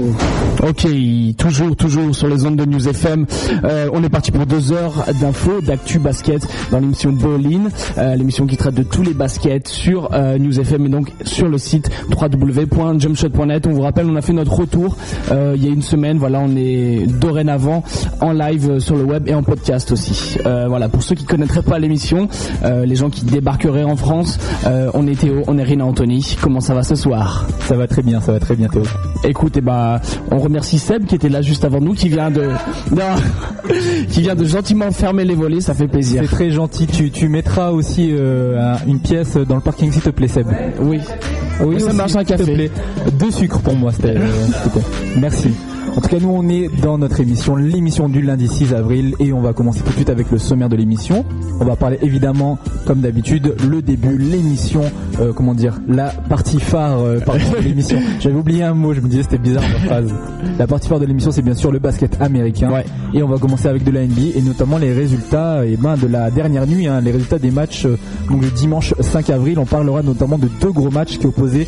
Two. Ok, toujours, toujours sur les ondes de News FM. Euh, on est parti pour deux heures d'infos, d'actu basket dans l'émission Bowling, euh, l'émission qui traite de tous les baskets sur euh, News FM et donc sur le site www.jumpshot.net. On vous rappelle, on a fait notre retour euh, il y a une semaine. Voilà, on est dorénavant en live sur le web et en podcast aussi. Voilà, pour ceux qui connaîtraient pas l'émission, les gens qui débarqueraient en France, on est Théo, on est Rina Anthony. Comment ça va ce soir? Ça va très bien, ça va très bien Théo. Écoute, eh ben, on remercie Seb qui était là juste avant nous, qui vient de, non, qui vient de gentiment fermer les volets, ça fait plaisir. C'est très gentil. Tu, tu mettras aussi euh, un- une pièce dans le parking s'il te plaît Seb. Oui. Oui, ça marche un te café. plaît. Deux sucres pour moi, c'était. Merci. En tout cas, nous, on est dans notre émission, l'émission du lundi 6 avril, et on va commencer tout de suite avec le sommaire de l'émission. On va parler évidemment, comme d'habitude, le début, l'émission, euh, comment dire, la partie phare euh, de l'émission. J'avais oublié un mot, je me disais c'était bizarre ma phrase. La partie phare de l'émission, c'est bien sûr le basket américain. Ouais. Et on va commencer avec de la NBA et notamment les résultats et ben, de la dernière nuit, hein, les résultats des matchs euh, donc le dimanche 5 avril. On parlera notamment de deux gros matchs qui opposaient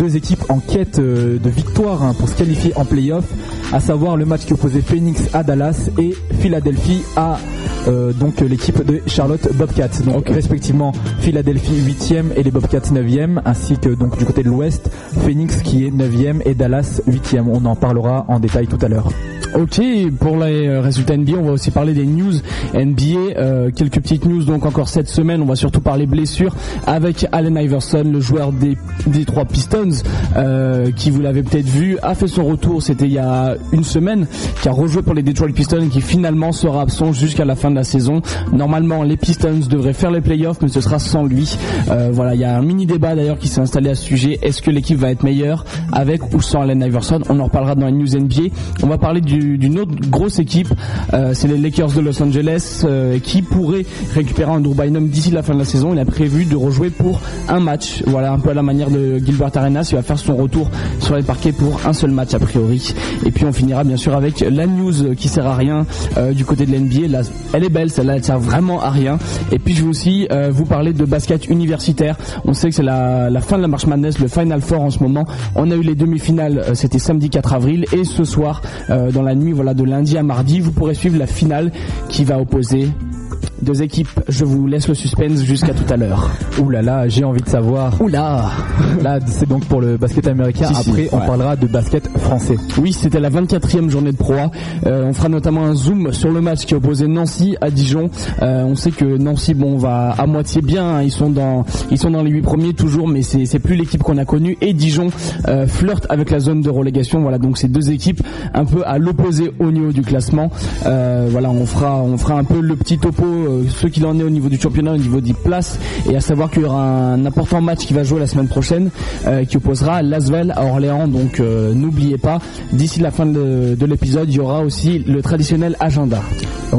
deux équipes en quête de victoire hein, pour se qualifier en playoff, à savoir le match qui opposait Phoenix à Dallas et Philadelphie à euh, donc l'équipe de Charlotte Bobcats. Donc respectivement Philadelphie 8e et les Bobcats 9e, ainsi que donc du côté de l'Ouest Phoenix qui est 9e et Dallas 8e. On en parlera en détail tout à l'heure. Ok, pour les euh, résultats NBA, on va aussi parler des news NBA. euh, quelques petites news donc encore cette semaine. On va surtout parler blessures avec Allen Iverson, le joueur des, des trois Pistons, euh, qui vous l'avez peut-être vu, a fait son retour. C'était il y a une semaine, qui a rejoué pour les Detroit Pistons et qui finalement sera absent jusqu'à la fin de la saison. Normalement, les Pistons devraient faire les playoffs, mais ce sera sans lui. Euh, voilà, il y a un mini débat d'ailleurs qui s'est installé à ce sujet. Est-ce que l'équipe va être meilleure avec ou sans Allen Iverson? On en reparlera dans les news NBA. On va parler du- d'une autre grosse équipe, euh, c'est les Lakers de Los Angeles, euh, qui pourrait récupérer un Bynum d'ici la fin de la saison. Il a prévu de rejouer pour un match. Voilà, un peu à la manière de Gilbert Arenas. Il va faire son retour sur les parquets pour un seul match a priori. Et puis on finira bien sûr avec la news qui sert à rien euh, du côté de l'NBA. Elle est belle, celle-là, elle sert vraiment à rien. Et puis je vais aussi euh, vous parler de basket universitaire. On sait que c'est la, fin de la marche Madness, le Final Four en ce moment. On a eu les demi-finales, euh, c'était samedi 4 avril, et ce soir, dans la nuit, voilà, de lundi à mardi, vous pourrez suivre la finale qui va opposer deux équipes. Je vous laisse le suspense jusqu'à tout à l'heure. Ouh là là, j'ai envie de savoir. Oula Là, c'est donc pour le basket américain. Si, si, Après, on ouais. parlera de basket français. Oui, c'était la 24e journée de Pro A. Euh, on fera notamment un zoom sur le match qui opposait Nancy à Dijon. Euh, on sait que Nancy, bon, va à moitié bien. hein. Ils sont dans, ils sont dans les huit premiers toujours, mais c'est, plus l'équipe qu'on a connue. Et Dijon euh, flirte avec la zone de relégation. Voilà, donc c'est deux équipes un peu à l'opposé au niveau du classement. Voilà, on fera, on fera un peu le petit topo, ce qu'il en est au niveau du championnat, au niveau des places, et à savoir qu'il y aura un important match qui va jouer la semaine prochaine, euh, qui opposera Lasvel à Orléans. Donc euh, n'oubliez pas, d'ici la fin de, de l'épisode, il y aura aussi le traditionnel agenda. Euh,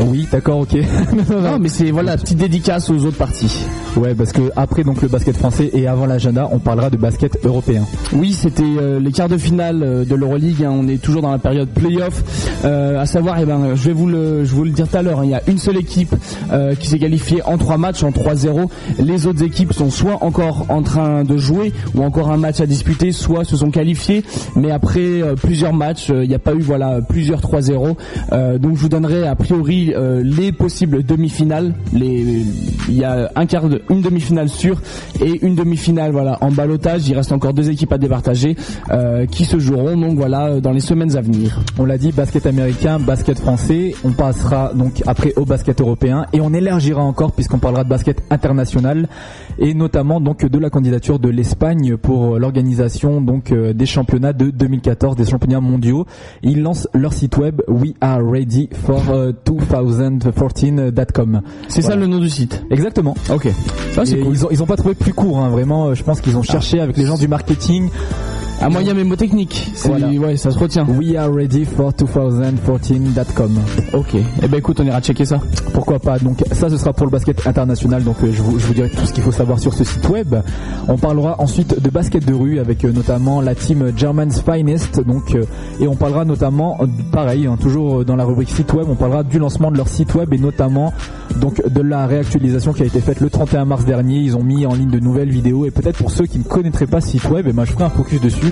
oui, d'accord, ok. Non, mais c'est voilà, petite dédicace aux autres parties. ouais, parce que après donc le basket français et avant l'agenda, on parlera de basket européen. Oui, c'était euh, les quarts de finale euh, de l'Euroleague. hein. On est toujours dans la période playoff. Euh, à savoir, eh ben, je vais vous le, je vous le dire tout à l'heure. hein. Il y a une seule équipe euh, qui s'est qualifiée en trois matchs, en 3-0. Les autres équipes sont soit encore en train de jouer ou encore un match à disputer, soit se sont qualifiées. Mais après plusieurs matchs, il n'y a pas eu voilà plusieurs 3-0. Euh, donc je vous donnerai a priori euh, les possibles demi-finales. Les, il y a un quart de, une demi-finale sûre et une demi-finale voilà en balotage. Il reste encore deux équipes à départager euh, qui se joueront donc voilà dans les semaines à venir. On l'a dit, basket américain, basket français. On passera donc après au basket européen et on élargira encore puisqu'on parlera de basket international et notamment donc de la candidature de l'Espagne pour l'organisation donc euh, des championnats de 2014, des championnats mondiaux. Ils lancent leur site web We Are Ready for euh, 2014.com. C'est ça le nom du site? Exactement. Ok. Et cool. Ils ont ils ont pas trouvé plus court, hein, vraiment. euh, Je pense qu'ils ont cherché avec les gens du marketing. Un moyen mémotechnique. C'est- Voilà. Ouais, ça se retient. We are ready for 2014.com. Ok. Eh ben écoute, on ira checker ça. Pourquoi pas? Donc ça, ce sera pour le basket international. Donc euh, je vous, je vous dirai tout ce qu'il faut savoir sur ce site web. On parlera ensuite de basket de rue avec euh, notamment la team German's Finest. Donc euh, et on parlera notamment, pareil, hein, toujours dans la rubrique site web, on parlera du lancement de leur site web et notamment donc de la réactualisation qui a été faite le 31 mars dernier. Ils ont mis en ligne de nouvelles vidéos et peut-être pour ceux qui ne connaîtraient pas ce site web, eh ben, je ferai un focus dessus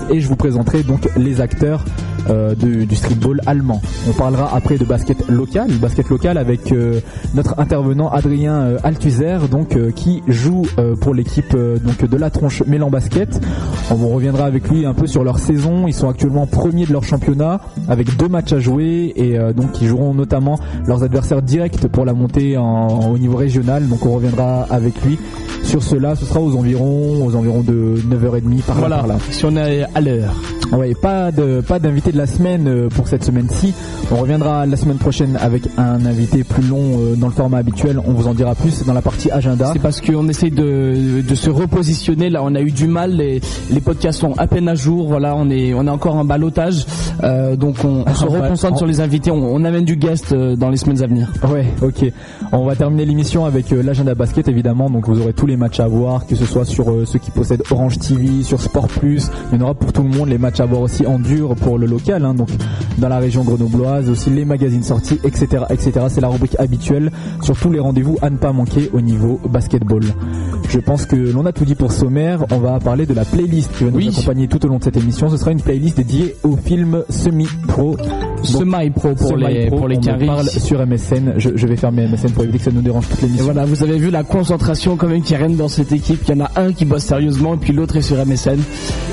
et je vous présenterai donc les acteurs euh, du, du streetball allemand. On parlera après de basket local, basket local avec euh, notre intervenant Adrien euh, Althusser, donc qui joue pour l'équipe donc de la tronche Mélan Basket. On reviendra avec lui un peu sur leur saison. Ils sont actuellement premiers de leur championnat avec deux matchs à jouer et donc ils joueront notamment leurs adversaires directs pour la montée en, au niveau régional. Donc on reviendra avec lui sur cela. Ce sera aux environs aux environs de 9h30 par voilà, là. Par là. Si on est à l'heure. Ouais, pas de pas d'invité de la semaine euh, pour cette semaine-ci. On reviendra la semaine prochaine avec un invité plus long euh, dans le format habituel. On vous en dira plus dans la partie agenda. C'est parce qu'on essaye de, de se repositionner. Là, on a eu du mal. Les, les podcasts sont à peine à jour. Voilà, on est on est encore en balotage. Euh, donc on, se reconcentre sur les invités. On, on, amène du guest euh, dans les semaines à venir. Ouais, ok. On va terminer l'émission avec l'agenda basket évidemment. Donc vous aurez tous les matchs à voir, que ce soit sur ceux qui possèdent Orange TV, sur Sport Plus. Il y en aura pour tout le monde les matchs à voir aussi en dur pour le local, hein, donc dans la région grenobloise, aussi les magazines sortis, etc., etc. C'est la rubrique habituelle sur tous les rendez-vous à ne pas manquer au niveau basketball. Je pense que l'on a tout dit pour sommaire. On va parler de la playlist qui va nous accompagner tout au long de cette émission. Ce sera une playlist dédiée au film semi-pro. Semi-pro pour les pour les on parle sur MSN. Je, je, vais fermer MSN pour éviter que ça nous dérange toute l'émission. Voilà, vous avez vu la concentration quand même qui règne dans cette équipe. Il y en a un qui bosse sérieusement et puis l'autre est sur MSN.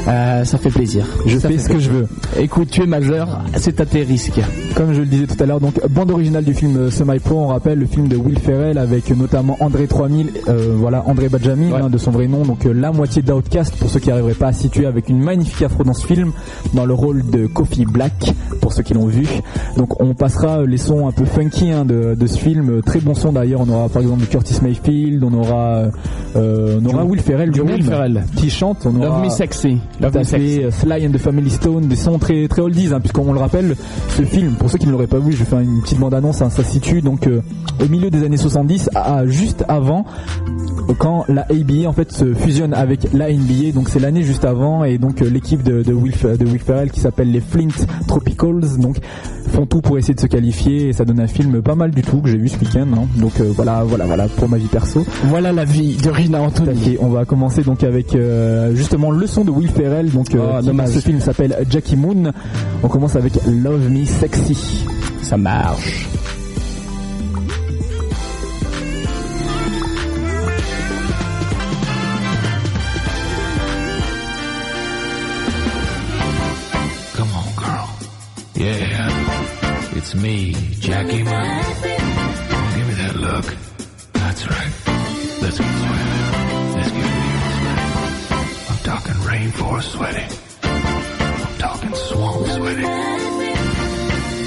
Euh, ça fait plaisir. Je fais ce que je veux. Écoute, tu es majeur, c'est à tes risques. Comme je le disais tout à l'heure, donc bande originale du film Semi Pro, on rappelle le film de Will Ferrell avec notamment André 3000, euh, voilà André Badjami hein, de son vrai nom, donc euh, la moitié d'Outcast pour ceux qui n'arriveraient pas à situer avec une magnifique afro dans ce film, dans le rôle de Kofi Black pour ceux qui l'ont vu. Donc on passera les sons un peu funky hein, de, de, ce film, très bon son d'ailleurs. On aura par exemple Curtis Mayfield, on aura, euh, on aura Will Ferrell, Will Ferrell qui chante, on aura Love Me Sexy, Love Me Sexy. Sly and the Family Stone, des sons très très oldies, hein, puisqu'on le rappelle, ce film, pour ceux qui ne l'auraient pas vu, je faire une petite bande annonce, hein, ça situe donc euh, au milieu des années 70, à, juste avant quand la ABA en fait se fusionne avec la NBA, donc c'est l'année juste avant, et donc euh, l'équipe de, de, Will, de Will Ferrell qui s'appelle les Flint Tropicals, donc font tout pour essayer de se qualifier, et ça donne un film pas mal du tout que j'ai vu ce week-end. Hein. Donc euh, voilà, voilà, voilà pour ma vie perso. Voilà la vie de Rina Anthony. On va commencer donc avec justement le son de Will Ferrell, donc oh, ce film s'appelle Jackie Moon. On commence avec Love Me Sexy. Ça marche. It's me, Jackie Moon. Give me that look. That's right. Let's get sweaty. Let's get real sweaty. I'm talking rainforest sweaty. I'm talking swamp sweaty.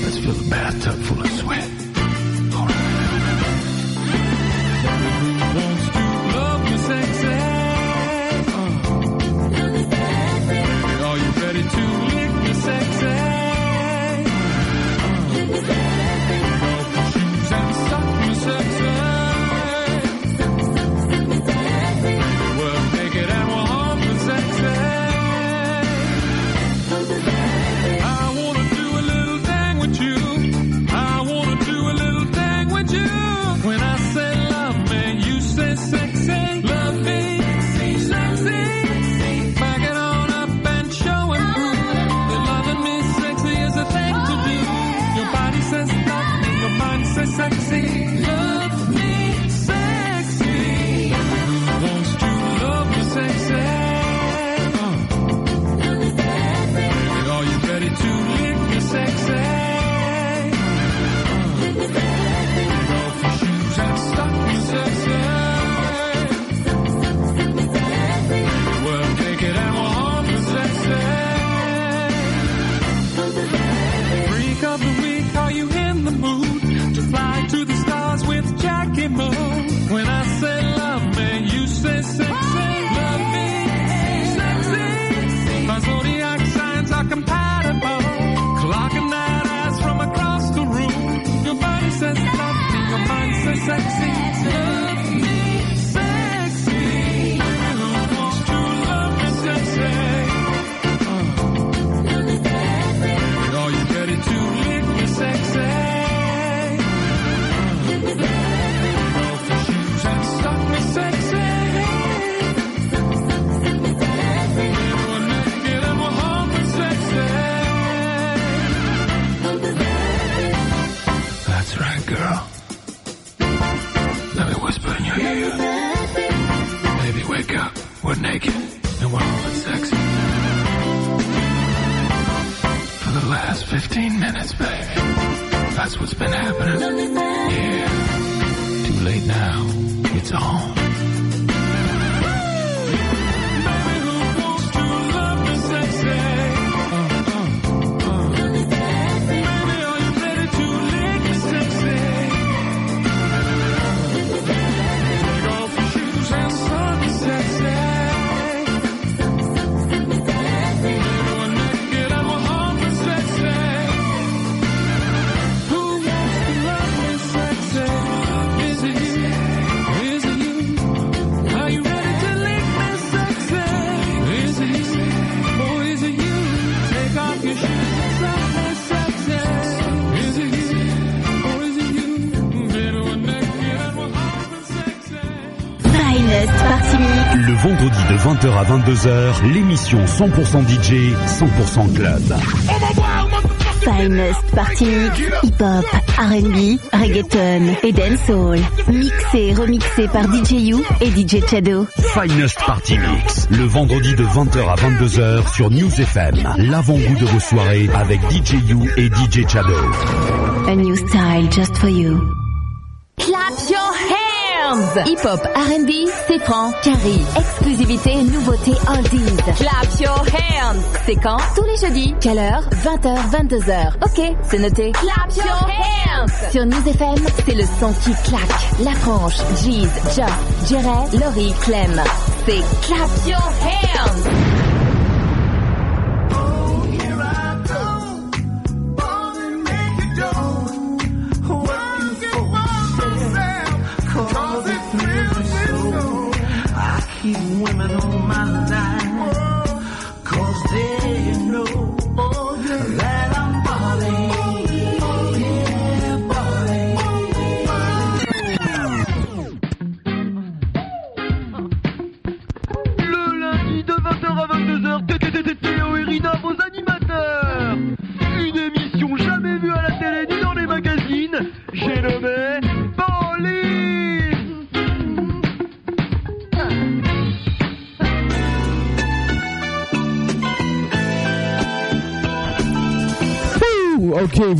Let's fill the bathtub full of sweat. 20h à 22h, l'émission 100% DJ, 100% club. Finest Party Mix. Hip-hop, R&B, reggaeton et dancehall. Mixé et remixé par DJ You et DJ Chado. Finest Party Mix, le vendredi de 20h à 22h sur News FM. L'avant-goût de vos soirées avec DJ You et DJ Chado. A new style just for you. Clap your hands Hip-hop, R&B, c'est franc, carry, exclusivité, nouveauté, oldies. Clap your hands C'est quand? Tous les jeudis. Quelle heure? 20h, 22h. Ok, c'est noté. Clap your hands Sur News FM, c'est le son qui claque. La franche, Jeez, Just, Jerry, Laurie, Clem. C'est Clap your hands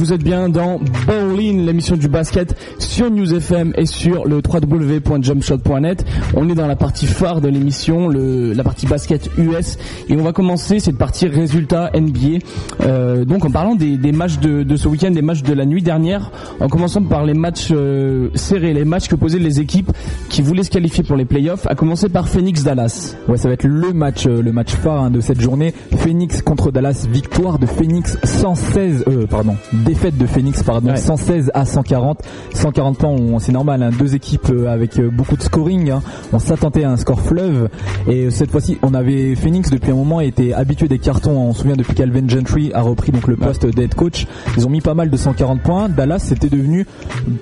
vous êtes bien dans Bowling, l'émission du basket sur News FM et sur le www.jumpshot.net. On est dans la partie phare de l'émission, la partie basket US, et on va commencer cette partie résultats NBA. Euh, donc en parlant des, matchs de, ce week-end, des matchs de la nuit dernière, en commençant par les matchs euh, serrés, les matchs que posaient les équipes qui voulaient se qualifier pour les playoffs, à commencer par Phoenix Dallas. Ouais, ça va être le match, euh, le match phare hein, de cette journée. Phoenix contre Dallas, victoire de Phoenix 116, euh, pardon, défaite de Phoenix, pardon, Ouais. 116 à 140. 140 points, on- c'est normal, hein, deux équipes euh, avec euh, beaucoup de scoring. hein. On s'attendait à un score fleuve et euh, cette fois-ci, on avait Phoenix depuis un moment était habitué des cartons. On se souvient depuis qu'Alvin Gentry a repris donc le poste d'head coach. Ils ont mis pas mal de 140 points. Dallas, c'était devenu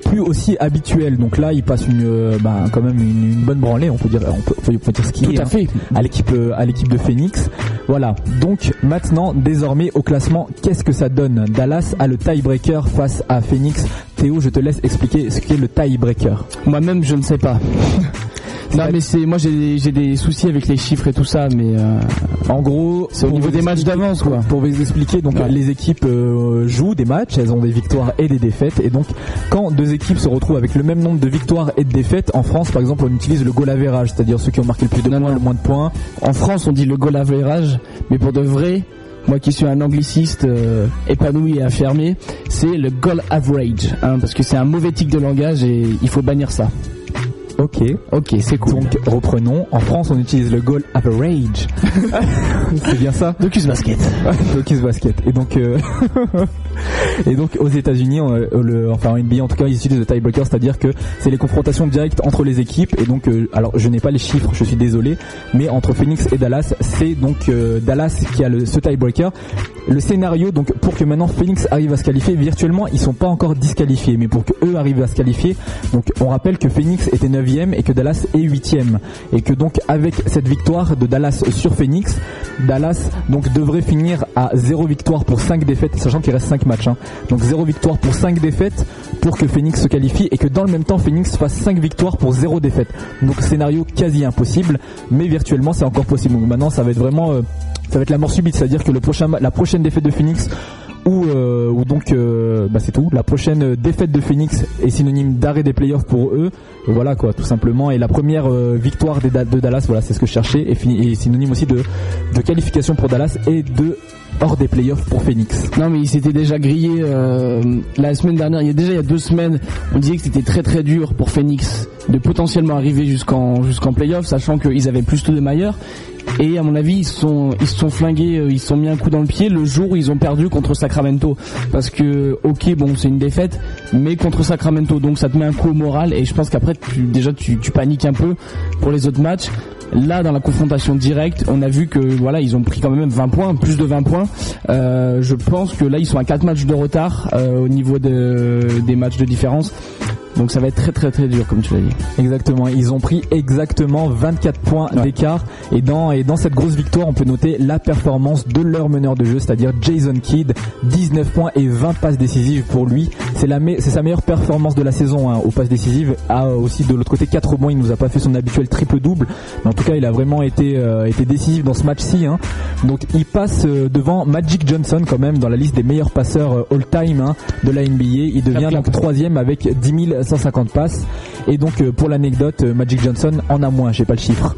plus aussi habituel. Donc là, il passe une, euh, bah, quand même une, une bonne branlée. On peut dire, on peut, on peut- on peut dire ce qu'il Tout est, à hein fait. à l'équipe à l'équipe de Phoenix. Voilà. Donc maintenant, désormais au classement, qu'est-ce que ça donne? Dallas a le tiebreaker face à Phoenix. Théo, je te laisse expliquer ce qu'est le tiebreaker. Moi-même, je ne sais pas. non, mais c'est moi j'ai des soucis avec les chiffres et tout ça, mais euh, En gros, c'est au niveau des matchs d'avance, quoi. Pour vous expliquer, donc Ouais. les équipes euh, jouent des matchs, elles ont des victoires et des défaites, et donc quand deux équipes se retrouvent avec le même nombre de victoires et de défaites, en France par exemple, on utilise le goal average, c'est-à-dire ceux qui ont marqué le plus de points, le moins de points. En France, on dit le goal average, mais pour de vrai, moi qui suis un angliciste euh, épanoui et affirmé, c'est le goal average, hein, parce que c'est un mauvais tic de langage et il faut bannir ça. Ok. Ok, c'est cool. Donc reprenons. En France, on utilise le goal average. c'est bien ça. Docus Basket. Docus Basket. Et donc, euh, et donc aux États-Unis, euh, le, enfin en NBA en tout cas, ils utilisent le tiebreaker, c'est-à-dire que c'est les confrontations directes entre les équipes. Et donc, euh, alors je n'ai pas les chiffres, je suis désolé, mais entre Phoenix et Dallas, c'est donc euh, Dallas qui a le, ce tiebreaker. Le scénario, donc pour que maintenant Phoenix arrive à se qualifier, virtuellement ils sont pas encore disqualifiés, mais pour que eux arrivent à se qualifier, donc on rappelle que Phoenix était 9ème et que Dallas est 8ème et que donc avec cette victoire de Dallas sur Phoenix, Dallas donc devrait finir à 0 victoire pour 5 défaites, sachant qu'il reste 5 matchs. hein. Donc 0 victoire pour 5 défaites pour que Phoenix se qualifie et que dans le même temps Phoenix fasse 5 victoires pour 0 défaite. Donc scénario quasi impossible, mais virtuellement c'est encore possible. Donc maintenant ça va être vraiment euh, ça la mort subite, c'est-à-dire que la prochaine défaite de Phoenix où, euh, donc euh, bah, c'est tout. La prochaine défaite de Phoenix est synonyme d'arrêt des playoffs pour eux. Voilà quoi, tout simplement. Et la première euh, victoire de Dallas, voilà, c'est ce que je cherchais, est, est synonyme aussi de, qualification pour Dallas et de hors des playoffs pour Phoenix. Non mais il s'était déjà grillé euh, la semaine dernière, il y a déjà il y a deux semaines, on disait que c'était très très dur pour Phoenix de potentiellement arriver jusqu'en jusqu'en playoff, sachant qu'ils avaient plus de Mayer. Et à mon avis, ils sont ils se sont flingués, euh, ils se sont mis un coup dans le pied le jour où ils ont perdu contre Sacramento, parce que ok bon c'est une défaite, mais contre Sacramento donc ça te met un coup au moral et je pense qu'après tu, déjà tu, paniques un peu pour les autres matchs. Là, dans la confrontation directe, on a vu que voilà, ils ont pris quand même 20 points, plus de 20 points. Euh, je pense que là, ils sont à 4 matchs de retard euh, au niveau de, des matchs de différence. Donc ça va être très très très dur, comme tu l'as dit. Exactement, ils ont pris exactement 24 points d'écart et dans et dans cette grosse victoire, on peut noter la performance de leur meneur de jeu, c'est-à-dire Jason Kidd, 19 points et 20 passes décisives pour lui. C'est la me- c'est sa meilleure performance de la saison hein, aux passes décisives. Ah, aussi de l'autre côté 4 rebonds, il nous a pas fait son habituel triple double, mais en tout cas, il a vraiment été euh, été décisif dans ce match-ci hein. Donc il passe euh, devant Magic Johnson quand même dans la liste des meilleurs passeurs euh, all-time hein, de la NBA. Il devient donc troisième avec 10 150 passes. Et donc euh, pour l'anecdote, euh, Magic Johnson en a moins, j'ai pas le chiffre.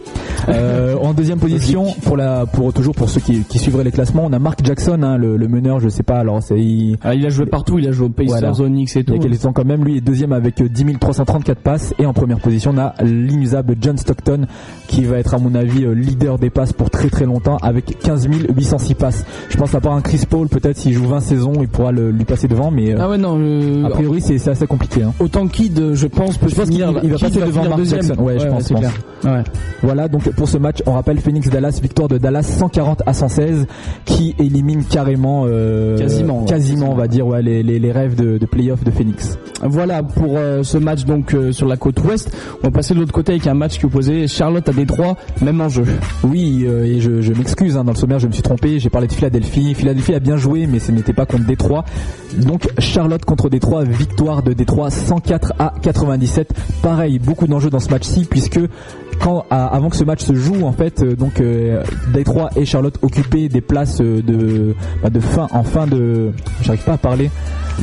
Euh, en deuxième position, pour la pour toujours pour ceux qui, qui suivraient les classements, on a Mark Jackson, hein, le, le meneur, je sais pas. Alors c'est il, Ah, il a joué partout, il a joué au Pacers, Voilà. Knicks et il tout. y a quand même. Lui est deuxième avec euh, 10 334 passes. Et en première position, on a l'inusable John Stockton qui va être à mon avis leader des passes pour très très longtemps avec 15 806 passes. Je pense à part un Chris Paul, peut-être s'il joue 20 saisons, il pourra le- lui passer devant. Mais Ah ouais non, euh, a priori c'est c'est assez compliqué. Hein. autant Kid, je pense, peut Je pense finir, qu'il- il va Kidd passer devant Mark deuxième. Jackson. Ouais, je pense, c'est je clair. Ouais. Voilà, donc pour ce match, on rappelle Phoenix-Dallas, victoire de Dallas 140 à 116, qui élimine carrément, euh, Quasiment, quasiment, on va dire, ouais, les, les, les rêves de, de playoff de Phoenix. Voilà pour euh, ce match donc euh, sur la côte ouest. On va passer de l'autre côté avec un match qui opposait Charlotte à Détroit, même enjeu. Oui, et je, je m'excuse, hein, dans le sommaire, je me suis trompé, j'ai parlé de Philadelphie. Philadelphie a bien joué, mais ce n'était pas contre Détroit. Donc Charlotte contre Détroit, victoire de Détroit 104 à 97. Pareil, beaucoup d'enjeux dans ce match-ci, puisque quand avant que ce match se joue en fait euh, donc euh, Détroit et Charlotte occupaient des places euh, de bah, de fin en fin de j'arrive pas à parler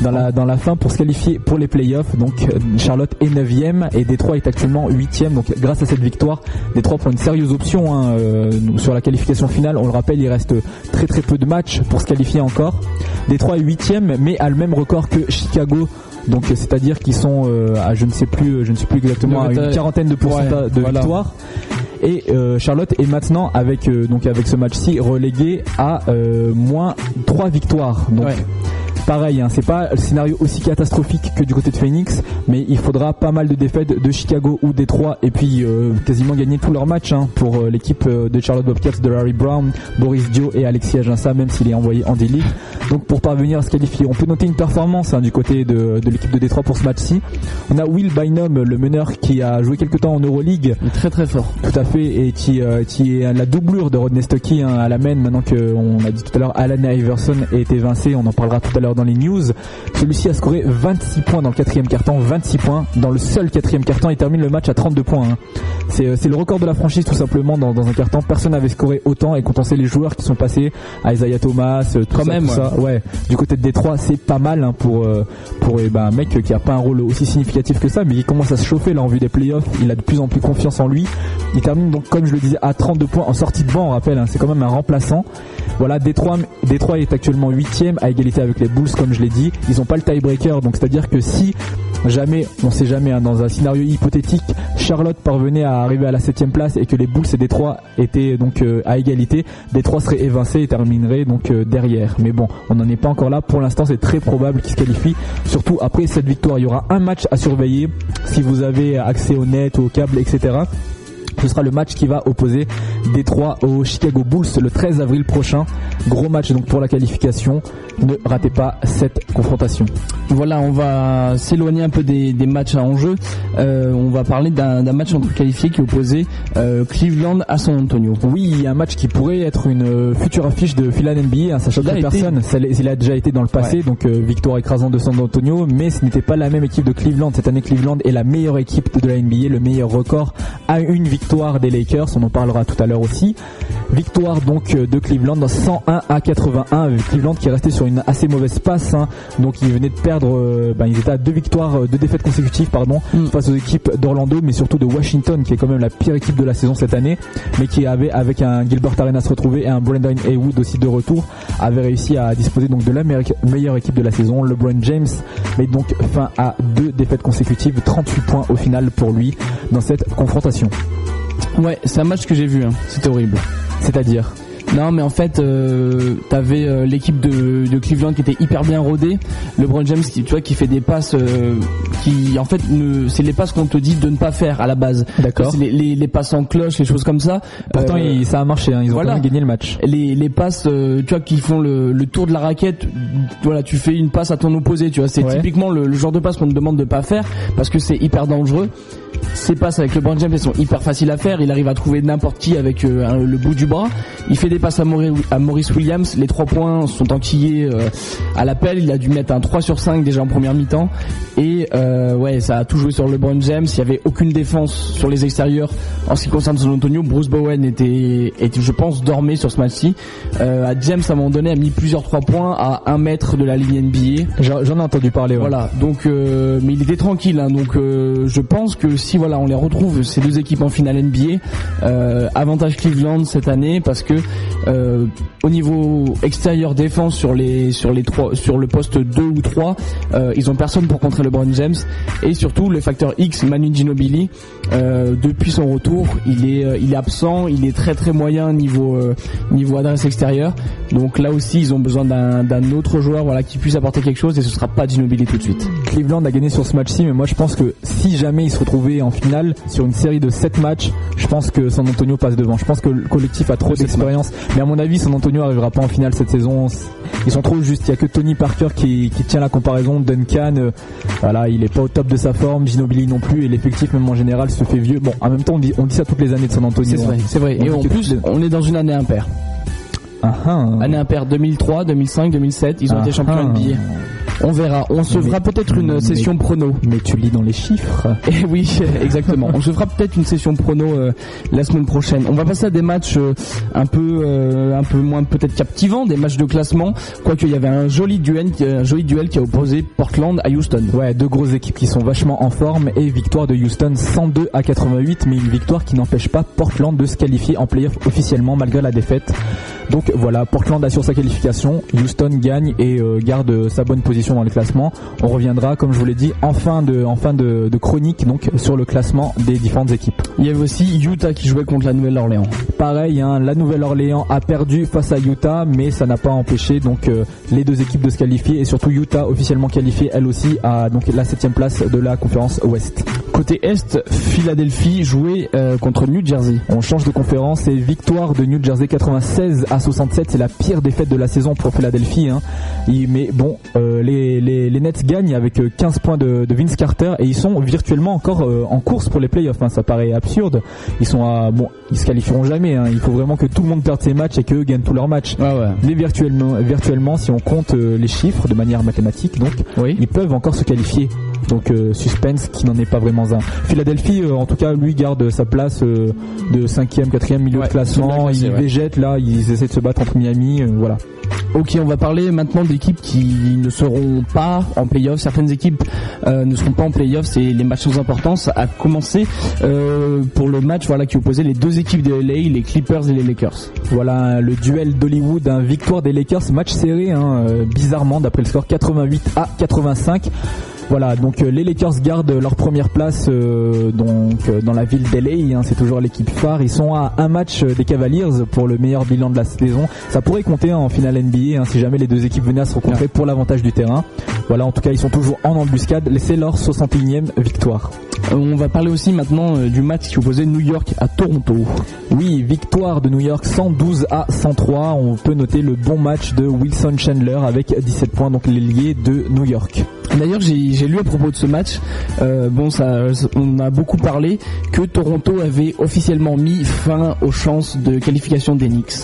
dans la dans la fin pour se qualifier pour les playoffs. Donc Charlotte est 9ème et Détroit est actuellement 8ème donc grâce à cette victoire Détroit prend une sérieuse option hein, euh, sur la qualification finale. On le rappelle il reste très très peu de matchs pour se qualifier encore. Détroit est 8ème mais a le même record que Chicago donc c'est-à-dire qu'ils sont euh, à je ne sais plus euh, je ne sais plus exactement à une quarantaine de pourcentage Ouais, de voilà. victoires et euh, Charlotte est maintenant avec euh, donc avec ce match-ci relégué à euh, moins 3 victoires. Donc Ouais. Pareil, hein, c'est pas le scénario aussi catastrophique que du côté de Phoenix, mais il faudra pas mal de défaites de Chicago ou Détroit et puis euh, quasiment gagner tous leurs matchs hein, pour euh, l'équipe euh, de Charlotte Bobcats de Larry Brown, Boris Dio et Alexis Aginsa, même s'il est envoyé en D-League. Donc pour parvenir à se qualifier, on peut noter une performance hein, du côté de, de l'équipe de Détroit pour ce match-ci. On a Will Bynum, le meneur qui a joué quelques temps en Euroleague, Il est très très fort. tout à fait, et qui, euh, qui est la doublure de Rodney Stuckey à la main, maintenant qu'on a dit tout à l'heure, Alan Iverson a été évincé, on en parlera tout à l'heure dans les news. Celui-ci a scoré 26 points dans le quatrième carton, 26 points dans le seul quatrième carton, il termine le match à 32 points. hein. C'est euh, c'est le record de la franchise tout simplement dans, dans un carton, personne n'avait scoré autant, et quand on sait les joueurs qui sont passés, à Isaiah Thomas, euh, tout Quand ça, même, tout ça, ouais. Du côté de Détroit, c'est pas mal hein, pour, euh, pour eh ben, un mec qui a pas un rôle aussi significatif que ça, mais il commence à se chauffer là en vue des playoffs, il a de plus en plus confiance en lui. Il termine donc, comme je le disais, à 32 points en sortie de banc, on rappelle, hein, c'est quand même un remplaçant. Voilà, Détroit, Détroit est actuellement 8ème à égalité avec les Bulls, comme je l'ai dit. Ils n'ont pas le tiebreaker, donc c'est-à-dire que si jamais, on sait jamais, hein, dans un scénario hypothétique, Charlotte parvenait à arriver à la 7ème place et que les Bulls et Détroit étaient donc euh, à égalité, Détroit serait évincé et terminerait donc euh, derrière. Mais bon, on n'en est pas encore là. Pour l'instant, c'est très probable qu'ils se qualifient. Surtout après cette victoire, il y aura un match à surveiller si vous avez accès au net, au câble, etc. Ce sera le match qui va opposer Détroit aux Chicago Bulls le 13 avril prochain. Gros match donc pour la qualification. Ne ratez pas cette confrontation. Voilà, on va s'éloigner un peu des, des matchs à enjeu. Euh, on va parler d'un match entre qualifiés qui opposait euh, Cleveland à San Antonio. Oui, un match qui pourrait être une euh, future affiche de finale NBA. Hein, choquerait été. personne. Ça il a déjà été dans le passé, Ouais. donc euh, victoire écrasante de San Antonio, mais ce n'était pas la même équipe de Cleveland. Cette année, Cleveland est la meilleure équipe de la NBA, le meilleur record à une victoire des Lakers. On en parlera tout à l'heure aussi. Victoire donc euh, de Cleveland 101 à 81. avec Cleveland qui est resté sur une assez mauvaise passe. hein. Donc ils venaient de perdre, euh, ben, ils étaient à deux victoires, euh, deux défaites consécutives pardon, Mm. face aux équipes d'Orlando, mais surtout de Washington qui est quand même la pire équipe de la saison cette année, mais qui avait avec un Gilbert Arenas retrouvé et un Brandon Haywood aussi de retour, avait réussi à disposer donc de la meilleure- meilleure équipe de la saison. LeBron James met donc fin à deux défaites consécutives, 38 points au final pour lui dans cette confrontation. Ouais, c'est un match que j'ai vu, hein. c'était horrible. C'est-à-dire Non, mais en fait, euh, t'avais euh, l'équipe de, de Cleveland qui était hyper bien rodée. LeBron James, qui, tu vois, qui fait des passes, euh, qui, en fait, c'est les passes qu'on te dit de ne pas faire à la base. D'accord. Les, les, les passes en cloche, les choses comme ça. Pourtant, Euh, il- ça a marché, hein, ils ont voilà. quand même gagné le match. les, les passes, euh, tu vois, qui font le, le tour de la raquette. Voilà, tu fais une passe à ton opposé, tu vois. C'est Ouais. typiquement le, le genre de passe qu'on te demande de pas faire parce que c'est hyper dangereux. Ces passes avec LeBron James, elles sont hyper faciles à faire. Il arrive à trouver n'importe qui avec le bout du bras. Il fait des à, Maurice- à Maurice Williams. Les trois points sont enquillés euh, à l'appel. Il a dû mettre un 3 sur 5 déjà en première mi-temps. Et euh, ouais, ça a tout joué sur LeBron James. Il y avait aucune défense sur les extérieurs en ce qui concerne San Antonio. Bruce Bowen était, était je pense, dormé sur ce match-ci. Euh, James, à un moment donné, a mis plusieurs 3 points à un mètre de la ligne NBA. J'en ai entendu parler. ouais. Voilà, donc euh, mais il était tranquille, hein, donc je pense que si voilà on les retrouve ces deux équipes en finale NBA, avantage Cleveland cette année parce que euh, au niveau extérieur défense sur les sur les trois sur le poste 2 ou 3, euh, ils ont personne pour contrer LeBron James. Et surtout le facteur X Manu Ginobili euh, depuis son retour, il est euh, il est absent, il est très très moyen niveau euh, niveau adresse extérieure. Donc là aussi ils ont besoin d'un autre joueur voilà qui puisse apporter quelque chose et ce sera pas Ginobili tout de suite. Cleveland a gagné sur ce match-ci, mais moi je pense que si jamais ils se retrouvaient en finale sur une série de 7 matchs, je pense que San Antonio passe devant. Je pense que le collectif a trop d'expérience, mais à mon avis San Antonio arrivera pas en finale cette saison. Ils sont trop justes. Il y a que Tony Parker qui, qui tient la comparaison. Duncan, euh, voilà, il est pas au top de sa forme. Ginobili non plus, et l'effectif même en général se fait vieux. Bon, en même temps on dit, on dit ça toutes les années de San Antonio. C'est vrai, hein. c'est vrai. On Et en plus, les- on est dans une année impaire. Ah, ah. Année impaire 2003, 2005, 2007, ils ont été champions ah. NBA. On verra. On se fera peut-être une mais- session prono. Mais tu lis dans les chiffres. Et oui, exactement. On se fera peut-être une session prono euh, la semaine prochaine. On va passer à des matchs euh, un peu euh, un peu moins peut-être captivants, des matchs de classement. Quoique il y avait un joli duel, qui- un joli duel qui a opposé Portland à Houston. Ouais, deux grosses équipes qui sont vachement en forme et victoire de Houston 102 à 88, mais une victoire qui n'empêche pas Portland de se qualifier en playoff officiellement malgré la défaite. Donc voilà, Portland assure sa qualification, Houston gagne et garde sa bonne position dans les classements. On reviendra, comme je vous l'ai dit, en fin de, en fin de, de chronique donc sur le classement des différentes équipes. Il y avait aussi Utah qui jouait contre la Nouvelle-Orléans. Pareil, hein, la Nouvelle-Orléans a perdu face à Utah, mais ça n'a pas empêché donc euh, les deux équipes de se qualifier et surtout Utah officiellement qualifiée elle aussi à donc la septième place de la conférence Ouest. Côté Est, Philadelphie jouait euh, contre New Jersey. On change de conférence et victoire de New Jersey 96 à 67. C'est la pire défaite de la saison pour Philadelphie. Hein. Mais bon, euh, les, les, les Nets gagnent avec euh, 15 points de, de Vince Carter et ils sont virtuellement encore euh, en course pour les playoffs. Hein. Ça paraît absurde. Ils sont à bon, ils se qualifieront jamais. Hein. Il faut vraiment que tout le monde perde ses matchs et qu'eux gagnent tous leurs matchs. Ouais. Mais virtuellement, virtuellement, si on compte euh, les chiffres de manière mathématique, donc Oui. ils peuvent encore se qualifier. Donc euh, suspense qui n'en est pas vraiment un. Philadelphie, euh, en tout cas, lui garde sa place euh, de cinquième, quatrième milieu Ouais, de classement. il ouais. végète là, ils essaient de se battre entre Miami, euh, voilà. Ok, on va parler maintenant d'équipes qui ne seront pas en playoff. Certaines équipes euh, ne seront pas en playoff. C'est les matchs sans importance. À commencer euh, pour le match voilà qui opposait les deux équipes de LA, les Clippers et les Lakers. Voilà le duel d'Hollywood, un victoire des Lakers, match serré, hein, euh, bizarrement d'après le score 88 à 85. Voilà, donc euh, les Lakers gardent leur première place euh, donc euh, dans la ville d'LA, hein, c'est toujours l'équipe phare. Ils sont à un match des Cavaliers pour le meilleur bilan de la saison. Ça pourrait compter en finale NBA hein, si jamais les deux équipes venaient à se rencontrer pour l'avantage du terrain. Voilà, en tout cas ils sont toujours en embuscade. C'est leur 61e victoire. On va parler aussi maintenant du match qui opposait New York à Toronto. Oui, victoire de New York 112 à 103. On peut noter le bon match de Wilson Chandler avec 17 points, donc l'ailier de New York. D'ailleurs, j'ai j'ai lu à propos de ce match, euh, bon, ça, on a beaucoup parlé que Toronto avait officiellement mis fin aux chances de qualification des Knicks.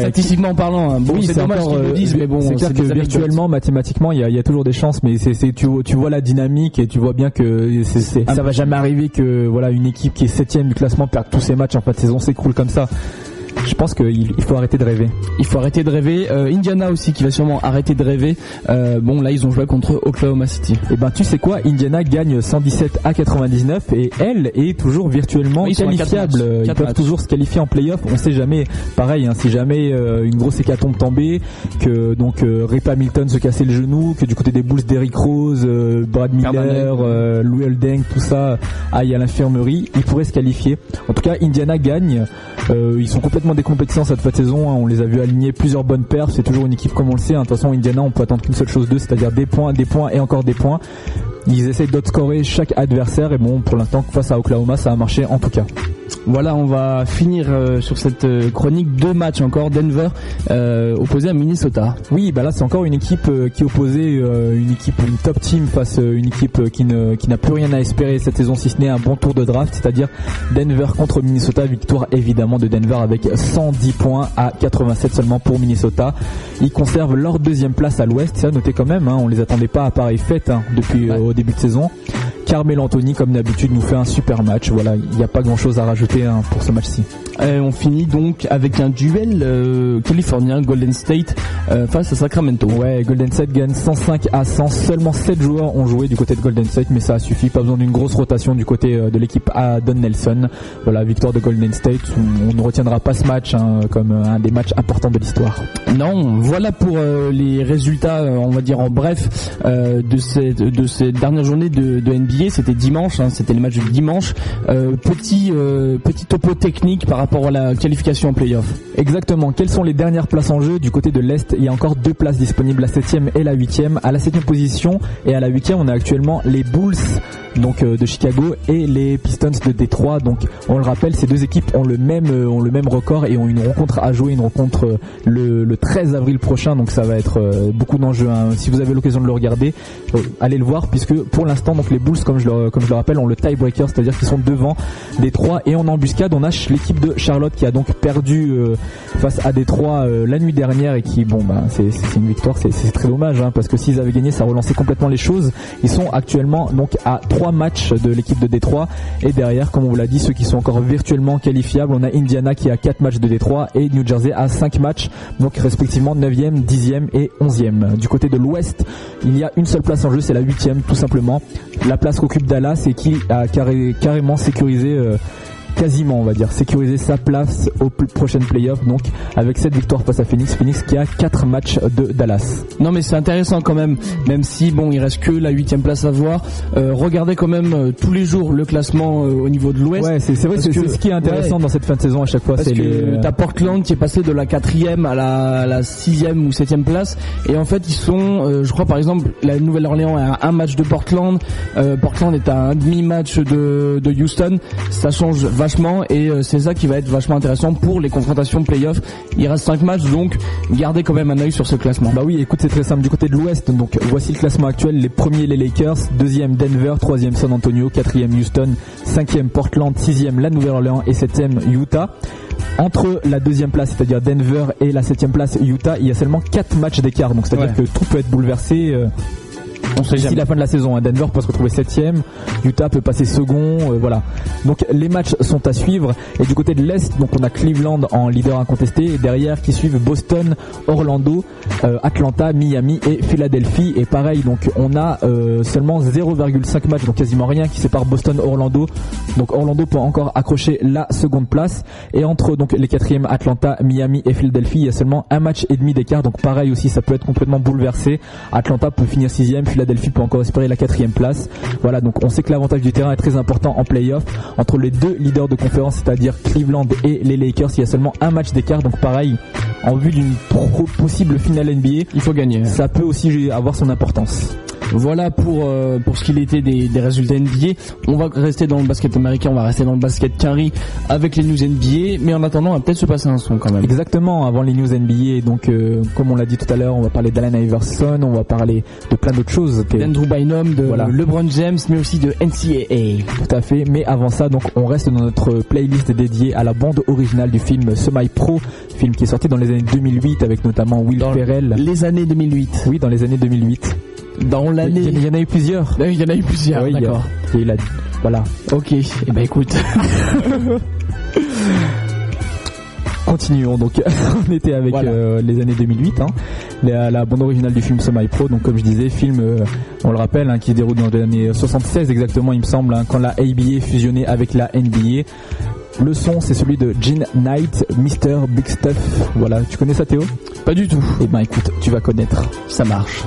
Statistiquement parlant, hein. bon, oui, c'est dommage qu'ils le euh, disent, mais bon, c'est clair que virtuellement, mathématiquement, il y a, il y a toujours des chances, mais c'est, tu, vois- tu vois la dynamique et tu vois bien que c'est, c'est- ça va jamais arriver que voilà une équipe qui est septième du classement perde tous ses matchs en fin de saison s'écroule comme ça. Je pense qu'il il faut arrêter de rêver. Il faut arrêter de rêver. Euh, Indiana aussi qui va sûrement arrêter de rêver. Euh, bon là ils ont joué contre Oklahoma City. Et ben tu sais quoi, Indiana gagne 117 à 99 et elle est toujours virtuellement Oui, ils qualifiable. matchs. Ils peuvent matchs. toujours se qualifier en playoff. On sait jamais. Pareil, hein, si jamais euh, une grosse hécatombe tombée, que donc Rip Hamilton se cassait le genou, que du côté des Bulls, Derrick Rose, Brad Miller, Louis Holding, tout ça aille à l'infirmerie, ils pourraient se qualifier. En tout cas, Indiana gagne. Ils sont complètement décompétissants cette fin de saison. hein. On les a vus aligner plusieurs bonnes perfs. C'est toujours une équipe comme on le sait. hein. De toute façon, Indiana, on peut attendre qu'une seule chose d'eux, c'est-à-dire des points, des points et encore des points. Ils essayent d'outscorer chaque adversaire et bon, pour l'instant, face à Oklahoma, ça a marché en tout cas. Voilà, on va finir euh, sur cette euh, chronique deux matchs encore. Denver euh, opposé à Minnesota. Oui, bah là c'est encore une équipe euh, qui opposait une équipe, une top team face à une équipe qui ne qui n'a plus rien à espérer cette saison si ce n'est un bon tour de draft, c'est-à-dire Denver contre Minnesota, victoire évidemment de Denver avec 110 points à 87 seulement pour Minnesota. Ils conservent leur deuxième place à l'Ouest, ça notez quand même, hein, on les attendait pas à pareille fête hein, depuis au début de saison. Carmel Anthony, comme d'habitude, nous fait un super match. Voilà, il n'y a pas grand-chose à rajouter hein, pour ce match-ci. Et on finit donc avec un duel euh, californien Golden State euh, face à Sacramento. Ouais, Golden State gagne 105 à 100. Seulement 7 joueurs ont joué du côté de Golden State, mais ça a suffi. Pas besoin d'une grosse rotation du côté euh, de l'équipe à Don Nelson. Voilà, victoire de Golden State. On, on ne retiendra pas ce match hein, comme un des matchs importants de l'histoire. Non, voilà pour euh, les résultats, on va dire en bref, de cette de cette dernière journée de, de NBA. C'était dimanche, hein, c'était le match de dimanche. Euh, petit euh, petit topo technique par rapport à la qualification en playoff. Exactement. Quelles sont les dernières places en jeu du côté de l'Est? Il y a encore deux places disponibles, la 7 et la 8 À la 7 position et à la 8 on a actuellement les Bulls donc euh, de Chicago et les Pistons de Détroit. Donc on le rappelle, ces deux équipes ont le même euh, ont le même record et ont une rencontre à jouer, une rencontre euh, le, le 13 avril prochain. Donc ça va être beaucoup d'enjeux. hein. Si vous avez l'occasion de le regarder, allez le voir puisque pour l'instant donc les Bulls comme je le comme je le rappelle ont le tiebreaker, c'est-à-dire qu'ils sont devant Détroit et en embuscade on a l'équipe de Charlotte qui a donc perdu face à Détroit la nuit dernière et qui bon bah c'est une victoire c'est très dommage hein, parce que s'ils avaient gagné ça relançait complètement les choses ils sont actuellement donc à trois matchs de l'équipe de Détroit. Et derrière comme on vous l'a dit ceux qui sont encore virtuellement qualifiables on a Indiana qui a quatre matchs de Détroit et New Jersey a cinq matchs donc respectivement 9e 10e et 11e du côté de l'ouest il y a une seule place en jeu c'est la 8e tout simplement. La place qu'occupe Dallas et qui a carré- carrément sécurisé euh, quasiment on va dire. Sécuriser sa place aux prochaines playoffs donc avec cette victoire face à Phoenix. Phoenix qui a 4 matchs de Dallas. Non mais c'est intéressant quand même, même si bon il reste que la huitième place à voir. Euh, regardez quand même euh, tous les jours le classement euh, au niveau de l'Ouest. ouais c'est c'est vrai c'est ce qui est intéressant ouais. dans cette fin de saison à chaque fois c'est que t'as Portland qui est passé de la quatrième à la, la sixième ou septième place. Et en fait ils sont, euh, je crois par exemple la Nouvelle-Orléans est à un match de Portland, euh, Portland est à un demi-match de, de Houston, ça change vachement et euh, c'est ça qui va être vachement intéressant pour les confrontations playoff. Il reste cinq matchs donc gardez quand même un œil sur ce classement. Bah oui, écoute, c'est très simple. Du côté de l'Ouest, donc voici le classement actuel. Les premiers, les Lakers. Deuxième, Denver. Troisième, San Antonio. Quatrième, Houston. Cinquième, Portland. Sixième, la Nouvelle-Orléans. Et septième, Utah. Entre la deuxième place, c'est-à-dire Denver, et la septième place, Utah, il y a seulement quatre matchs d'écart. Donc c'est-à-dire Ouais. que tout peut être bouleversé. On sait d'ici jamais. la fin de la saison. hein. Denver peut se retrouver septième, Utah peut passer second, euh, voilà. Donc les matchs sont à suivre. Et du côté de l'Est, donc on a Cleveland en leader incontesté. Et derrière qui suivent Boston, Orlando, euh, Atlanta, Miami et Philadelphie. Et pareil, donc on a euh, seulement 0,5 matchs, donc quasiment rien qui sépare Boston, Orlando. Donc Orlando peut encore accrocher la seconde place. Et entre donc les quatrièmes Atlanta, Miami et Philadelphie, il y a seulement un match et demi d'écart. Donc pareil aussi, ça peut être complètement bouleversé. Atlanta peut finir sixième, Philadelphie peut encore espérer la quatrième place. Voilà, donc on sait que l'avantage du terrain est très important en playoff. Entre les deux leaders de conférence, c'est-à-dire Cleveland et les Lakers, il y a seulement un match d'écart. Donc pareil, en vue d'une possible finale NBA, Il faut gagner. ça peut aussi avoir son importance. Voilà pour euh, pour ce qu'il était des, des résultats NBA. On va rester dans le basket américain, on va rester dans le basket carry avec les news NBA, mais en attendant, on va peut-être se passer un son quand même. Exactement, avant les news NBA, donc euh, comme on l'a dit tout à l'heure, on va parler d'Allen Iverson, on va parler de plein d'autres choses. D'Andrew Bynum, de Voilà. LeBron James, mais aussi de NCAA. Tout à fait, mais avant ça, donc on reste dans notre playlist dédiée à la bande originale du film Semi Pro, film qui est sorti dans les années 2008 avec notamment Will Dans Ferrell. les années 2008. Oui, dans les années 2008. Dans l'année. y, il y en a eu plusieurs. Il y en a eu plusieurs, Oui, il y a- d'accord. il a- voilà. Ok, et ben écoute. Continuons donc, on était avec Voilà. euh, les années 2008, hein, la, la bande originale du film Semi Pro, donc comme je disais, film, euh, on le rappelle, hein, qui se déroule dans les années 76 exactement, il me semble, hein, quand la ABA fusionnait avec la NBA. Le son, c'est celui de Gene Knight, Mr. Big Stuff. Voilà, tu connais ça Théo? Pas du tout. Eh ben écoute, tu vas connaître. Ça marche.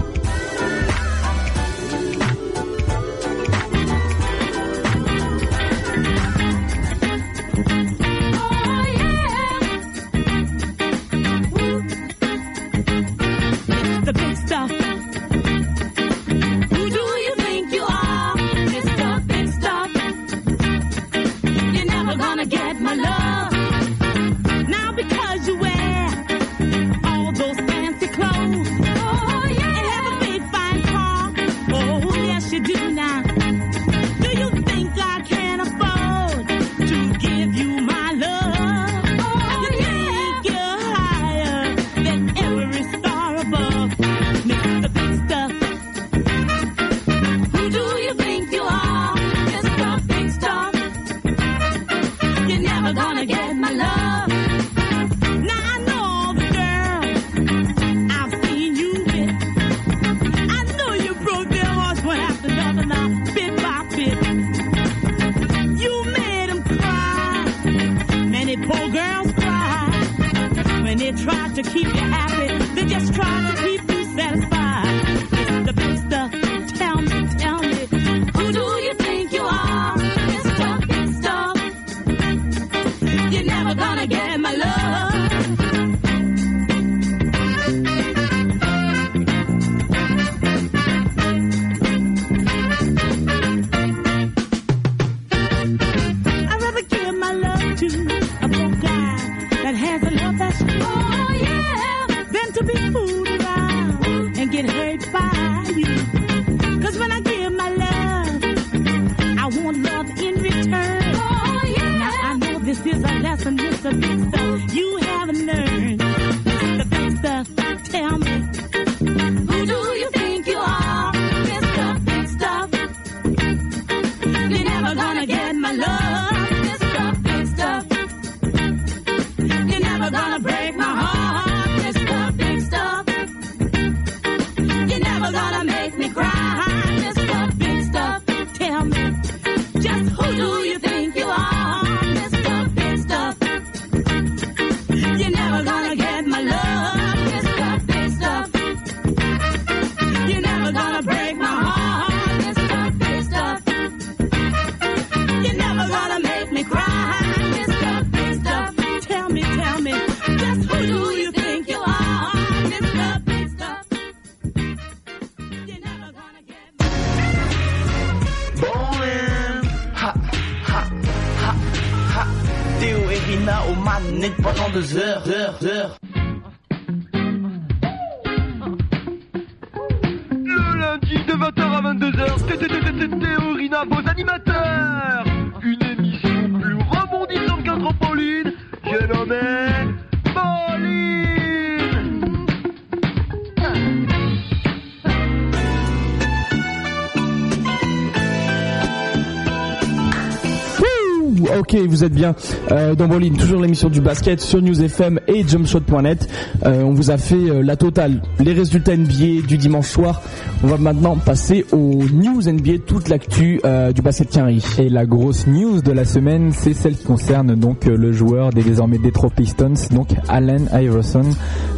Vous êtes bien euh, dans Bolin, toujours l'émission du basket sur News FM et jumpshot.net. Euh, on vous a fait euh, la totale, les résultats NBA du dimanche soir. On va maintenant passer aux news NBA, toute l'actu euh, du basket Quinry. Et la grosse news de la semaine, c'est celle qui concerne donc euh, le joueur des désormais Detroit Pistons, donc Allen Iverson,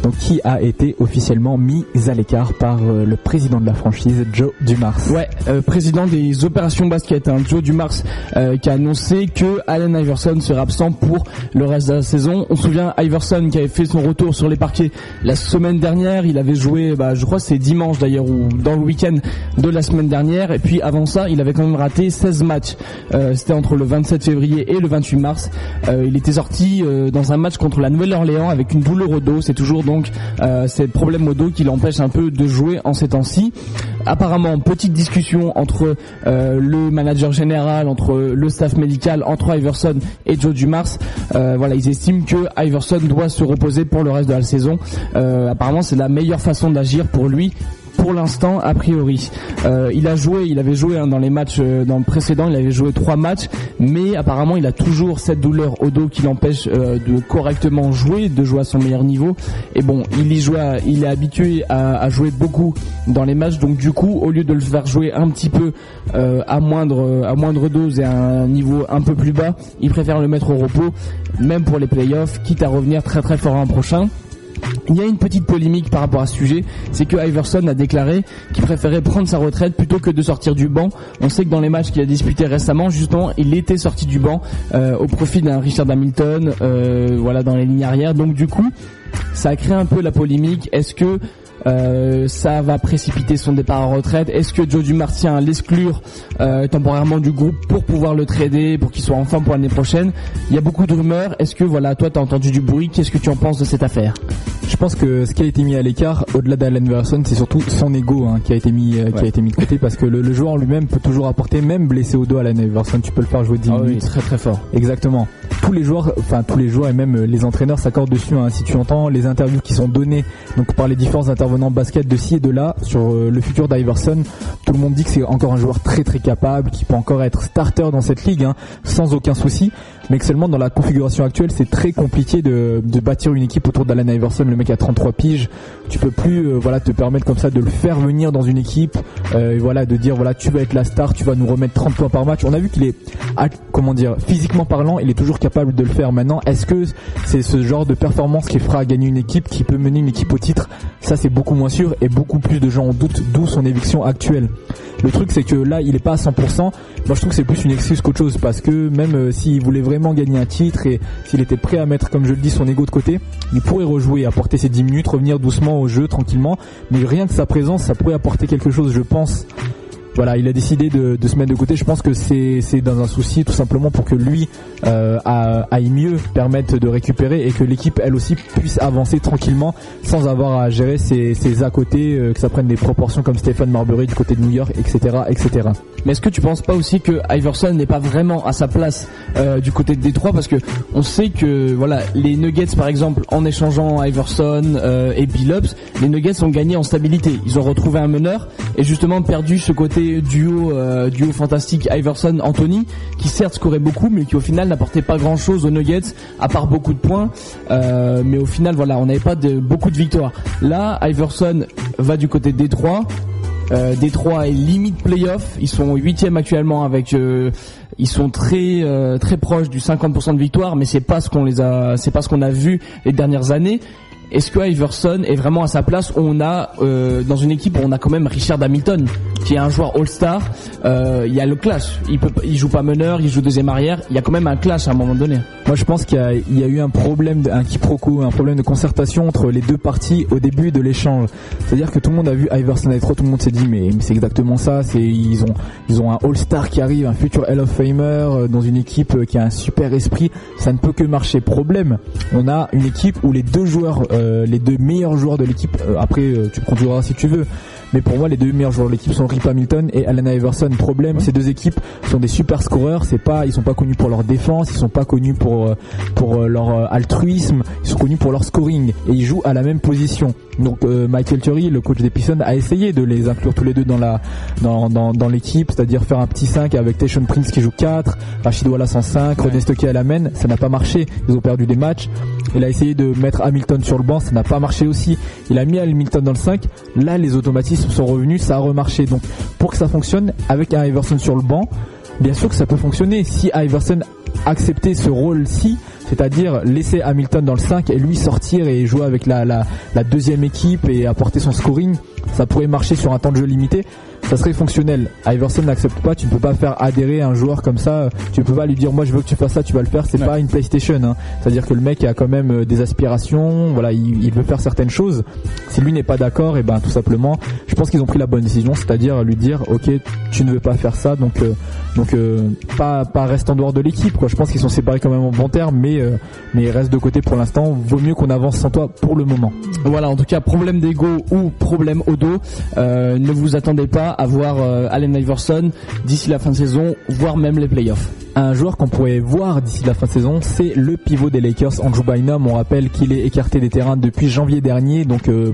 donc qui a été officiellement mis à l'écart par euh, le président de la franchise, Joe Dumars. Ouais, euh, président des opérations basket, hein, Joe Dumars, euh, qui a annoncé que Allen Iverson sera absent pour le reste de la saison. On se souvient Iverson qui avait fait son retour sur les parquets la semaine dernière. Il avait joué, bah, je crois c'est dimanche d'ailleurs ou dans le week-end de la semaine dernière. Et puis avant ça, il avait quand même raté 16 matchs. Euh, C'était entre le 27 février et le 28 mars. Euh, il était sorti dans un match contre la Nouvelle-Orléans avec une douleur au dos. C'est toujours donc euh, ces problèmes au dos qui l'empêchent un peu de jouer en ces temps-ci. Apparemment, petite discussion entre euh, le manager général, entre le staff médical, entre Iverson et Joe Dumars. Euh, voilà, ils estiment que Iverson doit se reposer pour le reste de la saison. Euh, apparemment, c'est la meilleure façon d'agir pour lui pour l'instant, a priori. Euh, il a joué, il avait joué hein, dans les matchs euh, dans le précédent, il avait joué trois matchs, mais apparemment il a toujours cette douleur au dos qui l'empêche euh, de correctement jouer, de jouer à son meilleur niveau. Et bon, il y joue, à- il est habitué à, à jouer beaucoup dans les matchs, donc du coup, au lieu de le faire jouer un petit peu euh, à moindre à moindre dose et à un niveau un peu plus bas, il préfère le mettre au repos, même pour les playoffs, quitte à revenir très très fort l'an prochain. Il y a une petite polémique par rapport à ce sujet, c'est que Iverson a déclaré qu'il préférait prendre sa retraite plutôt que de sortir du banc. On sait que dans les matchs qu'il a disputés récemment, justement, il était sorti du banc euh, au profit d'un Richard Hamilton, euh, voilà, dans les lignes arrières. Donc du coup, ça a créé un peu la polémique. Est-ce que euh, ça va précipiter son départ en retraite Est-ce que Joe à l'exclure euh, temporairement du groupe pour pouvoir le trader, pour qu'il soit enfin pour l'année prochaine? Il y a beaucoup de rumeurs. Est-ce que voilà, toi, t'as entendu du bruit? Qu'est-ce que tu en penses de cette affaire? Je pense que ce qui a été mis à l'écart, au-delà d'Allen Iverson, c'est surtout son ego hein, qui a été mis, euh, qui a été mis de côté parce que le, le joueur lui-même peut toujours apporter, même blessé au dos, Allen Iverson, tu peux le faire jouer 10 Ah oui, minutes. très très fort. Exactement. Tous les joueurs, enfin tous les joueurs et même les entraîneurs s'accordent dessus. hein. Si tu entends les interviews qui sont données donc par les différents intervenants basket de ci et de là sur euh, le futur d'Iverson, tout le monde dit que c'est encore un joueur très très capable, qui peut encore être starter dans cette ligue hein, sans aucun souci. Mais que seulement dans la configuration actuelle, c'est très compliqué de, de bâtir une équipe autour d'Allen Iverson. Le mec a 33 piges. Tu peux plus euh, voilà te permettre comme ça de le faire venir dans une équipe. euh, voilà de dire voilà tu vas être la star, tu vas nous remettre 30 points par match. On a vu qu'il est ah, comment dire physiquement parlant, il est toujours capable de le faire. Maintenant, est-ce que c'est ce genre de performance qui fera gagner une équipe, qui peut mener une équipe au titre? Ça, c'est beaucoup moins sûr et beaucoup plus de gens en doutent, d'où son éviction actuelle. Le truc, c'est que là, il est pas à 100%. Moi, je trouve que c'est plus une excuse qu'autre chose parce que même euh, s'il voulait vraiment gagner un titre et s'il était prêt à mettre, comme je le dis, son ego de côté, il pourrait rejouer, apporter ses 10 minutes, revenir doucement au jeu, tranquillement. Mais rien que sa présence, ça pourrait apporter quelque chose, je pense. Voilà, il a décidé de, se mettre de côté. Je pense que c'est dans un souci tout simplement pour que lui euh, aille mieux, permette de récupérer et que l'équipe elle aussi puisse avancer tranquillement sans avoir à gérer ses, à côté, euh, que ça prenne des proportions comme Stéphane Marbury du côté de New York, etc., etc. Mais est-ce que tu penses pas aussi que Iverson n'est pas vraiment à sa place euh, du côté de Détroit? Parce que on sait que voilà les Nuggets par exemple en échangeant Iverson et Billups, les Nuggets ont gagné en stabilité. Ils ont retrouvé un meneur et justement perdu ce côté duo euh, duo fantastique Iverson Anthony qui certes scorait beaucoup mais qui au final n'apportait pas grand chose aux Nuggets à part beaucoup de points. Euh, mais au final voilà on n'avait pas beaucoup de victoires. Là Iverson va du côté de Détroit. Euh, Détroit est limite playoff. Ils sont huitième actuellement avec. euh, ils sont très euh, très proches du 50% de victoire, mais c'est pas ce qu'on. C'est pas ce qu'on a vu les dernières années. Est-ce que Iverson est vraiment à sa place? On a euh, dans une équipe où on a quand même Richard Hamilton qui est un joueur All-Star. Euh, Il y a le clash. Il peut, joue pas meneur, il joue deuxième arrière. Il y a quand même un clash à un moment donné. Moi, je pense qu'il y, a- eu un problème, un quiproquo, un problème de concertation entre les deux parties au début de l'échange. C'est-à-dire que tout le monde a vu Iverson à Détroit, tout le monde s'est dit mais, c'est exactement ça. C'est ils ont ils ont un All-Star qui arrive, un futur Hall of Famer euh, dans une équipe qui a un super esprit. Ça ne peut que marcher. Problème, on a une équipe où les deux joueurs, les deux meilleurs joueurs de l'équipe. euh, après, euh, tu conduiras si tu veux. Mais pour moi, les deux meilleurs joueurs de l'équipe sont Rip Hamilton et Allen Iverson. Problème, ces deux équipes sont des super scoreurs. C'est pas, ils sont pas connus pour leur défense, ils sont pas connus pour euh, pour euh, leur euh, altruisme. Ils sont connus pour leur scoring et ils jouent à la même position. Donc euh, Michael Thury, le coach des Pistons, a essayé de les inclure tous les deux dans la dans dans, dans l'équipe, c'est-à-dire faire un petit 5 avec Tayshaun Prince qui joue 4, Rachid Wallace en 5, Rodney Stockey à la main. Ça n'a pas marché. Ils ont perdu des matchs. Il a essayé de mettre Hamilton sur le banc, ça n'a pas marché aussi. Il a mis Hamilton dans le 5. Là, les automatismes sont revenus, ça a remarché. Donc, pour que ça fonctionne, avec un Iverson sur le banc, bien sûr que ça peut fonctionner. Si Iverson acceptait ce rôle-ci, c'est-à-dire laisser Hamilton dans le 5 et lui sortir et jouer avec la, la, la deuxième équipe et apporter son scoring, ça pourrait marcher sur un temps de jeu limité. Ça serait fonctionnel. Iverson n'accepte pas, tu ne peux pas faire adhérer un joueur comme ça. Tu peux pas lui dire moi je veux que tu fasses ça, tu vas le faire. C'est pas une PlayStation. hein. C'est-à-dire que le mec a quand même euh, des aspirations. Voilà, il, il veut faire certaines choses. Si lui n'est pas d'accord, et ben tout simplement, je pense qu'ils ont pris la bonne décision, c'est-à-dire lui dire ok tu ne veux pas faire ça, donc euh, donc euh, pas pas reste en dehors de l'équipe quoi. Je pense qu'ils sont séparés quand même en bon terme, mais euh, mais reste de côté pour l'instant. Vaut mieux qu'on avance sans toi pour le moment. Voilà, en tout cas, problème d'ego ou problème au dos, ne vous attendez pas à voir euh, Allen Iverson d'ici la fin de saison, voire même les playoffs. Un joueur qu'on pourrait voir d'ici la fin de saison, c'est le pivot des Lakers, Andrew Bynum. On rappelle qu'il est écarté des terrains depuis janvier dernier, donc euh,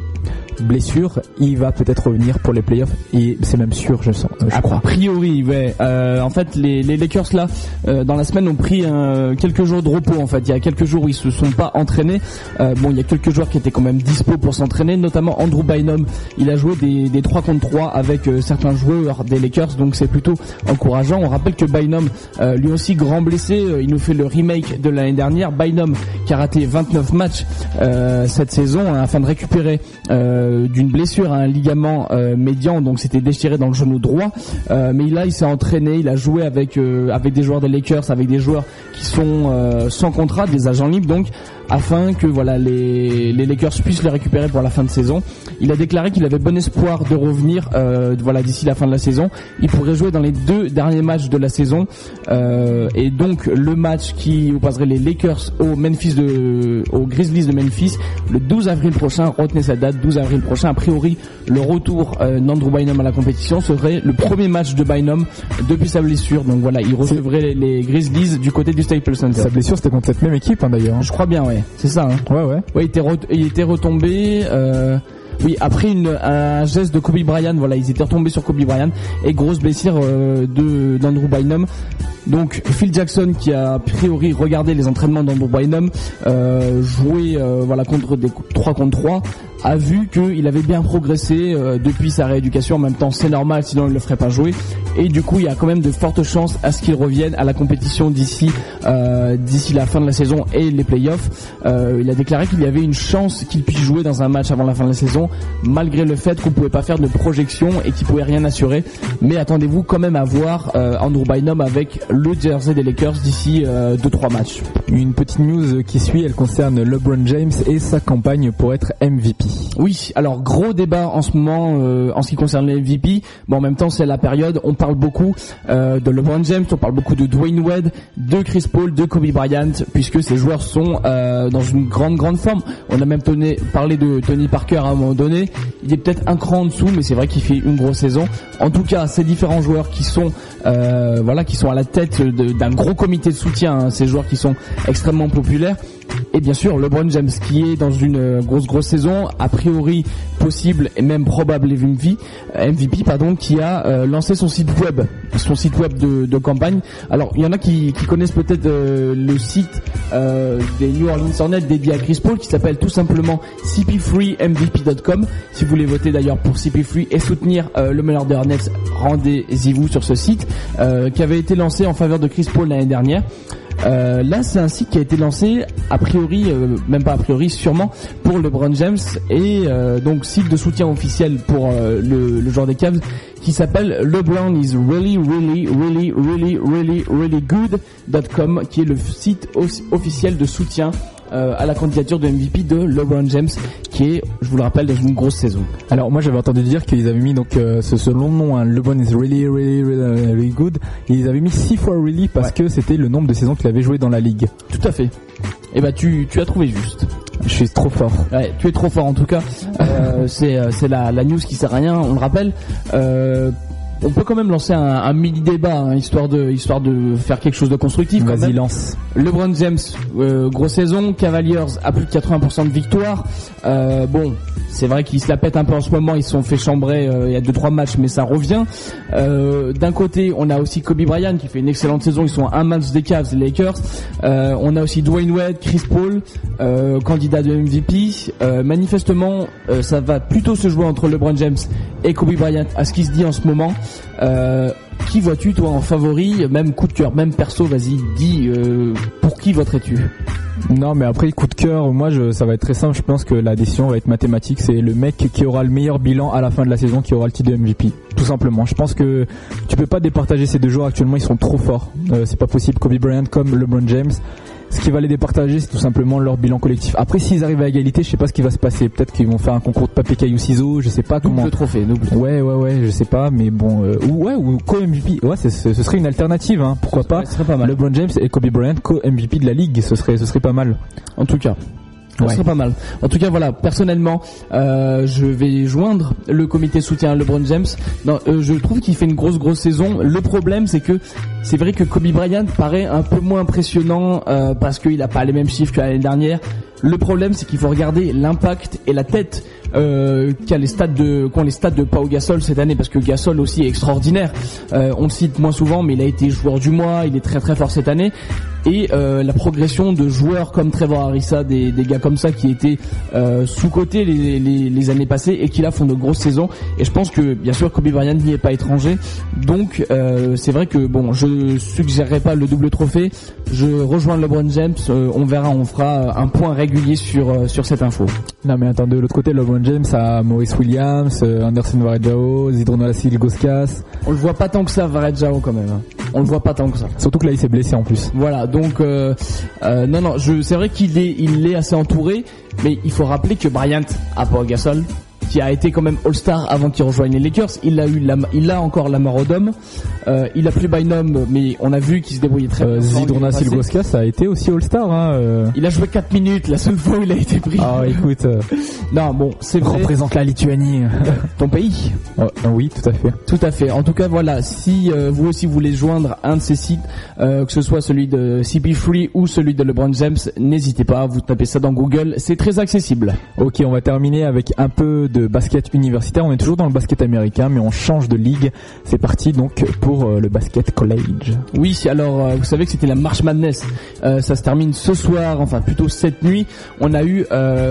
blessure, il va peut-être revenir pour les playoffs et c'est même sûr, je sens, euh, je A crois. priori, ouais. Euh, en fait, les, les Lakers là, euh, dans la semaine, ont pris euh, quelques jours de repos. En fait, il y a quelques jours où ils se sont pas entraînés. Bon, il y a quelques joueurs qui étaient quand même dispo pour s'entraîner, notamment Andrew Bynum. Il a joué des, des 3 contre 3 avec certains joueurs des Lakers, donc c'est plutôt encourageant. On rappelle que Bynum, euh, lui aussi grand blessé, euh, il nous fait le remake de l'année dernière. Bynum qui a raté 29 matchs euh, cette saison hein, afin de récupérer euh, d'une blessure à un ligament euh, médian, donc c'était déchiré dans le genou droit. Euh, mais là, il s'est entraîné, il a joué avec avec des joueurs des Lakers, avec des joueurs qui sont euh, sans contrat, des agents libres, donc afin que voilà les, les Lakers puissent le récupérer pour la fin de saison. Il a déclaré qu'il avait bon espoir de revenir euh, voilà d'ici la fin de la saison. Il pourrait jouer dans les deux derniers matchs de la saison Euh, et donc le match qui opposerait les Lakers au Memphis de aux Grizzlies de Memphis le 12 avril prochain. Retenez cette date, 12 avril prochain. A priori, le retour d'Andrew Bynum à la compétition serait le premier match de Bynum depuis sa blessure. Donc voilà, il recevrait les, les Grizzlies du côté du Staples Center. Sa blessure, c'était contre cette même équipe hein, d'ailleurs. Je crois bien, ouais. C'est ça. Hein. Ouais, ouais. Ouais, il était, re- il était retombé. Euh, oui, après un geste de Kobe Bryant, voilà, ils étaient retombés sur Kobe Bryant et grosse blessure euh, de d'Andrew Bynum. Donc Phil Jackson qui a a priori regardé les entraînements d'Andrew Bynum euh, jouer euh, voilà contre des 3 contre 3 a vu qu'il avait bien progressé euh, depuis sa rééducation. En même temps, c'est normal, sinon il ne le ferait pas jouer. Et du coup, il y a quand même de fortes chances à ce qu'il revienne à la compétition d'ici euh, d'ici la fin de la saison et les playoffs. Il a déclaré qu'il y avait une chance qu'il puisse jouer dans un match avant la fin de la saison, malgré le fait qu'on pouvait pas faire de projection et qu'il pouvait rien assurer. Mais attendez-vous quand même à voir euh, Andrew Bynum avec le jersey des Lakers d'ici 2-3 matchs. Une petite news qui suit, elle concerne LeBron James et sa campagne pour être MVP. Oui, alors gros débat en ce moment euh, en ce qui concerne les MVP. Bon, en même temps, c'est la période. On parle beaucoup euh, de LeBron James, on parle beaucoup de Dwayne Wade, de Chris Paul, de Kobe Bryant, puisque ces joueurs sont euh, dans une grande grande forme. On a même parlé de Tony Parker à un moment Il est peut-être un cran en dessous, mais c'est vrai qu'il fait une grosse saison. En tout cas, ces différents joueurs qui sont euh, voilà, qui sont à la tête d'un gros comité de soutien, hein, ces joueurs qui sont extrêmement populaires. Et bien sûr, LeBron James qui est dans une euh, grosse grosse saison, a priori possible et même probable MVP, euh, MVP pardon, qui a euh, lancé son site web, son site web de, campagne. Alors il y en a qui, connaissent peut-être le site des New Orleans Hornets dédié à Chris Paul qui s'appelle tout simplement cp3mvp.com. Si vous voulez voter d'ailleurs pour CP3 et soutenir le meneur des Hornets, rendez-y vous sur ce site qui avait été lancé en faveur de Chris Paul l'année dernière. Euh, là, c'est un site qui a été lancé a priori, euh, même pas a priori, sûrement pour LeBron James et euh, donc site de soutien officiel pour le, le joueur des Cavs qui s'appelle LeBron is really really really really really good.com qui est le site officiel de soutien euh, à la candidature de MVP de LeBron James qui est, je vous le rappelle, dans une grosse saison. Alors moi j'avais entendu dire qu'ils avaient mis donc euh, ce, ce long nom, hein, LeBron is really really really, really good, et ils avaient mis 6 fois really parce que c'était le nombre de saisons qu'il avait joué dans la ligue. Tout à fait. Et bah tu, tu as trouvé juste. Je suis trop fort. Ouais, tu es trop fort en tout cas. Euh, c'est euh, c'est la, la news qui sert à rien, on le rappelle. Euh, on peut quand même lancer un, un mini débat hein, histoire de histoire de faire quelque chose de constructif. Vas-y lance. LeBron James, euh, grosse saison. Cavaliers à plus de 80% de victoire. Euh, bon, c'est vrai qu'ils se la pètent un peu en ce moment. Ils se sont fait chambrer euh, il y a deux trois matchs, mais ça revient. Euh, D'un côté, on a aussi Kobe Bryant qui fait une excellente saison. Ils sont à un match des Cavs, les Lakers. Euh, on a aussi Dwayne Wade, Chris Paul, euh, candidat de MVP. Euh, manifestement, euh, ça va plutôt se jouer entre LeBron James et Kobe Bryant, à ce qui se dit en ce moment. Euh, qui vois-tu toi en favori, même coup de cœur, même perso, vas-y, dis euh, pour qui voterais-tu? Non mais après coup de cœur, moi ça va être très simple, je pense que la décision va être mathématique, c'est le mec qui aura le meilleur bilan à la fin de la saison qui aura le titre de MVP. Tout simplement. Je pense que tu peux pas départager ces deux joueurs actuellement, ils sont trop forts. Euh, c'est pas possible. Kobe Bryant comme LeBron James. Ce qui va les départager, c'est tout simplement leur bilan collectif. Après, s'ils arrivent à égalité, je sais pas ce qui va se passer. Peut-être qu'ils vont faire un concours de papier caillou ciseaux, je sais pas comment. Double trophée, double. Ouais, ouais, ouais, je sais pas, mais bon, euh, ou ouais, ou co-MVP. Ouais, ce serait une alternative, hein. Pourquoi pas ce serait pas mal. LeBron James et Kobe Bryant co-MVP de la ligue, ce serait, ce serait pas mal. En tout cas. Ouais. serait pas mal. En tout cas, voilà. Personnellement, euh, je vais joindre le comité soutien à LeBron James. Non, euh, je trouve qu'il fait une grosse grosse saison. Le problème, c'est que c'est vrai que Kobe Bryant paraît un peu moins impressionnant euh, parce qu'il a pas les mêmes chiffres que l'année dernière. Le problème, c'est qu'il faut regarder l'impact et la tête euh, a les stats de, qu'ont les stats de Pau Gasol cette année, parce que Gasol aussi est extraordinaire. Euh, on le cite moins souvent, mais il a été joueur du mois, il est très très fort cette année. Et euh, la progression de joueurs comme Trevor Harissa, des, des gars comme ça qui étaient euh, sous côté les, les, les années passées et qui là font de grosses saisons. Et je pense que bien sûr Kobe Bryant n'y est pas étranger. Donc euh, c'est vrai que bon, je suggérerais pas le double trophée. Je rejoins LeBron James. Euh, on verra, on fera un point régulier sur euh, sur cette info. Non mais attends, de l'autre côté, LeBron James a Maurice Williams, euh, Anderson Varejao, Zidronas Ilgauskas. On le voit pas tant que ça, Varejao quand même. hein. On le voit pas tant que ça. Surtout que là il s'est blessé en plus. Voilà, donc euh, euh, non non, c'est vrai qu'il est il est assez entouré, mais il faut rappeler que Bryant a pas Gasol qui a été quand même All-Star avant qu'il rejoigne les Lakers, il a eu la, il a encore la mort au dôme. Euh, il a plus Bynum, mais on a vu qu'il se débrouillait très Euh, bien. Zidronas L'année passée. Ilgauskas a été aussi All-Star. Hein, euh. Il a joué 4 minutes, la seule fois où il a été pris. Ah écoute, euh, Non, bon, c'est vrai. représente la Lituanie. Ton pays. Oh, oui, tout à fait. Tout à fait. En tout cas, voilà, si euh, vous aussi voulez joindre un de ces sites, euh, que ce soit celui de CP3 ou celui de LeBron James, n'hésitez pas, vous tapez ça dans Google, c'est très accessible. Ok, on va terminer avec un peu de basket universitaire. On est toujours dans le basket américain, mais on change de ligue. C'est parti donc pour euh, le basket college. Oui, alors euh, vous savez que c'était la March Madness. Euh, ça se termine ce soir, enfin plutôt cette nuit. On a eu,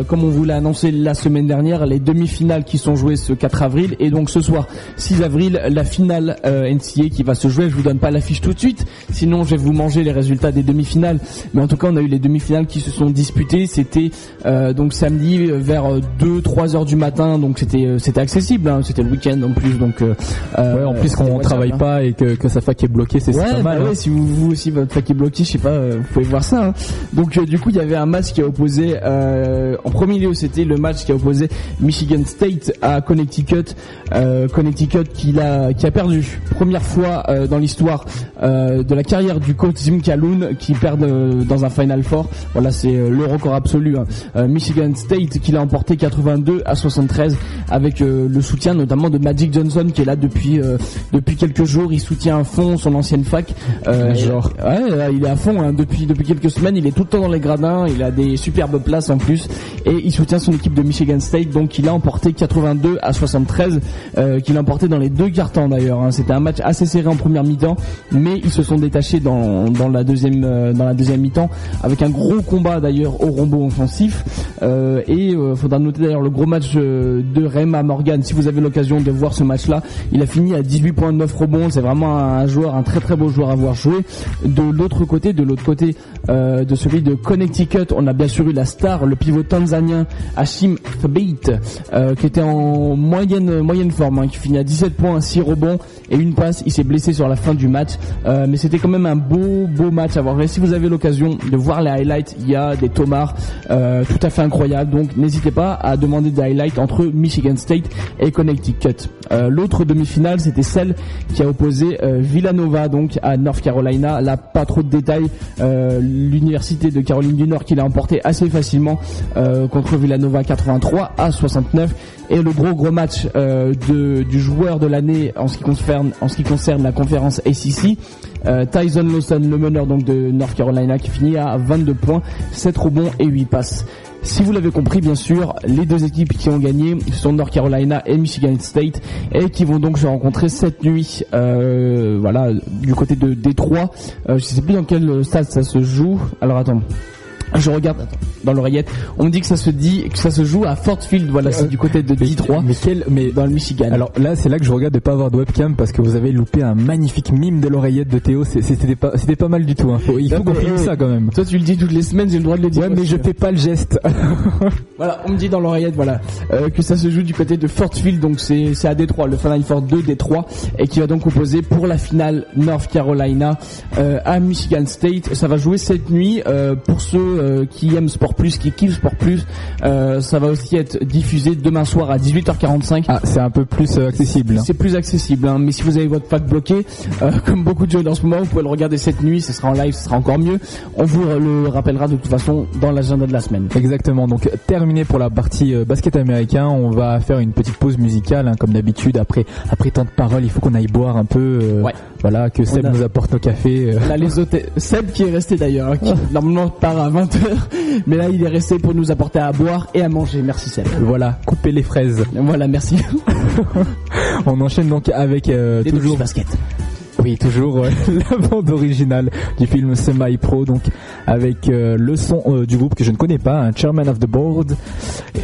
comme on vous l'a annoncé la semaine dernière, les demi-finales qui sont jouées ce 4 avril et donc ce soir 6 avril la finale NCA qui va se jouer. Je vous donne pas l'affiche tout de suite, sinon je vais vous manger les résultats des demi-finales. Mais en tout cas, on a eu les demi-finales qui se sont disputées. C'était donc samedi vers 2-3 heures du matin, donc c'était euh, c'était accessible. hein. C'était le week-end en plus, donc euh, Ouais, en plus qu'on travaille hein. pas et que, que sa fac est bloquée, c'est Ouais, pas bah hein. ouais, si vous, vous aussi votre fac est bloqué, je sais pas, euh, vous pouvez voir ça. Donc euh, du coup, il y avait un match qui a opposé, euh, en premier lieu, c'était le match qui a opposé Michigan State à Connecticut. Euh, Connecticut qui a qui a perdu première fois euh, dans l'histoire euh, de la carrière du coach Jim Calhoun qui perd euh, dans un Final Four. Voilà, c'est euh, le record absolu. Euh, Michigan State qui l'a emporté 82 à 73 avec euh, le soutien notamment de Magic Johnson qui est là depuis euh, depuis quelques jours. Il soutient à fond son ancienne fac. Euh, Genre. Ouais, il est à fond hein. depuis depuis quelques semaines. Il est tout le temps dans les gradins. Il a des superbes places en plus et il soutient son équipe de Michigan State. Donc il a emporté 82 à 73, euh, qu'il a emporté dans les deux cartons d'ailleurs. hein. C'était un match assez serré en première mi-temps, mais ils se sont détachés dans dans la deuxième dans la deuxième mi-temps avec un gros combat d'ailleurs au rombo offensif. Euh, et euh, faudra noter d'ailleurs le gros match euh, de Rema Morgan. Si vous avez l'occasion de voir ce match-là, il a fini à 18 points de 9 rebonds. C'est vraiment un, un joueur, un très très beau joueur à voir jouer. De l'autre côté, de l'autre côté euh, de celui de Connecticut, on a bien sûr eu la star, le pivot tanzanien Hashim Thabit, euh, qui était en moyenne moyenne forme, hein, qui finit à 17 points, 6 rebonds et une passe. Il s'est blessé sur la fin du match, Euh, mais c'était quand même un beau beau match à voir. Et si vous avez l'occasion de voir les highlights, il y a des tomards euh, tout à fait incroyables. Donc n'hésitez pas à demander des highlights entre Michigan State et Connecticut. Euh, L'autre demi-finale, c'était celle qui a opposé euh, Villanova donc à North Carolina. Là, pas trop de détails. Euh, L'université de Caroline du Nord qui l'a emporté assez facilement euh, contre Villanova 83 à 69. Et le gros gros match euh, de, du joueur de l'année en ce qui concerne en ce qui concerne la conférence ACC, euh, Tyson Lawson, le meneur donc de North Carolina, qui finit à 22 points, 7 rebonds et 8 passes. Si vous l'avez compris, bien sûr, les deux équipes qui ont gagné sont North Carolina et Michigan State et qui vont donc se rencontrer cette nuit, euh, voilà, du côté de Détroit. Euh, je sais plus dans quel stade ça se joue. Alors attends. Je regarde attends, dans l'oreillette. On me dit que ça se dit que ça se joue à Fort Field. Voilà, c'est du côté de Détroit, Mais quel, mais dans le Michigan. alors là, c'est là que je regarde de pas avoir de webcam parce que vous avez loupé un magnifique mime de l'oreillette de Théo. C'était pas, c'était pas mal du tout. Hein. Faut- il faut qu'on filme ça quand même. toi, tu le dis toutes les semaines, j'ai le droit de le dire. Ouais, mais je fais pas le geste. Voilà, on me dit dans l'oreillette, voilà, euh, que ça se joue du côté de Fort Field, donc c'est c'est à Détroit, le Final Four 2 Détroit, et qui va donc opposer pour la finale North Carolina euh, à Michigan State. Ça va jouer cette nuit euh, pour ceux euh, qui aiment Sport Plus, qui kiffent Sport Plus. euh, ça va aussi être diffusé demain soir à 18h45. Ah, c'est un peu plus euh, accessible. C'est plus accessible, hein, mais si vous avez votre fac bloqué, comme beaucoup de jeunes en ce moment, vous pouvez le regarder cette nuit, ce sera en live, ce sera encore mieux. On vous le rappellera de toute façon dans l'agenda de la semaine. Exactement. Donc terminé pour la partie basket américain, on va faire une petite pause musicale hein, comme d'habitude. Après après tant de paroles, il faut qu'on aille boire un peu, euh, Ouais. Voilà, que Seb a- nous apporte nos cafés. euh. Là, les hôtels, Seb qui est resté d'ailleurs, hein, qui normalement part à 20h, mais là il est resté pour nous apporter à boire et à manger. Merci Seb. Voilà, couper les fraises. Voilà, merci. On enchaîne donc avec euh, Les toujours basket. Oui, toujours euh, la bande originale du film Semi Pro, donc avec euh, le son euh, du groupe que je ne connais pas, un Chairman of the Board,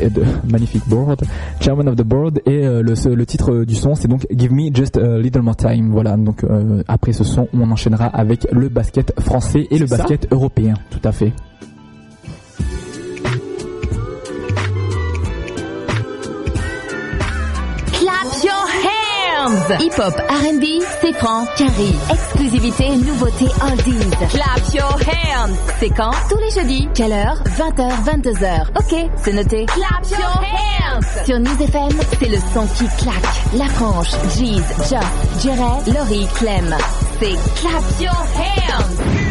et de, magnifique board, Chairman of the Board, et euh, le, le titre du son c'est donc Give Me Just a Little More Time. Voilà, donc après ce son, on enchaînera avec le basket français et le basket européen. Tout à fait. Hip-hop, R&B, c'est franc, carré. Exclusivité, nouveauté, oldies. Clap your hands! C'est quand? Tous les jeudis. Quelle heure? 20h, 22h. Ok, c'est noté. Clap your hands! Sur News FM, c'est le son qui claque. La Franche, Jeez, Joff, Jerry, Laurie, Clem. C'est Clap your hands!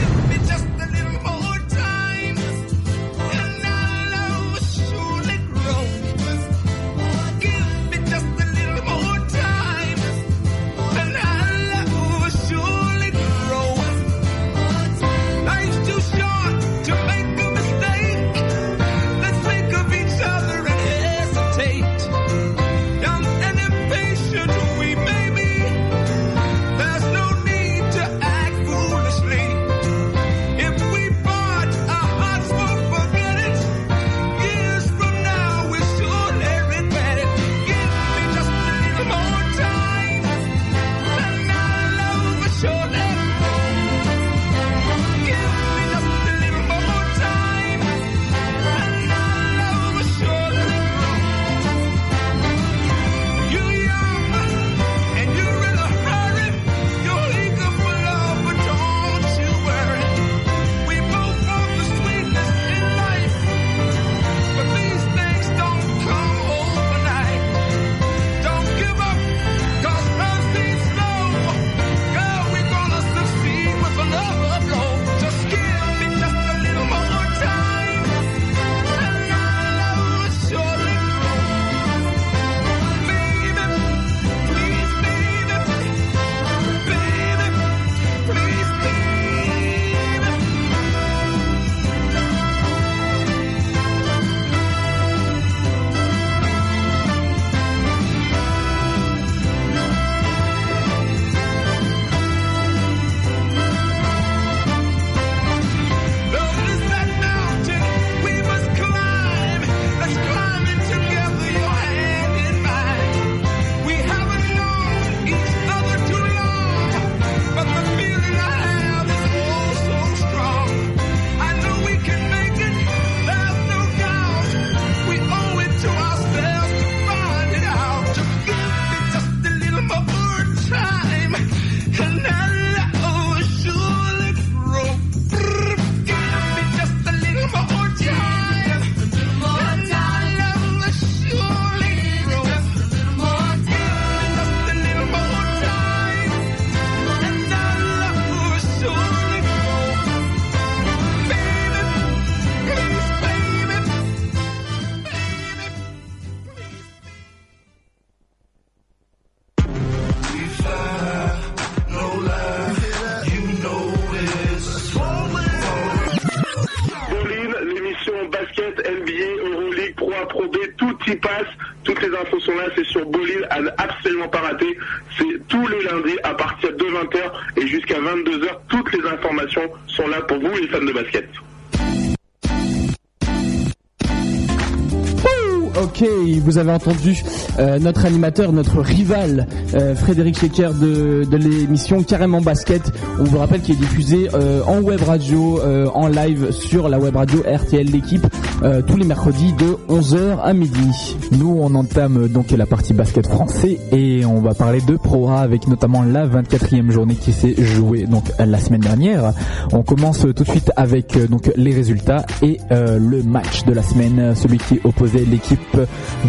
Avez entendu euh, notre animateur, notre rival, euh, Frédéric Schecker de, de l'émission Carrément Basket. On vous rappelle qu'il est diffusé euh, en web radio, en live sur la web radio RTL l'équipe euh, tous les mercredis de 11h à midi. Nous, on entame donc la partie basket français et on va parler de Pro A avec notamment la 24e journée qui s'est jouée donc la semaine dernière. On commence tout de suite avec euh, donc les résultats et euh, le match de la semaine, celui qui opposait l'équipe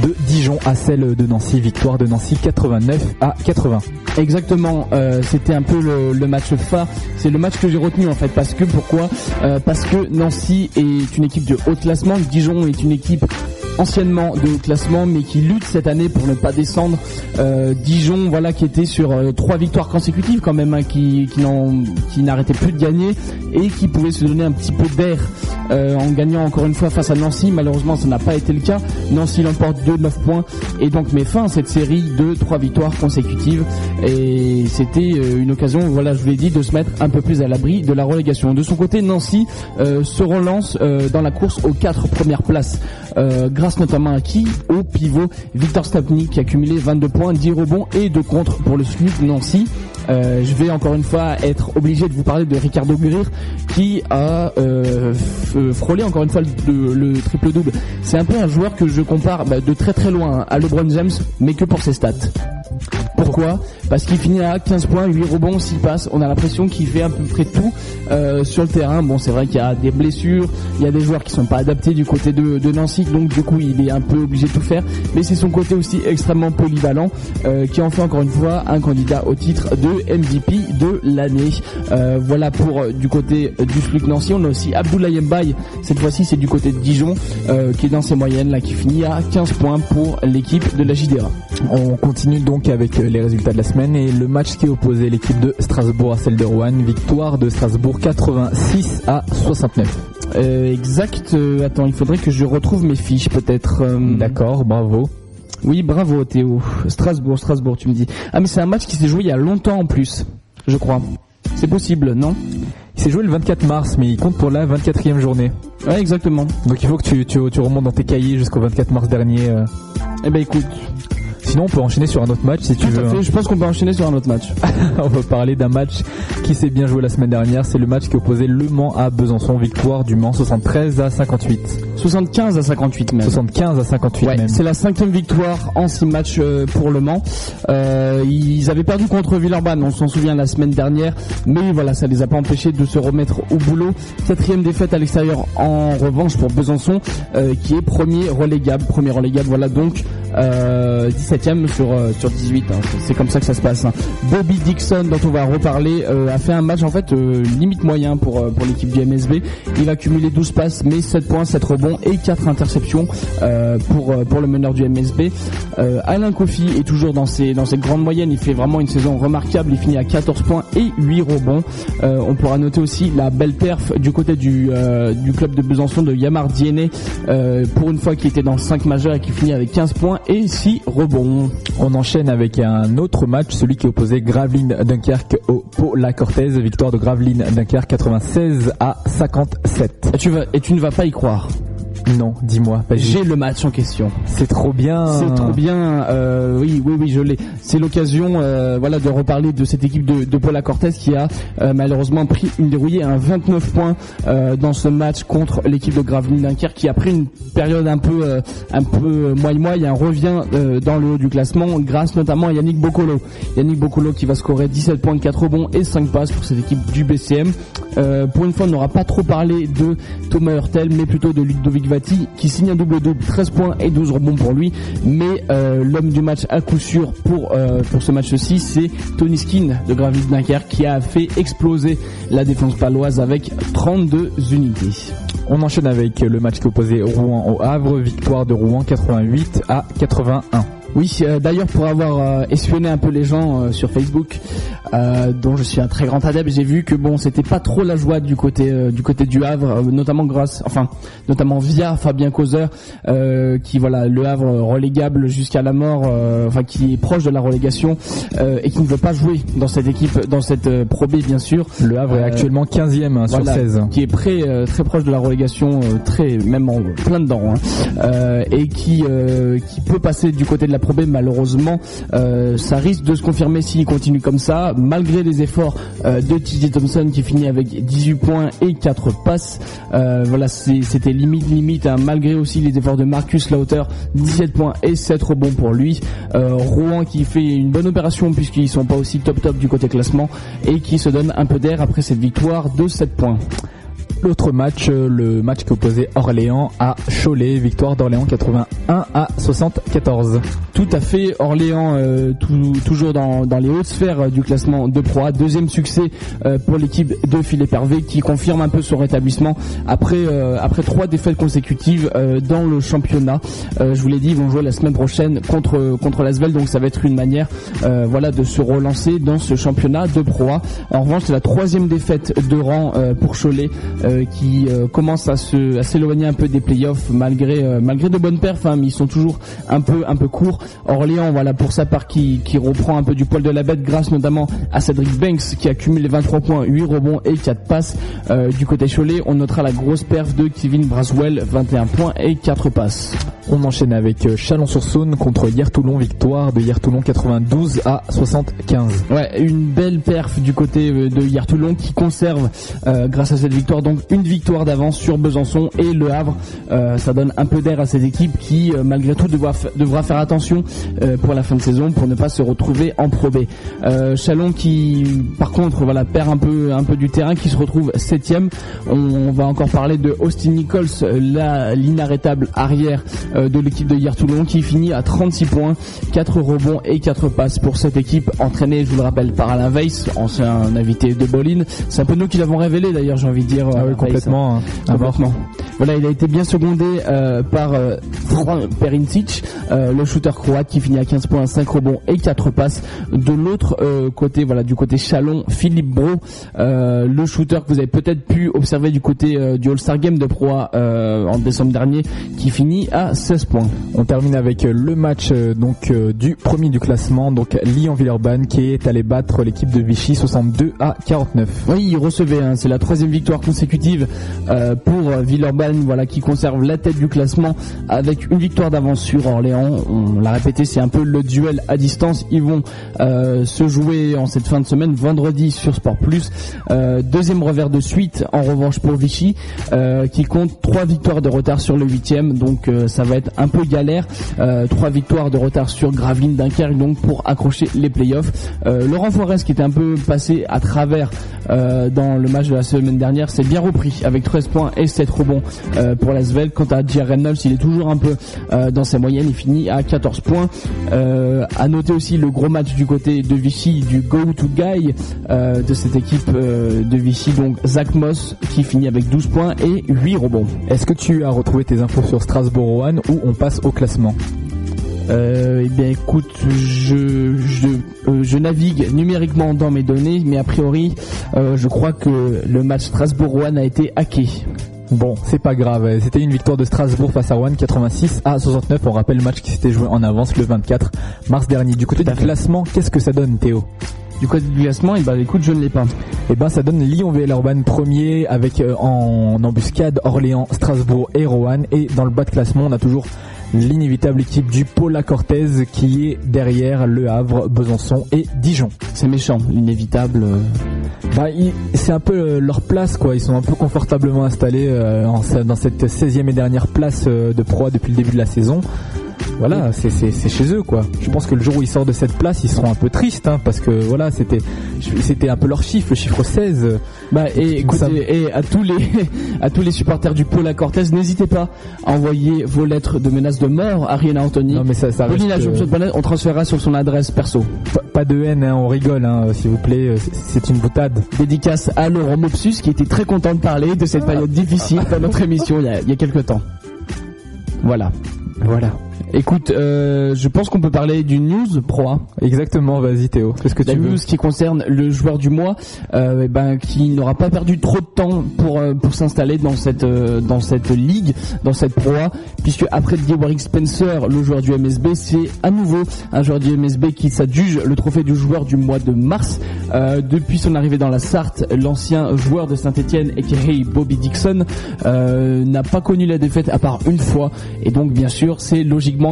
de Dijon à celle de Nancy, victoire de Nancy 89 à 80. Exactement, euh, c'était un peu le, le match phare. C'est le match que j'ai retenu en fait. Parce que pourquoi? Euh, Parce que Nancy est une équipe de haut classement. Dijon est une équipe anciennement de classement, mais qui lutte cette année pour ne pas descendre. Euh, Dijon, voilà, qui était sur euh, trois victoires consécutives quand même, hein, qui n'arrêtait plus de gagner et qui pouvait se donner un petit peu d'air euh, en gagnant encore une fois face à Nancy. Malheureusement, ça n'a pas été le cas. Nancy l'emporte 2-9 points et donc met fin à cette série de trois victoires consécutives. Et c'était une occasion, voilà, je vous l'ai dit, de se mettre un peu plus à l'abri de la relégation. De son côté, Nancy se relance dans la course aux quatre premières places, grâce notamment à qui Au pivot Victor Stapnik qui a cumulé 22 points, 10 rebonds et 2 contre pour le SNUP Nancy. Euh, je vais encore une fois être obligé de vous parler de Ricardo Gurir qui a euh, f- frôlé encore une fois le, le triple double. C'est un peu un joueur que je compare bah, de très très loin à LeBron James, mais que pour ses stats. Pourquoi? Parce qu'il finit à 15 points, 8 rebonds, 6 passes. On a l'impression qu'il fait à peu près tout euh, sur le terrain. Bon, c'est vrai qu'il y a des blessures, il y a des joueurs qui sont pas adaptés du côté de, Nancy, donc du coup il est un peu obligé de tout faire. Mais c'est son côté aussi extrêmement polyvalent euh, qui en fait encore une fois un candidat au titre de MVP de l'année. Euh, voilà pour euh, du côté euh, du SLUC Nancy. On a aussi Abdoulaye Mbaye. Cette fois-ci c'est du côté de Dijon euh, qui est dans ses moyennes là, qui finit à 15 points pour l'équipe de la JDA. On continue donc avec les résultats de la semaine et le match qui opposait l'équipe de Strasbourg à celle de Rouen. Victoire de Strasbourg 86 à 69. Euh, exact. attends, il faudrait que je retrouve mes fiches peut-être. D'accord, bravo. Oui, bravo Théo. Strasbourg, Strasbourg, tu me dis. Ah mais c'est un match qui s'est joué il y a longtemps en plus, je crois. C'est possible, non? Il s'est joué le 24 mars, mais il compte pour la 24e journée. Ouais, exactement. Donc il faut que tu, tu, tu remontes dans tes cahiers jusqu'au 24 mars dernier. euh. Eh ben écoute, Sinon, on peut enchaîner sur un autre match si tu veux. fait. hein. Je pense qu'on peut enchaîner sur un autre match. on va parler d'un match qui s'est bien joué la semaine dernière. C'est le match qui opposait Le Mans à Besançon. Victoire du Mans 73 à 58. 75 à 58 même. 75 à 58 Ouais, même. c'est la cinquième victoire en six matchs euh, pour Le Mans. Euh, ils avaient perdu contre Villeurbanne, on s'en souvient la semaine dernière, mais voilà, ça les a pas empêchés de se remettre au boulot. Quatrième défaite à l'extérieur en revanche pour Besançon, euh, qui est premier relégable, premier relégable. Voilà donc euh, 17e sur euh, sur 18. hein. C'est- comme ça que ça se passe. hein. Bobby Dixon, dont on va reparler, euh, a fait un match en fait euh, limite moyen pour pour l'équipe du MSB. Il va cumuler 12 passes, mais 7 points, 7 rebonds et 4 interceptions pour pour le meneur du MSB. Alain Kofi est toujours dans ses dans cette grande moyenne. Il fait vraiment une saison remarquable. Il finit à 14 points et 8 rebonds. On pourra noter aussi la belle perf du côté du du club de Besançon de Yamar Diené pour une fois qui était dans le 5 majeur et qui finit avec 15 points et 6 rebonds. On enchaîne avec un autre match, celui qui opposait Gravelines Dunkerque au Paula Cortez. Victoire de Gravelines Dunkerque 96 à 57. Et tu vas et tu ne vas pas y croire. Non, dis-moi. J'ai le match en question. C'est trop bien. C'est trop bien. euh, oui, oui, oui, je l'ai. C'est l'occasion, euh, voilà, de reparler de cette équipe de, de Paula Cortez qui a euh, malheureusement pris une dérouillée à un 29 points dans ce match contre l'équipe de Gravelines Dunkerque qui a pris une période un peu, un peu moyen moyen, revient dans le haut du classement grâce notamment à Yannick Bocolo. Yannick Bocolo qui va scorer 17 points, 4 rebonds et 5 passes pour cette équipe du BCM. Euh, pour une fois, on n'aura pas trop parlé de Thomas Hurtel, mais plutôt de Ludovic Vati, qui signe un double-double, 13 points et 12 rebonds pour lui. Mais euh, l'homme du match à coup sûr pour, euh, ce match-ci, c'est Tony Skin de Gravis Dunkerque, qui a fait exploser la défense paloise avec 32 unités. On enchaîne avec le match qui Rouen au Havre. Victoire de Rouen 88 à 81. Oui, euh, d'ailleurs pour avoir euh, espionné un peu les gens euh, sur Facebook, dont je suis un très grand adepte, j'ai vu que bon, c'était pas trop la joie du côté du côté du Havre, notamment grâce, enfin, notamment via Fabien Causeur, qui voilà le Havre relégable jusqu'à la mort, enfin qui est proche de la relégation et qui ne veut pas jouer dans cette équipe, dans cette Pro B bien sûr. Le Havre est actuellement 15e hein, sur voilà, 16. qui est euh, très proche de la relégation, très même en plein dedans, hein, et qui qui peut passer du côté de la Pro B. Malheureusement, euh, ça risque de se confirmer s'il continue comme ça, malgré les efforts euh, de TJ Thompson qui finit avec 18 points et 4 passes. Euh, voilà, c'était limite limite, hein, malgré aussi les efforts de Marcus Lauter, 17 points et 7 rebonds pour lui. Rouen qui fait une bonne opération puisqu'ils sont pas aussi top top du côté classement et qui se donne un peu d'air après cette victoire de 7 points. L'autre match, euh, le match qui opposait Orléans à Cholet. Victoire d'Orléans 81 à 74. Tout à fait. Orléans, euh, toujours dans, les hautes sphères euh, du classement de Pro. Deuxième succès pour l'équipe de Philippe Hervé qui confirme un peu son rétablissement après après trois défaites consécutives dans le championnat. Je vous l'ai dit, ils vont jouer la semaine prochaine contre contre l'Asvel, donc ça va être une manière voilà de se relancer dans ce championnat de Pro A. En revanche, c'est la troisième défaite de rang pour Cholet euh, qui euh, commence à se à s'éloigner un peu des playoffs malgré euh, malgré de bonnes perfs, hein, mais ils sont toujours un peu un peu courts. Orléans, voilà pour sa part qui qui reprend un peu du poil de la bête grâce notamment à Cedric Banks qui accumule les 23 points, 8 rebonds et 4 passes. Euh, du côté Cholet, on notera la grosse perf de Kevin Braswell, 21 points et 4 passes. On enchaîne avec Chalon-sur-Saône contre Hier-Toulon, victoire de Hier-Toulon 92 à 75. Ouais, une belle perf du côté de hier Toulon qui conserve grâce à cette victoire donc une victoire d'avance sur Besançon et Le Havre. Euh, ça donne un peu d'air à cette équipe qui euh, malgré tout devra, fa- devra faire attention euh, pour la fin de saison pour ne pas se retrouver en Pro B. Chalon qui par contre voilà perd un peu du terrain qui se retrouve septième. On, va encore parler de Austin Nichols, la l'inarrêtable arrière de l'équipe de hier Toulon qui finit à 36 points, 4 rebonds et 4 passes pour cette équipe entraînée, je vous le rappelle, par Alain Weiss, ancien invité de Bolin. C'est un peu nous qui l'avons révélé d'ailleurs, j'ai envie de dire. Weiss. complètement. hein. Complètement. Voilà, il a été bien secondé euh, par euh, Fran Perincic, euh, le shooter croate qui finit à 15 points, 5 rebonds et 4 passes. De l'autre euh, côté, voilà, du côté Chalon, Philippe Bro, euh, le shooter que vous avez peut-être pu observer du côté euh, du All-Star Game de Pro A, euh, en décembre dernier, qui finit à 16 points. On termine avec euh, le match euh, donc euh, du premier du classement, donc Lyon-Villeurbanne qui est allé battre l'équipe de Vichy 62 à 49. Oui, il recevait, hein, c'est la troisième victoire consécutive euh, pour euh, Villeurbanne, voilà, qui conserve la tête du classement avec une victoire d'avance sur Orléans. On l'a répété, c'est un peu le duel à distance. Ils vont euh, se jouer en cette fin de semaine, vendredi sur Sport Plus. Deuxième revers de suite, en revanche pour Vichy, qui compte trois victoires de retard sur le huitième, donc ça va être un peu galère. Trois victoires de retard sur Gravelines, Dunkerque, donc pour accrocher les playoffs. Laurent Forest, qui était un peu passé à travers dans le match de la semaine dernière, s'est bien repris avec 13 points et 7 rebonds euh, pour la Svel. Quant à J.R. Reynolds, il est toujours un peu euh, dans ses moyennes, il finit à 14 points. Euh, à noter aussi le gros match du côté de Vichy, du go-to guy euh, de cette équipe euh, de Vichy, donc Zach Moss, qui finit avec 12 points et 8 rebonds. Est-ce que tu as retrouvé tes infos sur Strasbourg-Roanne ou on passe au classement? Eh bien écoute, je, je, euh, je navigue numériquement dans mes données, mais a priori, euh, je crois que le match Strasbourg-Rouen a été hacké. Bon, c'est pas grave. C'était une victoire de Strasbourg face à Rouen 86 à 69. On rappelle le match qui s'était joué en avance le 24 mars dernier. Du côté du classement, qu'est-ce que ça donne Théo? Du côté du classement, eh ben écoute, je ne l'ai pas. Eh ben, ça donne Lyon-Villeurbanne premier avec euh, en embuscade Orléans, Strasbourg et Roanne. Et dans le bas de classement, on a toujours l'inévitable équipe du Paula Cortez qui est derrière Le Havre, Besançon et Dijon. C'est méchant, l'inévitable. euh. Bah, c'est un peu euh, leur place quoi. Ils sont un peu confortablement installés euh, dans cette 16e et dernière place de proie depuis le début de la saison. Voilà, c'est chez eux quoi. Je pense que le jour où ils sortent de cette place, ils seront un peu tristes hein, parce que voilà, c'était c'était un peu leur chiffre, le chiffre 16. Bah et écoutez, Ça- et à tous les à tous les supporters du Paula Cortez, n'hésitez pas à envoyer vos lettres de menaces de mort à Rihanna Anthony. Non mais ça, ça reste, euh, on transférera sur son adresse perso. pas, de haine, hein, on rigole, hein, s'il vous plaît. euh, c'est- C'est une boutade. Dédicace à Laurent Mopsus qui était très content de parler de cette période difficile dans notre émission il y a, il y a quelques temps. Voilà. Voilà. Écoute, euh, je pense qu'on peut parler d'une news pro A. Exactement. Vas-y Théo. Qu'est-ce que La tu veux news qui concerne le joueur du mois, euh, eh ben, qui n'aura pas perdu trop de temps pour euh, pour s'installer dans cette dans cette ligue, dans cette Pro A, puisque après Warwick Spencer, le joueur du MSB, c'est à nouveau un joueur du MSB qui s'adjuge le trophée du joueur du mois de mars. Depuis son arrivée dans la Sarthe, l'ancien joueur de Saint-Etienne, a.k.a. Bobby Dixon, n'a pas connu la défaite à part une fois, et donc bien sûr, c'est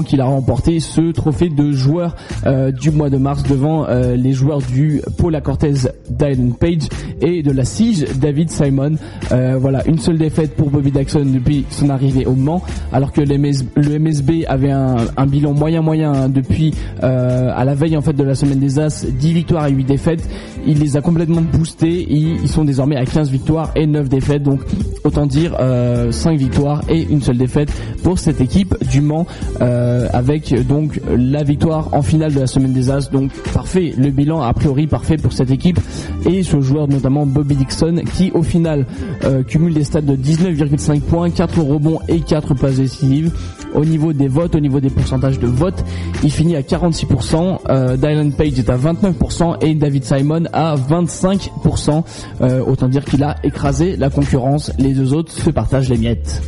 qu'il a remporté ce trophée de joueur euh, du mois de mars devant euh, les joueurs du Paula Cortez Dylan Page et de la Sige David Simon. Euh, voilà, une seule défaite pour Bobby Jackson depuis son arrivée au Mans, alors que le, MS le MSB avait un, bilan moyen moyen depuis à la veille en fait de la semaine des As, 10 victoires et 8 défaites. Il les a complètement boostés. Ils, sont désormais à 15 victoires et 9 défaites. Donc autant dire euh, 5 victoires et une seule défaite pour cette équipe du Mans euh, avec donc la victoire en finale de la semaine des As. Donc parfait, le bilan a priori parfait pour cette équipe et ce joueur notamment Bobby Dixon qui au final euh, cumule des stats de 19,5 points, 4 rebonds et 4 passes décisives. Au niveau des votes, au niveau des pourcentages de vote, il finit à 46%, euh, Dylan Page est à 29% et David Simon à 25%. Euh, autant dire qu'il a écrasé la concurrence. Les deux autres se partagent les miettes.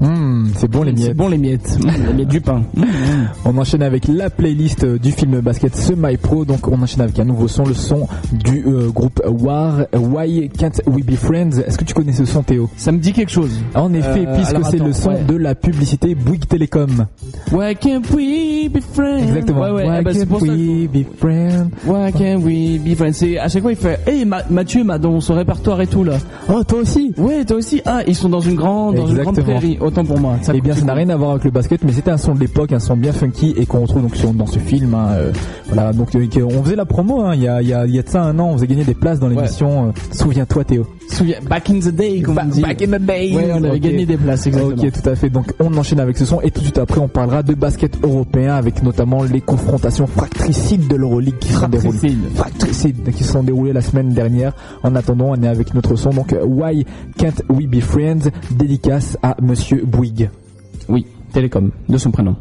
Hmm, c'est bon les C'est miettes. bon les miettes, les miettes du pain. On enchaîne avec la playlist euh, du film basket Semi Pro. Donc on enchaîne avec un nouveau son, le son du euh, groupe War. Why Can't We Be Friends? Est-ce que tu connais ce son Théo? Ça me dit quelque chose. En effet, Euh, puisque c'est le son ouais. de la publicité Bouygues Télécom. Why can't we be friends? Exactement. Ouais, ouais, Why ah bah, c'est can't we be friends? Why can't we be friends? C'est à chaque fois il fait Hey Ma- Mathieu m'a dans son répertoire et tout là. Oh toi aussi Ouais, toi aussi. Ah, ils sont dans une grande dans une grande prairie. Autant pour moi. Ça Eh bien, ça n'a rien à voir avec le basket, mais c'était un son de l'époque, un son bien funky et qu'on retrouve donc sur- dans ce film. hein, euh, voilà, donc euh, on faisait la promo. hein, il y a y a y a de ça un an, on faisait gagner des places dans l'émission. euh, Souviens-toi, Théo. Souviens, back in the day, comme on dit. Back in the days. Ouais, on avait gagné des places, exactement. Ok, tout à fait. Donc on enchaîne avec ce son et tout de suite après on parlera de basket européen avec notamment les confrontations fractricides de l'Euroleague qui sont déroulées. Qui sont déroulées la semaine dernière. En attendant, on est avec notre son. Donc Why Can't We Be Friends Dédicace à Monsieur Bouygues. Oui, Télécom, de son prénom.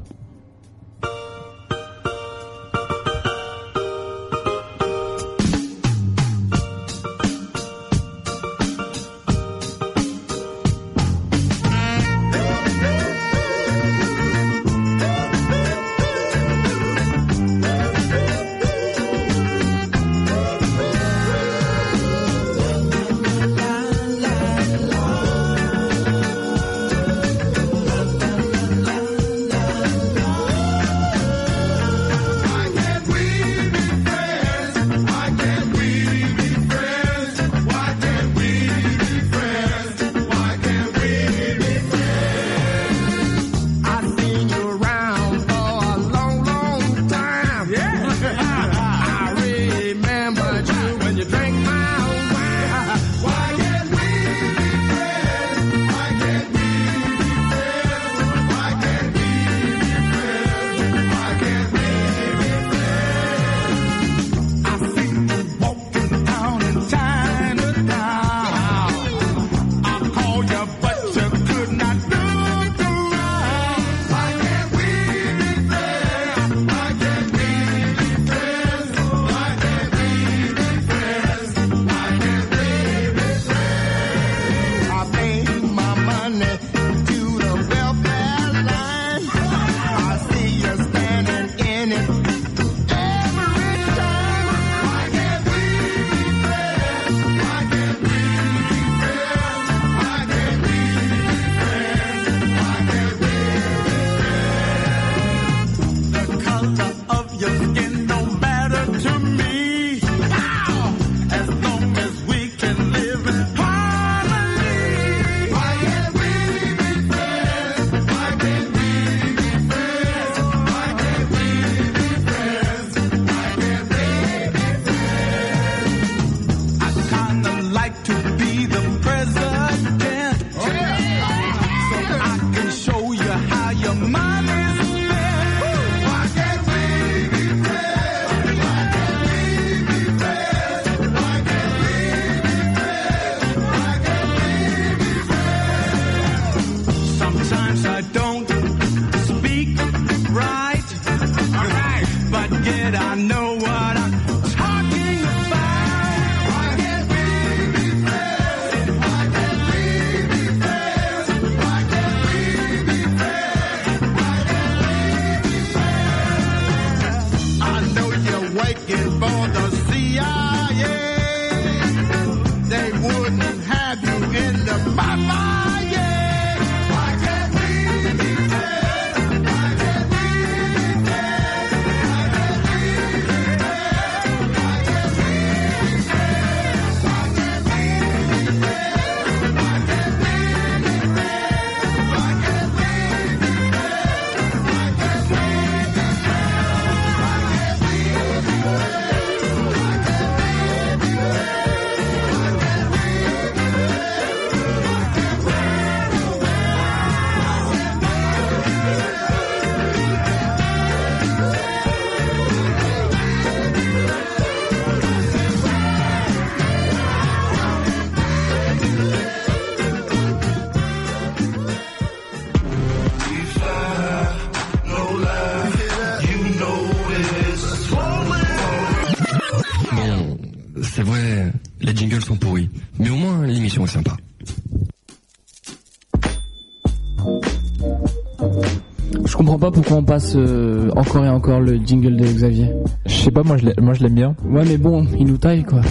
Je comprends pas pourquoi on passe euh, encore et encore le jingle de Xavier. Je sais pas, moi je l'ai- moi je l'aime bien. Ouais, mais bon, il nous taille quoi.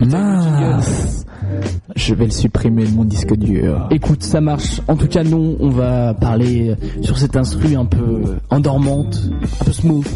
Mince. Je vais le supprimer de mon disque dur. Écoute, ça marche. En tout cas, nous, on va parler euh, sur cette instru un peu endormante, un peu smooth.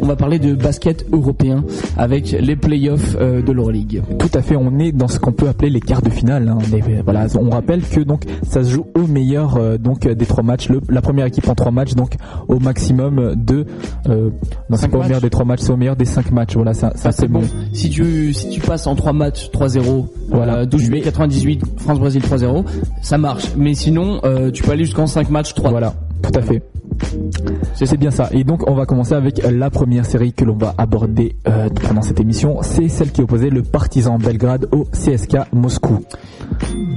On va parler de basket européen avec les playoffs euh, de l'Euroleague. Tout à fait, on est dans ce qu'on peut appeler les quarts de finale. hein. Les- voilà, on rappelle que donc ça se joue au meilleur euh, donc des trois matchs. Le- la première équipe en trois matchs, donc au maximum de. Euh, non, c'est pas au meilleur des trois matchs, c'est au meilleur des cinq matchs. Voilà, ça, ça Ah, c'est bon. Si tu si tu passes en 3 matchs 3-0, Voilà. voilà, 12 juillet 98, France Brésil 3-0, ça marche. Mais sinon, euh, tu peux aller jusqu'en 5 matchs 3. Voilà, tout à fait. C'est bien ça. Et donc on va commencer avec euh, la première série que l'on va aborder euh, pendant cette émission. C'est celle qui opposait le Partizan Belgrade au CSK Moscou.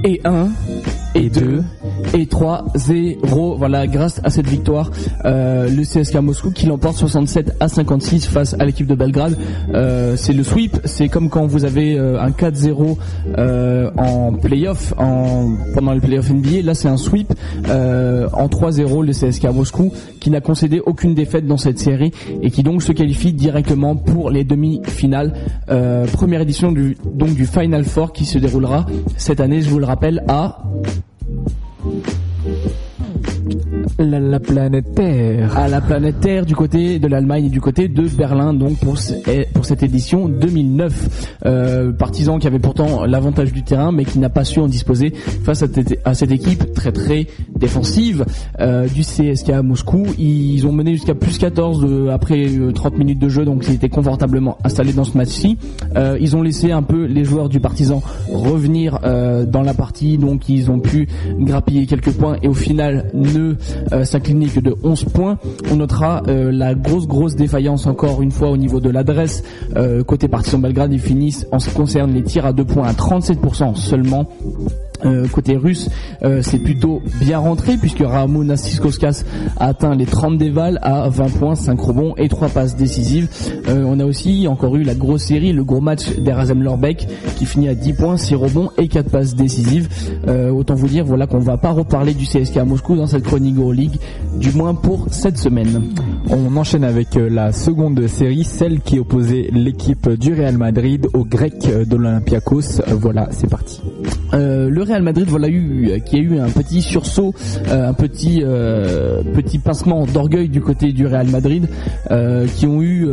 Et 1 et 2 et 3 0 voilà grâce à cette victoire euh, le CSKA Moscou qui l'emporte 67 à 56 face à l'équipe de Belgrade. Euh, c'est le sweep c'est comme quand vous avez euh, un 4-0 euh, en playoff en pendant les playoffs NBA là c'est un sweep en 3-0 le CSKA Moscou qui n'a concédé aucune défaite dans cette série et qui donc se qualifie directement pour les demi-finales. Première édition du donc du Final Four qui se déroulera cette année je vous le rappelle à Thank you. La, la planète Terre. à la planète Terre du côté de l'Allemagne et du côté de Berlin donc pour, eh, pour cette édition 2009 euh, partisan qui avait pourtant l'avantage du terrain mais qui n'a pas su en disposer face à, cette- à équipe très très défensive euh, du CSKA Moscou. Ils ont mené jusqu'à plus 14 de- après euh, 30 minutes de jeu donc ils étaient confortablement installés dans ce match-ci. Euh, ils ont laissé un peu les joueurs du partisan revenir euh, dans la partie donc ils ont pu grappiller quelques points et au final ne euh, s'incliner que de 11 points. On notera euh, la grosse grosse défaillance encore une fois au niveau de l'adresse Euh, côté partisan Belgrade. Ils finissent en ce qui concerne les tirs à deux points à 37% seulement. Euh, côté russe, euh, c'est plutôt bien rentré puisque Ramon Siskoskas a atteint les 30 dévals à 20 points, 5 rebonds et 3 passes décisives. Euh, on a aussi encore eu la grosse série, le gros match d'Erasem Lorbeck qui finit à 10 points, 6 rebonds et 4 passes décisives. Autant vous dire voilà qu'on va pas reparler du CSK à Moscou dans cette chronique Euroleague, du moins pour cette semaine. On enchaîne avec la seconde série, celle qui opposait l'équipe du Real Madrid au grec de l'Olympiakos. Voilà, c'est parti. Le Real Madrid voilà eu euh, qui a eu un petit sursaut, euh, un petit euh, petit pincement d'orgueil du côté du Real Madrid, qui ont eu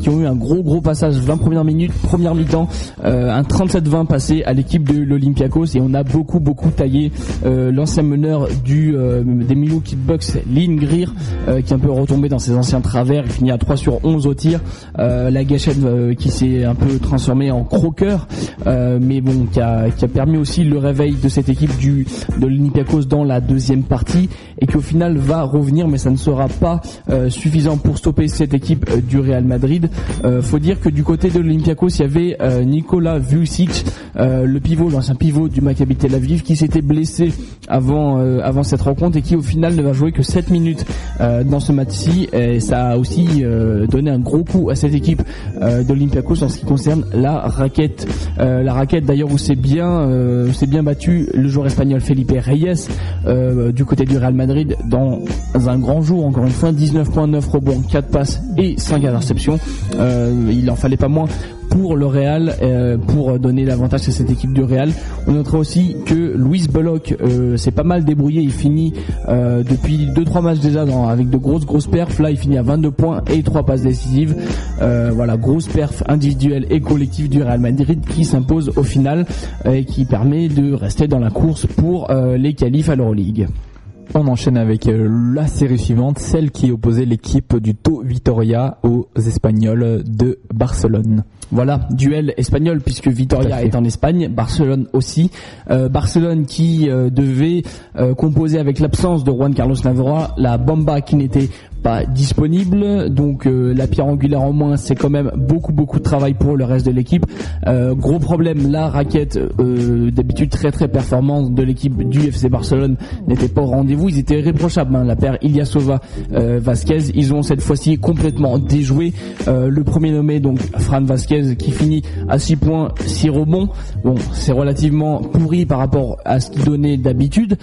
qui ont eu un gros gros passage 20 premières minutes, première mi-temps, un 37-20 passé à l'équipe de l'Olympiakos et on a beaucoup beaucoup taillé l'ancien meneur du des Milwaukee Bucks, Lynn Greer, qui est un peu retombé dans ses anciens travers, il finit à 3 sur 11 au tir, la gâchette qui s'est un peu transformée en croqueur, mais bon qui a, qui a permis aussi le réveil de cette équipe du de l'Olympiakos dans la deuxième partie et qui au final va revenir mais ça ne sera pas euh, suffisant pour stopper cette équipe euh, du Real Madrid. Euh, faut dire que du côté de l'Olympiakos il y avait euh, Nikola Vucic, euh, le pivot, l'ancien pivot du Maccabi Tel Aviv qui s'était blessé avant avant cette rencontre et qui au final ne va jouer que 7 minutes dans ce match-ci et ça a aussi donné un gros coup à cette équipe euh, d'Olympiakos en ce qui concerne la raquette. La raquette d'ailleurs où c'est bien c'est bien battu le joueur espagnol Felipe Reyes euh, du côté du Real Madrid dans un grand jour encore une fois 19.9 rebonds, 4 passes et 5 interceptions. Euh, il en fallait pas moins pour le Real euh, pour donner l'avantage à cette équipe du Real. On notera aussi que Luis Belloc euh, s'est pas mal débrouillé, il finit euh, depuis 2-3 matchs déjà avec de grosses grosses perfs. Là il finit à 22 points et 3 passes décisives. Euh, voilà, grosse perf individuelle et collective du Real Madrid qui s'impose au final euh, et qui permet de rester dans la course pour les qualifs à l'Euroleague. On enchaîne avec euh, la série suivante, celle qui opposait l'équipe du To Vitoria aux Espagnols de Barcelone. Voilà, duel espagnol puisque Vitoria est en Espagne, Barcelone aussi. Euh, Barcelone qui euh, devait euh, composer avec l'absence de Juan Carlos Navarro, la Bamba qui n'était pas disponible. Donc euh, la pierre angulaire en moins, c'est quand même beaucoup beaucoup de travail pour le reste de l'équipe. Euh, gros problème, la raquette euh, d'habitude très très performante de l'équipe du FC Barcelone n'était pas au rendez-vous. Ils étaient irréprochables. hein. La paire Ilyasova euh, Vasquez, ils ont cette fois-ci complètement déjoué le premier nommé donc Fran Vasquez qui finit à 6 points, 6 rebonds. Bon, c'est relativement pourri par rapport à ce qu'il donnait d'habitude.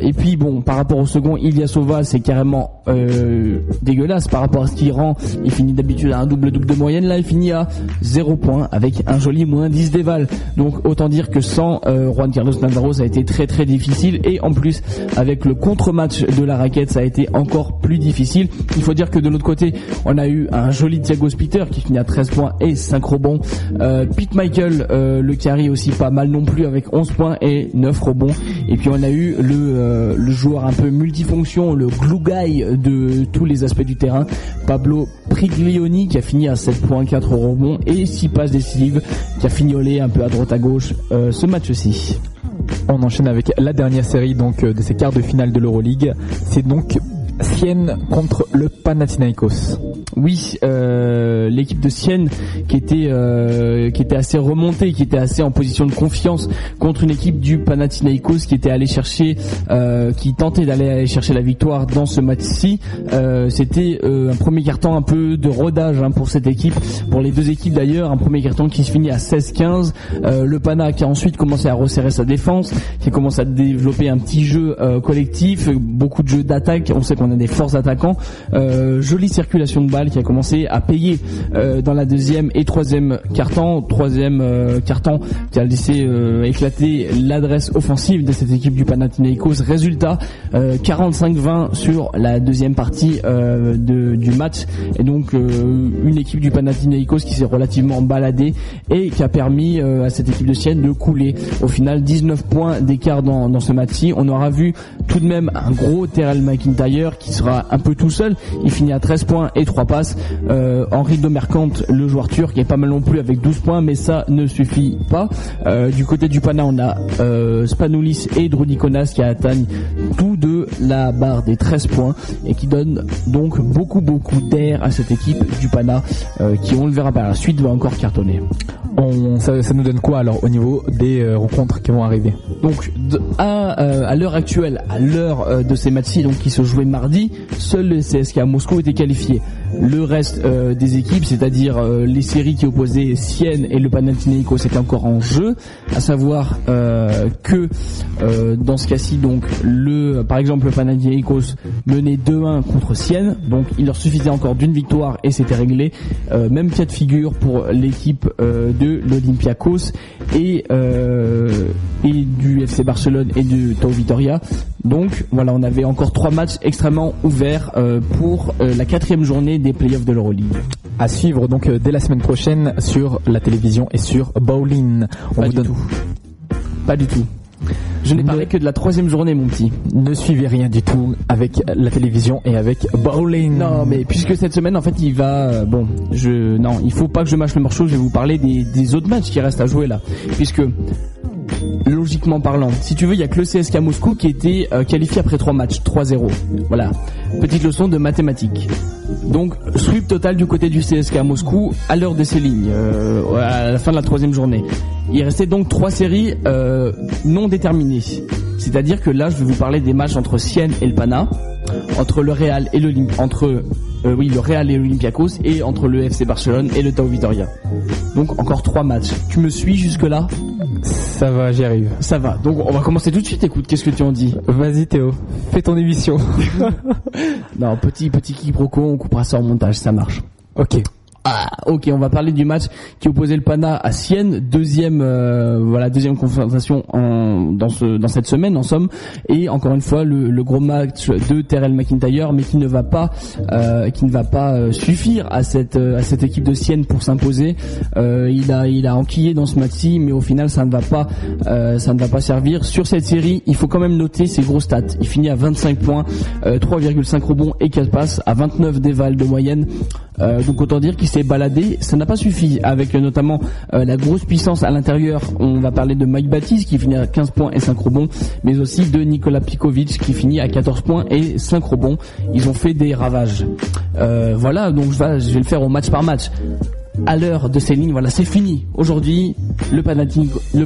Et puis bon, par rapport au second Ilyasova, c'est carrément euh, dégueulasse par rapport à ce qu'il rend. Il finit d'habitude à un double-double de moyenne. Là, il finit à 0 points avec un joli moins 10 d'éval. Donc autant dire que sans euh, Juan Carlos Navarro, ça a été très très difficile. Et en plus, avec le contre-match de la raquette, ça a été encore plus difficile. Il faut dire que de l'autre côté, on a eu un joli Thiago Spitter qui finit à 13 points et 5 rebonds. Euh, Pete Michael, euh, le carry aussi pas mal non plus avec 11 points et 9 rebonds. Et puis on a eu le, le joueur un peu multifonction, le glue guy de tous les aspects du terrain, Pablo Priglioni qui a fini à 7 points, 4 rebonds et 6 passes décisives, qui a fignolé un peu à droite à gauche euh, ce match-ci. On enchaîne avec la dernière série donc euh, de ces quarts de finale de l'Euroleague. C'est donc Sienne contre le Panathinaikos. Oui, euh, l'équipe de Sienne qui était euh, qui était assez remontée, qui était assez en position de confiance contre une équipe du Panathinaikos qui était allé chercher, euh, qui tentait d'aller aller chercher la victoire dans ce match-ci. C'était un premier carton un peu de rodage hein, pour cette équipe, pour les deux équipes d'ailleurs, un premier carton qui se finit à 16-15. Euh, le Pana qui a ensuite commencé à resserrer sa défense, qui a commencé à développer un petit jeu collectif, beaucoup de jeux d'attaque. On sait qu'on a des forces attaquants. Euh, jolie circulation de balles qui a commencé à payer euh, dans la deuxième et troisième carton. Troisième euh, carton qui a laissé euh, éclater l'adresse offensive de cette équipe du Panathinaikos. Résultat euh, 45-20 sur la deuxième partie euh, de, du match. Et donc euh, une équipe du Panathinaikos qui s'est relativement baladée et qui a permis euh, à cette équipe de Sienne de couler. Au final 19 points d'écart dans, dans ce match-ci. On aura vu tout de même un gros Terrell McIntyre qui sera un peu tout seul. Il finit à 13 points et 3 passes. Euh, Henri Domerkant, le joueur turc, est pas mal non plus avec 12 points, mais ça ne suffit pas. Euh, du côté du Pana, on a euh, Spanoulis et Drodikonas qui atteignent tous deux la barre des 13 points et qui donnent donc beaucoup beaucoup d'air à cette équipe du Pana euh, qui, on le verra par la suite, va encore cartonner. On, ça, ça nous donne quoi alors au niveau des euh, rencontres qui vont arriver? Donc de- à, à l'heure actuelle, à l'heure de ces matchs-ci donc qui se jouaient mardi, seul le CSK à Moscou était qualifié. Le reste euh, des équipes, c'est-à-dire euh, les séries qui opposaient Sienne et le Panathinaikos, c'était encore en jeu. À savoir euh, que dans ce cas-ci, donc le, par exemple, le Panathinaikos menait 2-1 contre Sienne, donc il leur suffisait encore d'une victoire et c'était réglé. Même cas de figure pour l'équipe de l'Olympiakos et du FC Barcelone et du Tau Vitoria. Donc voilà, on avait encore trois matchs extrêmement ouverts euh, pour euh, la quatrième journée des playoffs de l'Euroleague. À suivre donc euh, dès la semaine prochaine sur la télévision et sur Bowling. On Pas vous du donne tout. Pas du tout. Je n'ai parlé que de la troisième journée, mon petit. ne suivez rien du tout avec la télévision et avec Bowling. Non, mais puisque cette semaine, en fait, il va. bon, je non, il faut pas que je mâche le morceau. Je vais vous parler des, des autres matchs qui restent à jouer là, puisque logiquement parlant, si tu veux, il y a que le CSK Moscou qui était euh, qualifié après trois matchs, 3-0. Voilà, petite leçon de mathématiques. Donc, sweep total du côté du CSK Moscou à l'heure de ces lignes, euh, à la fin de la troisième journée. Il restait donc trois séries euh, non déterminées. C'est-à-dire que là, je vais vous parler des matchs entre Sienne et le Pana, entre le Real et le entre euh, oui le Real et l'Olympiakos et entre le FC Barcelone et le Tau Vitoria. Donc encore trois matchs. Tu me suis jusque là Ça va, j'y arrive. Ça va. Donc on va commencer tout de suite. Écoute, qu'est-ce que tu en dis Vas-y Théo, fais ton émission. Non, petit petit quiproquo, on coupera ça en montage, ça marche. ok. Ah, ok, on va parler du match qui opposait le Pana à Sienne, deuxième, euh, voilà, deuxième confrontation en, dans ce, dans cette semaine en somme, et encore une fois le, le gros match de Terrell McIntyre, mais qui ne va pas, euh, qui ne va pas euh, suffire à cette, euh, à cette équipe de Sienne pour s'imposer. Euh, il a, il a enquillé dans ce match-ci, mais au final ça ne va pas, euh, ça ne va pas servir. Sur cette série, il faut quand même noter ses gros stats. Il finit à 25 points, euh, 3,5 rebonds et 4 passes, à 29 dévals de moyenne. Donc autant dire qu'il s'est baladé. Ça n'a pas suffi avec euh, notamment euh, la grosse puissance à l'intérieur. On va parler de Mike Baptiste qui finit à 15 points et 5 rebonds, mais aussi de Nikola Pikovic qui finit à 14 points et 5 rebonds. Ils ont fait des ravages. Euh, voilà, donc je vais, je le faire au match par match. À l'heure de ces lignes, voilà, c'est fini. Aujourd'hui, le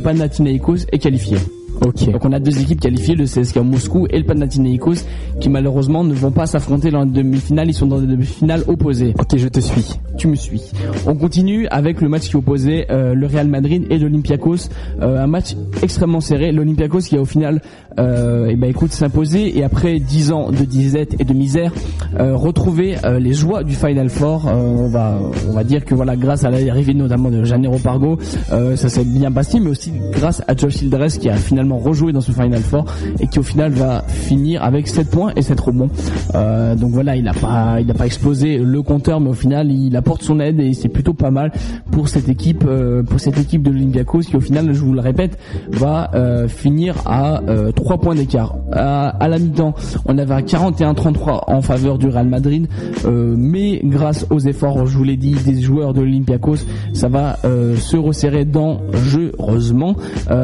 Panathinaikos est qualifié. Ok. Donc on a deux équipes qualifiées, le CSKA Moscou et le Panathinaikos, qui malheureusement ne vont pas s'affronter dans la demi-finale. Ils sont dans des demi-finales opposées. Ok, je te suis. Tu me suis. On continue avec le match qui opposait euh, le Real Madrid et l'Olympiakos. Euh, un match extrêmement serré. L'Olympiakos qui a au final, euh, eh ben écoute, s'imposé et après 10 ans de disette et de misère, euh, retrouver euh, les joies du Final Four. On va, on va dire que voilà, grâce à l'arrivée notamment de Janero Pargo, ça s'est bien passé, mais aussi grâce à Josh Hildress qui a finalement rejoué dans ce Final Four et qui au final va finir avec 7 points et 7 rebonds. Euh, donc voilà, il n'a pas, il n'a pas explosé le compteur, mais au final, il apporte son aide et c'est plutôt pas mal pour cette équipe, euh, pour cette équipe de l'Olympiakos qui au final, je vous le répète, va euh, finir à euh, 3 points d'écart. À, à la mi-temps, on avait un 41-33 en faveur du Real Madrid, mais grâce aux efforts, je vous l'ai dit, des joueurs de l'Olympiakos, ça va se resserrer dangereusement,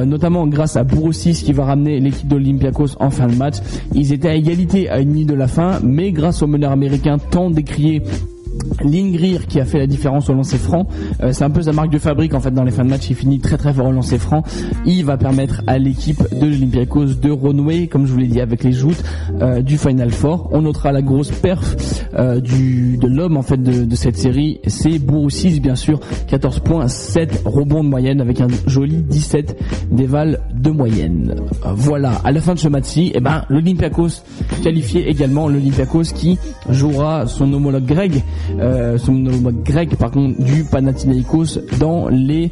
notamment grâce à Bourussis qui va ramener l'équipe de l'Olympiakos en fin de match. Ils étaient à égalité à une minute de la fin, mais grâce au meneur américain tant décrié Lingrir qui a fait la différence au lancer franc, Euh, c'est un peu sa marque de fabrique en fait dans les fins de match. Il finit très très fort au lancer franc. Il va permettre à l'équipe de l'Olympiakos de renouer, comme je vous l'ai dit, avec les joutes euh, du Final Four. On notera la grosse perf euh, du de l'homme en fait de, de cette série, c'est Bourussis bien sûr, 14 points, 7 rebonds de moyenne avec un joli 17 déval de moyenne. Voilà, à la fin de ce match-ci, eh ben l'Olympiakos qualifié également l'Olympiakos qui jouera son homologue grec, euh, homologue grec par contre du Panathinaikos dans les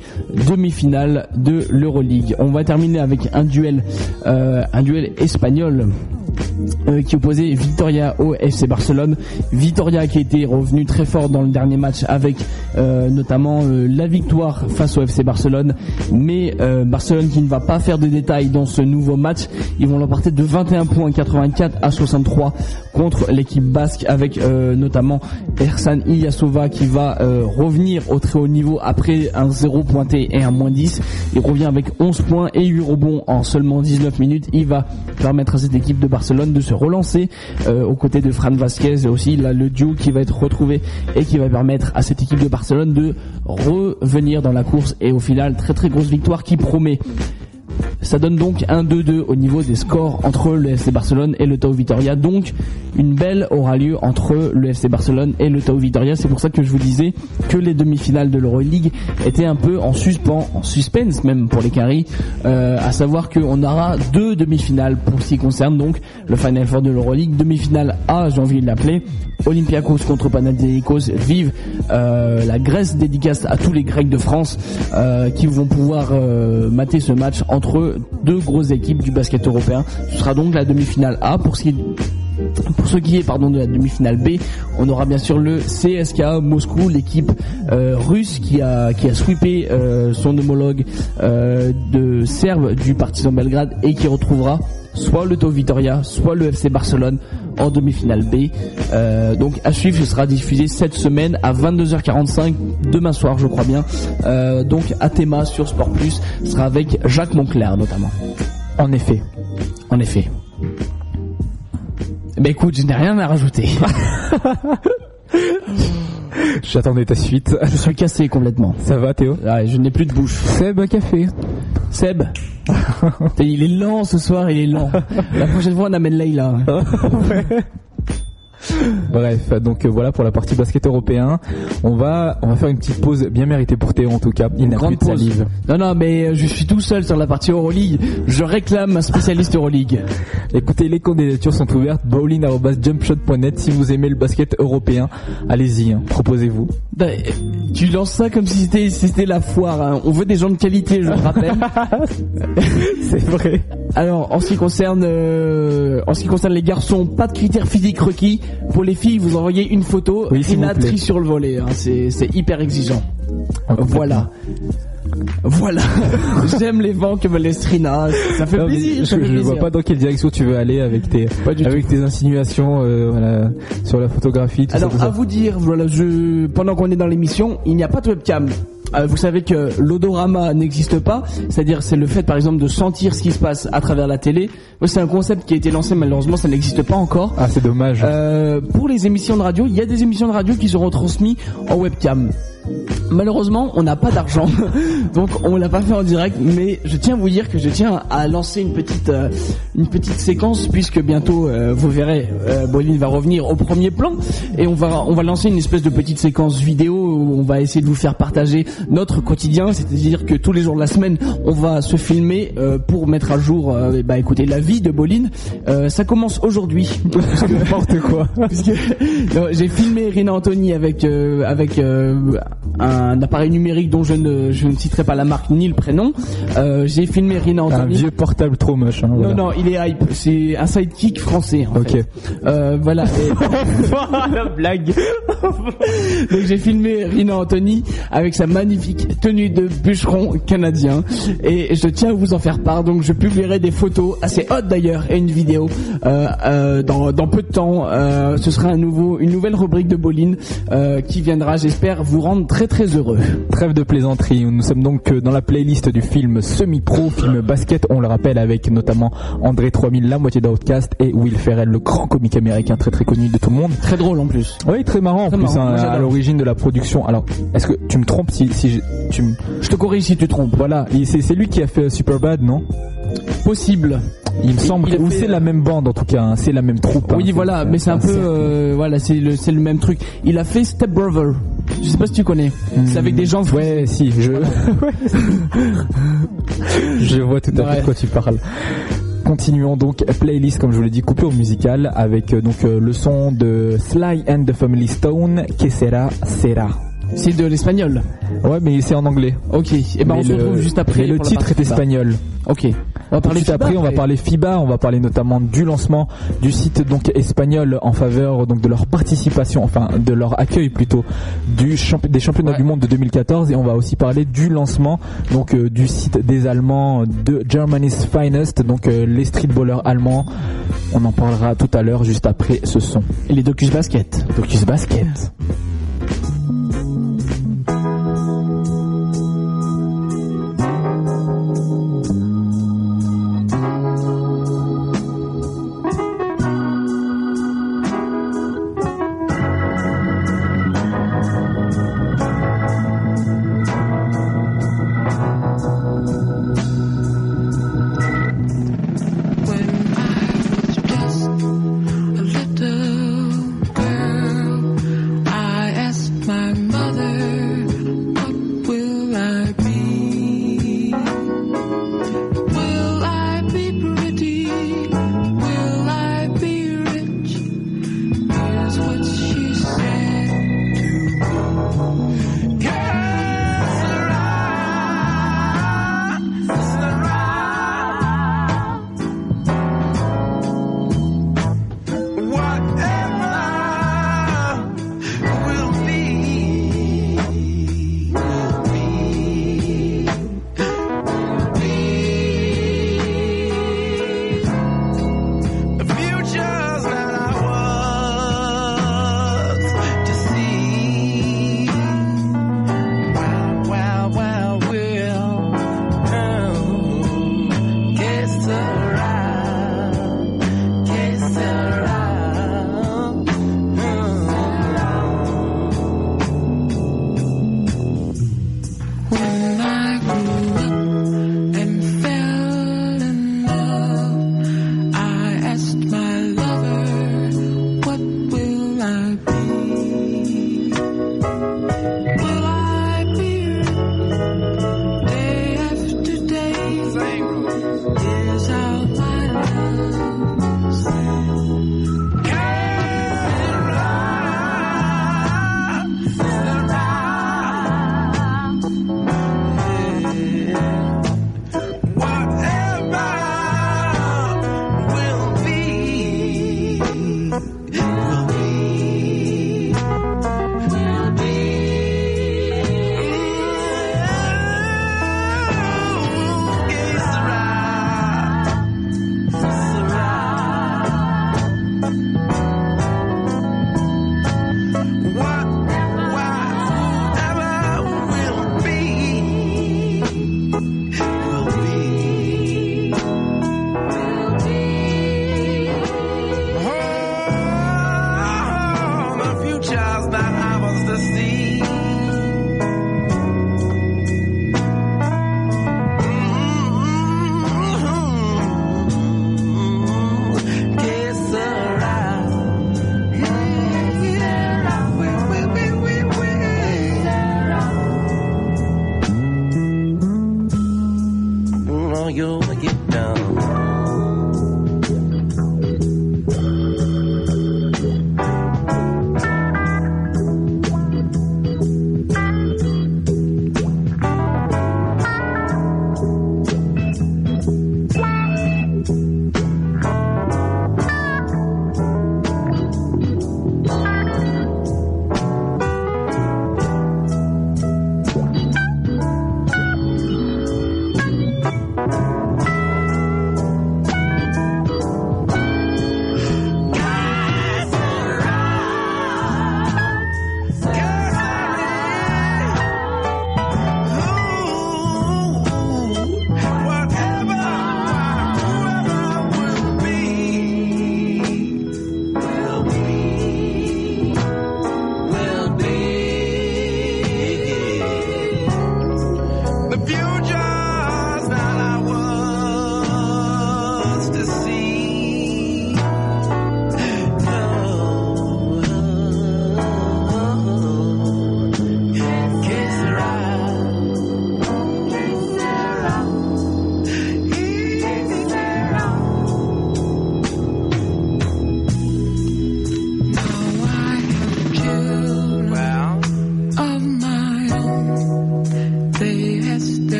demi-finales de l'Euroleague. On va terminer avec un duel, euh, un duel espagnol euh, qui opposait Vitoria au FC Barcelone. Vitoria qui était revenu très fort dans le dernier match avec euh, notamment euh, la victoire face au FC Barcelone. Mais euh, Barcelone qui ne va pas faire de détails dans ce nouveau match. Ils vont l'emporter de 21 points 84 à 63 contre l'équipe basque avec euh, notamment Ersan Ilyasova qui va euh, revenir au très haut niveau après un 0 pointé et un moins 10. Il revient avec 11 points et 8 rebonds en seulement 19 minutes. Il va permettre à cette équipe de Barcelone de se relancer euh, aux côtés de Fran Vasquez et aussi là, le duo qui va être retrouvé et qui va permettre à cette équipe de Barcelone de revenir dans la course et au final très très grosse victoire qui promet ça donne donc un 2-2 au niveau des scores entre le FC Barcelone et le Tau Vitoria. Donc une belle aura lieu entre le FC Barcelone et le Tau Vitoria. C'est pour ça que je vous disais que les demi-finales de l'Euroleague étaient un peu en suspens, en suspense même pour les Caries. Euh, à savoir qu'on aura deux demi-finales pour ce qui concerne donc le Final Four de l'Euroleague. Demi-finale A, j'ai envie de l'appeler. Olympiakos contre Panathinaikos. Vive euh, la Grèce dédicace à tous les Grecs de France euh, qui vont pouvoir mater ce match entre deux grosses équipes du basket européen. Ce sera donc la demi-finale A pour ce qui est pardon de la demi-finale B, on aura bien sûr le CSKA Moscou, l'équipe euh, russe qui a qui a sweepé euh, son homologue euh, de Serbe du Partizan Belgrade et qui retrouvera soit le Tau Vitoria, soit le FC Barcelone en demi-finale B. Euh, donc à suivre, ce sera diffusé cette semaine à 22h45 demain soir, je crois bien. Euh, donc Athéma sur Sport Plus ce sera avec Jacques Moncler notamment. En effet. En effet. Ben écoute, je n'ai rien à rajouter. J'attendais ta suite. Je suis cassé complètement. Ça va Théo? Je n'ai plus de bouche. Seb, un café? Seb, il est lent ce soir, il est lent. La prochaine fois, on amène Leïla. Bref, donc euh, voilà pour la partie basket européen. On va, on va faire une petite pause bien méritée pour Théo en tout cas. Il n'a plus de pause. salive. Non, non, mais euh, je suis tout seul sur la partie Euroleague. Je réclame un spécialiste Euroleague. Écoutez, les candidatures sont ouvertes. bowling@jumpshot.net. Si vous aimez le basket européen, allez-y, hein, proposez-vous. Ben, tu lances ça comme si c'était c'était la foire. hein. On veut des gens de qualité, je le rappelle. C'est vrai. Alors, en ce qui concerne, euh, en ce qui concerne les garçons, pas de critères physiques requis. Pour les filles, vous envoyez une photo. Oui, trie sur le volet. hein. C'est c'est hyper exigeant. Voilà. Voilà, j'aime les vents que me laisse Rina. Ça fait Non, plaisir. je, ça fait je vois pas dans quelle direction tu veux aller avec tes, avec tes insinuations euh, voilà, sur la photographie. Tout Alors ça, tout à ça. vous dire, voilà, je pendant qu'on est dans l'émission, il n'y a pas de webcam. Euh, vous savez que l'odorama n'existe pas, c'est-à-dire c'est le fait par exemple de sentir ce qui se passe à travers la télé. C'est un concept qui a été lancé, malheureusement ça n'existe pas encore. Ah c'est dommage. Euh, pour les émissions de radio, il y a des émissions de radio qui seront transmises en webcam. Malheureusement, on n'a pas d'argent, donc on l'a pas fait en direct. Mais je tiens à vous dire que je tiens à lancer une petite euh, une petite séquence puisque bientôt euh, vous verrez, euh, Boline va revenir au premier plan et on va on va lancer une espèce de petite séquence vidéo où on va essayer de vous faire partager notre quotidien, c'est-à-dire que tous les jours de la semaine, on va se filmer euh, pour mettre à jour, euh, bah écoutez, la vie de Boline. Euh, ça commence aujourd'hui. N'importe quoi. J'ai filmé Rina Anthony avec euh, avec euh, un appareil numérique dont je ne je ne citerai pas la marque ni le prénom. Euh, j'ai filmé Rina Un Anthony. vieux portable trop moche. Hein, Non voilà. non, il est hype. C'est un sidekick français. En Ok. fait. Euh, voilà. Et- la blague. Donc j'ai filmé Rina Anthony avec sa magnifique tenue de bûcheron canadien et je tiens à vous en faire part. Donc je publierai des photos assez hautes d'ailleurs et une vidéo euh, dans, dans peu de temps. Ce sera un nouveau, une nouvelle rubrique de Boline qui viendra, j'espère, vous rendre très très heureux. Trêve de plaisanterie. Nous sommes donc euh, dans la playlist du film semi-pro, film basket. On le rappelle avec notamment André 3000, la moitié d'Outcast, et Will Ferrell, le grand comique américain très très connu de tout le monde. Très drôle en plus. Oui, très marrant en Très plus marrant. hein, à l'origine de la production. Alors, est-ce que tu me trompes si, si je, tu me... Je te corrige si tu trompes. Voilà, il- c'est c'est lui qui a fait Superbad, non? Possible. Il me semble ou c'est euh, la même bande en tout cas, hein, c'est la même troupe. hein, Oui, voilà, mais c'est un peu, euh, voilà, c'est le, c'est le même truc. Il a fait Step Brother. Je sais pas si tu connais. C'est avec des gens. Ouais, si, je. je vois tout à fait de quoi tu parles. Continuons donc playlist comme je vous l'ai dit coupure musicale avec euh, donc euh, le son de Sly and the Family Stone Que sera sera. C'est de l'espagnol. Ouais mais c'est en anglais. Ok. Et ben Mais on se le- retrouve juste après. le titre est espagnol. Ok. On va parler Juste FIBA après, on va parler FIBA, on va parler notamment du lancement du site donc espagnol en faveur donc de leur participation, enfin de leur accueil plutôt du champi- des championnats du monde de 2014 et on va aussi parler du lancement donc euh, du site des Allemands de Germany's Finest, donc euh, les streetballers allemands. On en parlera tout à l'heure juste après ce son. Et les Docus Basket. Docus Basket.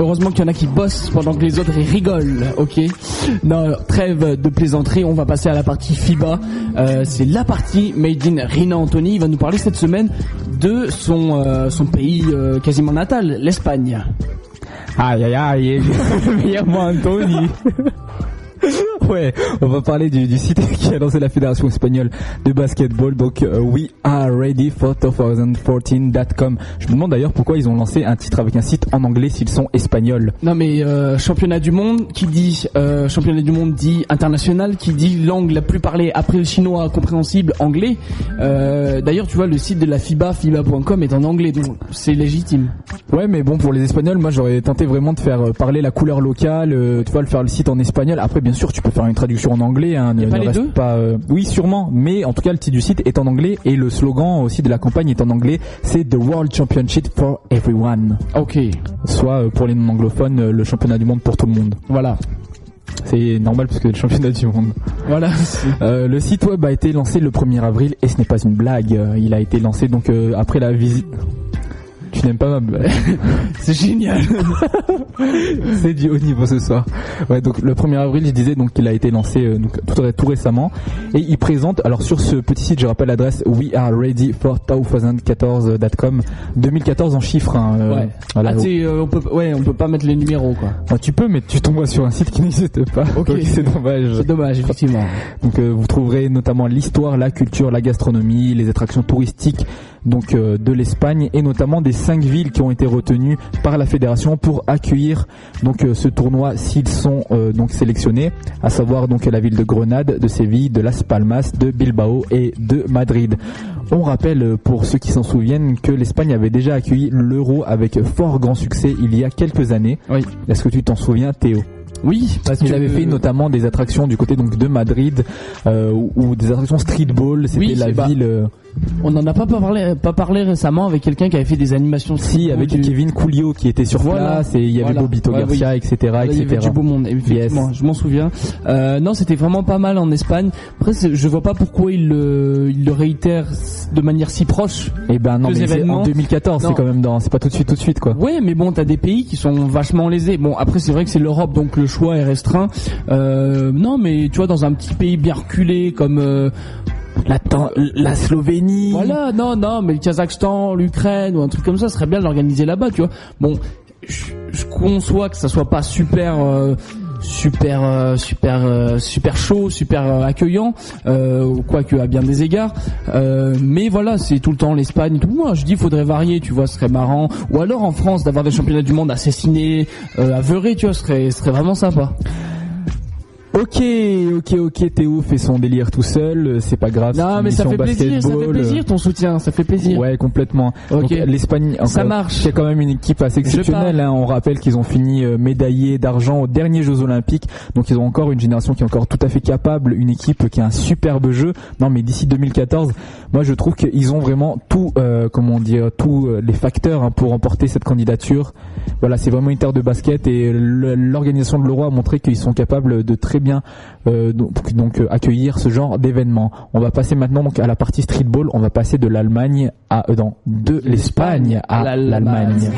Heureusement qu'il y en a qui bossent pendant que les autres rigolent, ok? Non, trêve de plaisanterie, on va passer à la partie FIBA. Euh, c'est la partie Made in Rina Anthony. Il va nous parler cette semaine de son, euh, son pays euh, quasiment natal, l'Espagne. Aïe aïe aïe, meilleur-moi Anthony. Ouais, on va parler du, du site qui a lancé la Fédération espagnole de basketball, donc euh, we are ready for 2014.com. Je me demande d'ailleurs pourquoi ils ont lancé un titre avec un site en anglais s'ils sont espagnols. Non mais euh, championnat du monde qui dit euh, championnat du monde dit international qui dit langue la plus parlée après le chinois compréhensible anglais. Euh, D'ailleurs tu vois le site de la FIBA FIBA.com est en anglais donc c'est légitime. Ouais, mais bon, pour les Espagnols, moi j'aurais tenté vraiment de faire parler la couleur locale, tu vois, le faire le site en espagnol. Après, bien sûr, tu peux faire une traduction en anglais. Hein, Y a ne- pas ne les reste deux pas, euh, Oui, sûrement, mais en tout cas, le titre du site est en anglais et le slogan aussi de la campagne est en anglais. C'est The World Championship for Everyone. Ok. Soit euh, pour les non anglophones, euh, le championnat du monde pour tout le monde. Voilà. C'est normal parce que le championnat du monde. Voilà. Euh, le site web a été lancé le 1er avril et ce n'est pas une blague. Il a été lancé donc euh, après la visite. Tu n'aimes pas ma blague C'est génial. C'est du haut niveau ce soir. Ouais, donc le 1er avril, je disais donc qu'il a été lancé euh, donc, tout, tout récemment et il présente alors sur ce petit site, je rappelle l'adresse we are ready for 2014.com 2014 en chiffres hein, euh, Ouais. voilà. Ah, euh, on peut ouais on peut pas mettre les numéros quoi. Tu peux mais tu tombes sur un site qui n'existe pas. Ok. C'est dommage. C'est dommage effectivement. Donc euh, vous trouverez notamment l'histoire, la culture, la gastronomie, les attractions touristiques donc euh, de l'Espagne et notamment des cinq villes qui ont été retenues par la fédération pour accueillir donc euh, ce tournoi s'ils sont euh, donc sélectionnés, à savoir donc la ville de Grenade, de Séville, de Las Palmas, de Bilbao et de Madrid. On rappelle pour ceux qui s'en souviennent que l'Espagne avait déjà accueilli l'Euro avec fort grand succès il y a quelques années. Oui. Est-ce que tu t'en souviens Théo? Oui, parce que- avaient fait notamment des attractions du côté donc de Madrid euh, ou, des attractions streetball. C'était Oui, la ville. euh, On n'en a pas parlé, pas parlé récemment avec quelqu'un qui avait fait des animations. Si, avec du- Kevin Coolio qui était sur Voilà. place et il y avait Voilà. Bobito Ouais, Garcia, oui. etc., Voilà, Il y avait etc. du beau monde, effectivement, je m'en souviens. Euh, non, c'était vraiment pas mal en Espagne. Après, je vois pas pourquoi il le, il le réitère de manière si proche. Et ben non, mais en 2014, Non. c'est quand même dans, c'est pas tout de suite, tout de suite quoi. Ouais, mais bon, t'as des pays qui sont vachement lésés. Bon, après, c'est vrai que c'est l'Europe, donc le choix est restreint. Euh, non, mais tu vois, dans un petit pays bien reculé comme euh, la, Slovénie. Voilà, non, non, mais le Kazakhstan, l'Ukraine ou un truc comme ça, ce serait bien de l'organiser là-bas, tu vois. Bon, je, je conçois que ça soit pas super. euh, super euh, super euh, super chaud super euh, accueillant euh, quoique à bien des égards. Mais voilà c'est tout le temps l'Espagne tout. Moi je dis faudrait varier tu vois ce serait marrant. Ou alors en France d'avoir des championnats du monde assassinés aveurés tu vois ce ce serait vraiment sympa Ok, ok, ok, Théo fait son délire tout seul, euh, c'est pas grave. non mais ça fait plaisir ça fait plaisir ton soutien ça fait plaisir Ouais, complètement. Ok. L'Espagne, Ça marche. C'est quand même une équipe assez exceptionnelle. hein. On rappelle qu'ils ont fini euh, médaillés d'argent aux derniers Jeux Olympiques. Donc ils ont encore une génération qui est encore tout à fait capable, une équipe qui a un superbe jeu. Non, mais d'ici 2014, moi je trouve qu'ils ont vraiment tout, euh, comment dire, tous euh, les facteurs hein, pour remporter cette candidature. Voilà, c'est vraiment une terre de basket et l'organisation de l'Euro a montré qu'ils sont capables de très bien euh, donc, donc, euh, accueillir ce genre d'événement. On va passer maintenant donc à la partie streetball. On va passer de l'Allemagne à euh, non, de l'Espagne à l'Allemagne.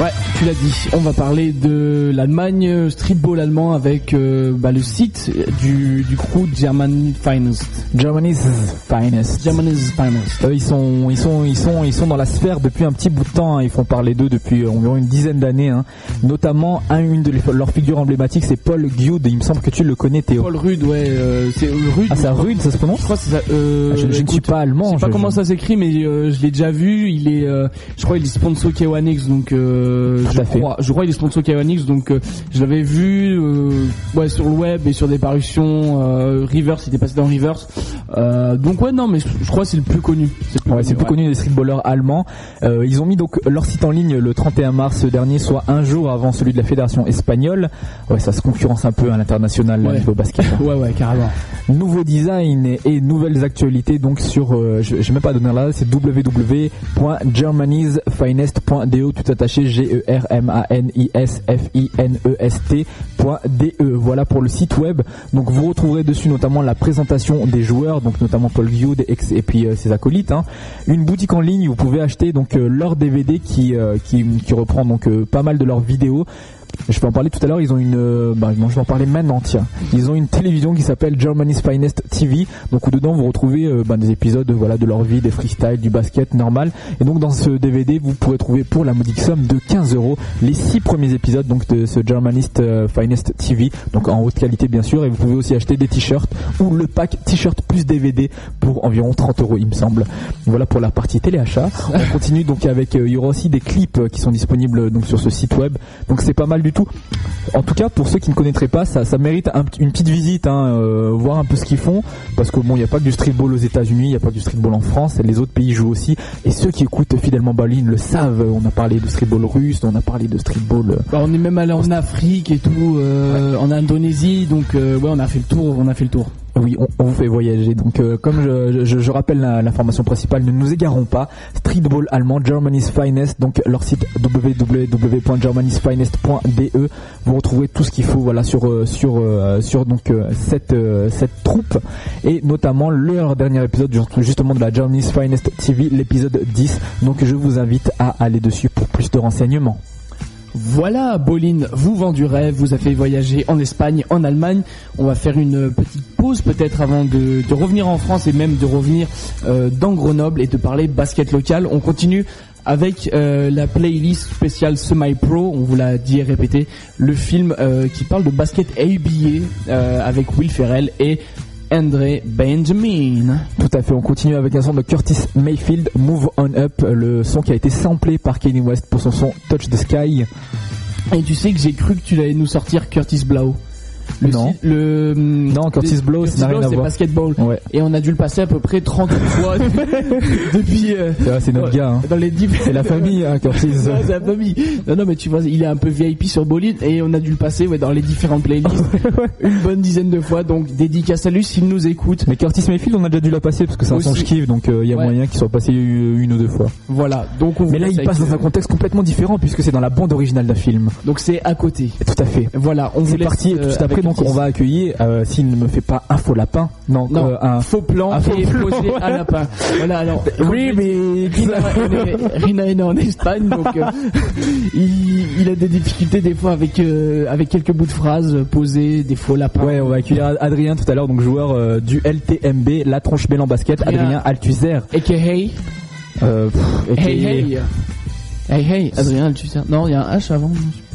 Ouais, tu l'as dit. On va parler de l'Allemagne, streetball allemand avec euh, bah, le site du, du crew German Finest. Germany's Finest. Germany's Finest. Euh, ils sont, ils sont, ils sont, ils sont dans la sphère depuis un petit bout de temps. hein. Ils font parler d'eux depuis environ une dizaine d'années. hein. Notamment, un, une de leurs figures emblématiques, c'est Paul Gude. Il me semble que tu le connais, Théo. Paul Rude, ouais, euh, c'est Rude. Ah, c'est Rude, ça se prononce Je crois que c'est ça. Ah, je- je ne suis pas allemand, Je sais pas je- comment ça s'écrit, mais je l'ai déjà vu. Il est, je crois, il est sponsor K1X, donc euh, je à fait. crois, je crois, il est sponsor K1X, donc euh, je l'avais vu, euh, ouais, sur le web et sur des parutions euh, Reverse. Il était passé dans Reverse. Euh, donc ouais, non, mais je je crois que c'est le plus connu. C'est le plus Ouais, le plus ouais. connu des streetballers allemands. Euh, ils ont mis donc leur site en ligne le 31 mars dernier, soit un jour avant celui de la fédération espagnole. Ouais, ça se concurrence un peu à l'international Ouais. niveau basket. Ouais, ouais, carrément. Nouveau design et, et nouvelles actualités donc sur, je, je vais même pas donner là, c'est www.germanysfinest.de tout attaché G E R M A N I S F I N E. Voilà pour le site web. Donc vous retrouverez dessus notamment la présentation des joueurs, donc notamment Paul Gude et, puis euh, ses acolytes. hein. Une boutique en ligne où vous pouvez acheter donc euh, leur DVD qui, euh, qui qui reprend donc pas mal de leurs vidéos. Je vais en parler tout à l'heure. Ils ont une, euh, bah, je vais en parler maintenant. Ils ont une télévision qui s'appelle Germany's Finest TV. Donc où dedans vous retrouvez euh, bah, des épisodes, voilà, de leur vie, des freestyles, du basket normal. Et donc dans ce DVD, vous pourrez trouver pour la modique somme de 15 euros les six premiers épisodes donc de ce Germany's euh, Finest TV. Donc en haute qualité bien sûr. Et vous pouvez aussi acheter des t-shirts ou le pack t-shirt plus DVD pour environ 30 euros, il me semble. Voilà pour la partie téléachat. On continue donc avec, euh, il y aura aussi des clips qui sont disponibles donc sur ce site web. Donc c'est pas mal du tout. En tout cas, pour ceux qui ne connaîtraient pas, ça, ça mérite un- une petite visite, hein, euh, voir un peu ce qu'ils font, parce que bon, il n'y a pas que du streetball aux États-Unis, il n'y a pas que du streetball en France, les autres pays jouent aussi. Et ceux qui écoutent fidèlement Berlin le savent. On a parlé de streetball russe, on a parlé de streetball. euh, Bah, on est même allé en Afrique et tout, euh, en Indonésie, donc ouais, on a fait le tour, on a fait le tour. Oui, on, vous fait voyager. Donc, euh, comme je, je- je rappelle l'information principale, ne nous égarons pas. Streetball allemand, Germany's Finest. Donc, leur site www.germanysfinest.de. Vous retrouverez tout ce qu'il faut, voilà, sur euh, sur euh, sur donc cette cette troupe et notamment leur dernier épisode justement de la Germany's Finest TV, l'épisode 10. Donc, je vous invite à aller dessus pour plus de renseignements. Voilà, Bolin vous vend du rêve, vous a fait voyager en Espagne, en Allemagne. On va faire une petite pause peut-être avant de, revenir en France et même de revenir euh, dans Grenoble et de parler basket local. On continue avec euh, la playlist spéciale Semi Pro, on vous l'a dit et répété, le film euh, qui parle de basket ABA avec Will Ferrell et André Benjamin. Tout à fait, on continue avec un son de Curtis Mayfield, Move On Up, le son qui a été samplé par Kanye West pour son son Touch the Sky. Et tu sais que j'ai cru que tu allais nous sortir Curtis Blau. Le Non. si- le Non, Curtis Blow, c'est basketball. Ouais. Et on a dû le passer à peu près 30 fois depuis. euh, C'est notre ouais, gars. hein. Dans les C'est la famille, hein, Curtis. Non, c'est la famille. Non, non, mais tu vois, il est un peu VIP sur Bolide et on a dû le passer ouais, dans les différentes playlists une bonne dizaine de fois. Donc, dédicace à lui s'il nous écoute. Mais Curtis Mayfield, on a déjà dû la passer parce que c'est un son kiffe, donc euh, il y a moyen qu'il soit passé une ou deux fois. Voilà. Donc, on Mais là, il passe dans un contexte complètement différent puisque c'est dans la bande originale d'un film. Donc, c'est à côté. Tout à fait. Voilà, on vous parti. Tout euh, après, donc, on va accueillir, euh, s'il ne me fait pas un faux lapin. Non, Non, euh, un faux plan un faux et plan, posé à lapin. Voilà, alors. Oui, mais Rina, est- Rina est né en Espagne, donc euh, il, il a des difficultés des fois avec avec quelques bouts de phrases posés, des faux lapins. Ouais, on va accueillir Adrien tout à l'heure, donc joueur du LTMB, la tronche belle en basket, Adrien. Adrien Althusser. AKA Hey Hey Hey. Hey Hey, Adrien, tu sais. Non, il y a un H avant.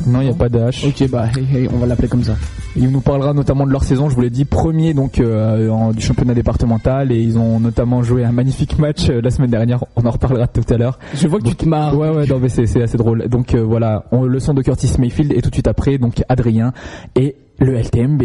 Non, il n'y a pas de H. Ok, bah Hey Hey, on va l'appeler comme ça. Il nous parlera notamment de leur saison, je vous l'ai dit, premier donc euh, en- du championnat départemental et ils ont notamment joué un magnifique match euh, la semaine dernière, on en reparlera tout à l'heure. Je vois que tu te marres. Ouais ouais, non mais c'est c'est assez drôle. Donc euh, voilà, on, le son de Curtis Mayfield et tout de suite après donc Adrien et le LTMB.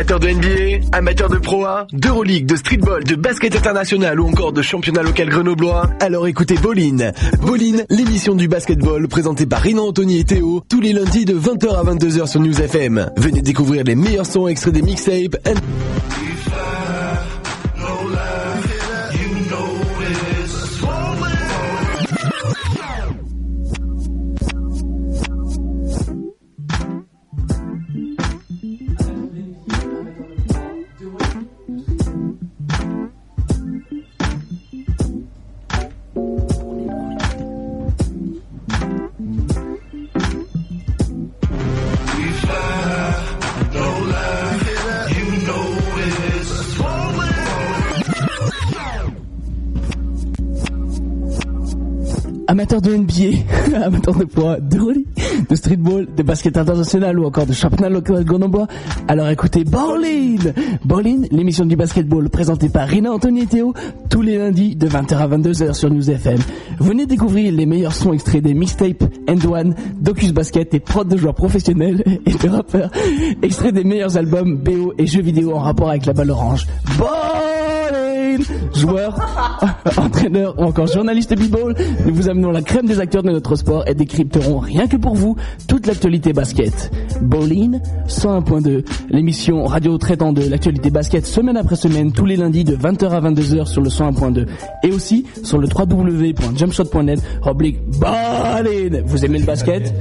Amateurs de NBA, amateurs de Pro A, d'Euroleague, de streetball, de basket international ou encore de championnat local grenoblois, alors écoutez Bolin. Bolin, l'émission du basketball présentée par Rinan Anthony et Théo, tous les lundis de 20h à 22h sur News FM. Venez découvrir les meilleurs sons extraits des mixtapes. Amateurs de NBA, amateurs de poids, de rallye, de streetball, de basket international ou encore de championnat local grenoblois, alors écoutez Ballin Ballin, l'émission du basketball présentée par Rina Anthony et Théo, tous les lundis de 20h à 22h sur News FM. Venez découvrir les meilleurs sons extraits des mixtapes End One, Docus Basket et prods de joueurs professionnels et de rappeurs, extraits des meilleurs albums, BO et jeux vidéo en rapport avec la balle orange. Ballin Joueurs, entraîneurs ou encore journalistes b-ball, nous vous amenons la crème des acteurs de notre sport et décrypterons rien que pour vous toute l'actualité basket. Bowling 101.2, l'émission radio traitant de l'actualité basket semaine après semaine tous les lundis de 20h à 22h sur le 101.2 et aussi sur le www.jumpshot.net oblique Bowling. Vous aimez le basket?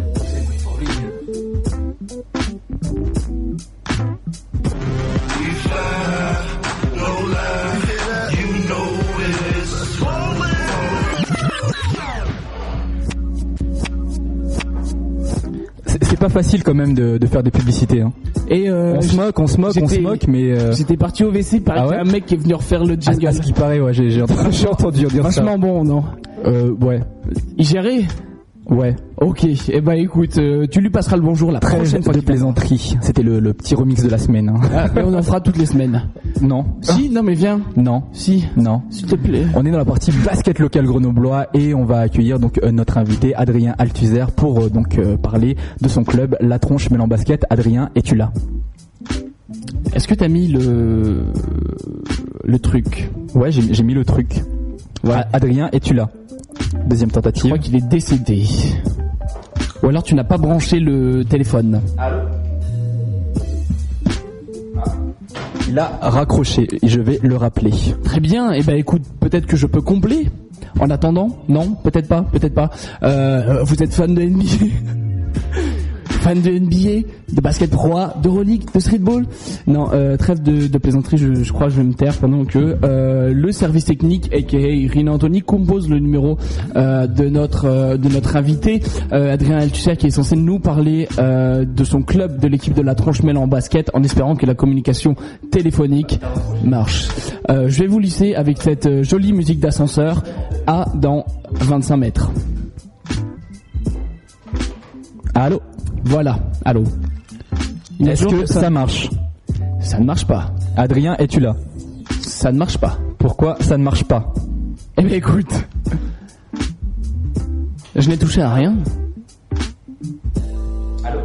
C'est pas facile quand même de, de faire des publicités. Hein. Et euh, on se moque, on se moque, on se moque, mais euh, J'étais parti au WC, par Ah ouais un mec qui est venu refaire le jingle. à ce qui paraît, ouais, j'ai entendu, entendu dire ça. Vachement bon, non? Euh, ouais, Il gérait? Ouais. Ok, eh ben écoute, euh, tu lui passeras le bonjour la prochaine fois de plaisanterie. C'était le, le petit remix de la semaine. hein. Ah, et on en fera toutes les semaines. Non. Si, non mais viens. Non. Si, Non. s'il te plaît. On est dans la partie basket local grenoblois et on va accueillir donc euh, notre invité Adrien Althusser pour euh, donc parler de son club La Tronche Mélan Basket. Adrien, es-tu là? Est-ce que t'as mis le le truc? Ouais, j'ai mis le truc. Voilà. Adrien, es-tu là? Deuxième Je tentative. crois qu'il est décédé. Ou alors tu n'as pas branché le téléphone. Il a raccroché et je vais le rappeler. Très bien, eh ben écoute, peut-être que je peux combler. En attendant, non, peut-être pas, peut-être pas. Euh, vous êtes fan de NBA Fan de NBA, de basket pro, A, d'Euroleague, de streetball Non, euh, trêve de, de plaisanterie, je, crois que je vais me taire pendant que euh, le service technique, aka Rina Anthony, compose le numéro euh, de notre euh, de notre invité, euh, Adrien Althusser, qui est censé nous parler euh, de son club, de l'équipe de la Tronche Mêle en basket, en espérant que la communication téléphonique marche. Je vais vous lisser avec cette jolie musique d'ascenseur à dans 25 mètres. Allô? Voilà, allô. Est-ce que ça marche Ça ne marche pas. Adrien, es-tu là Ça ne marche pas. Pourquoi ça ne marche pas Eh bien écoute, je n'ai touché à rien. Allô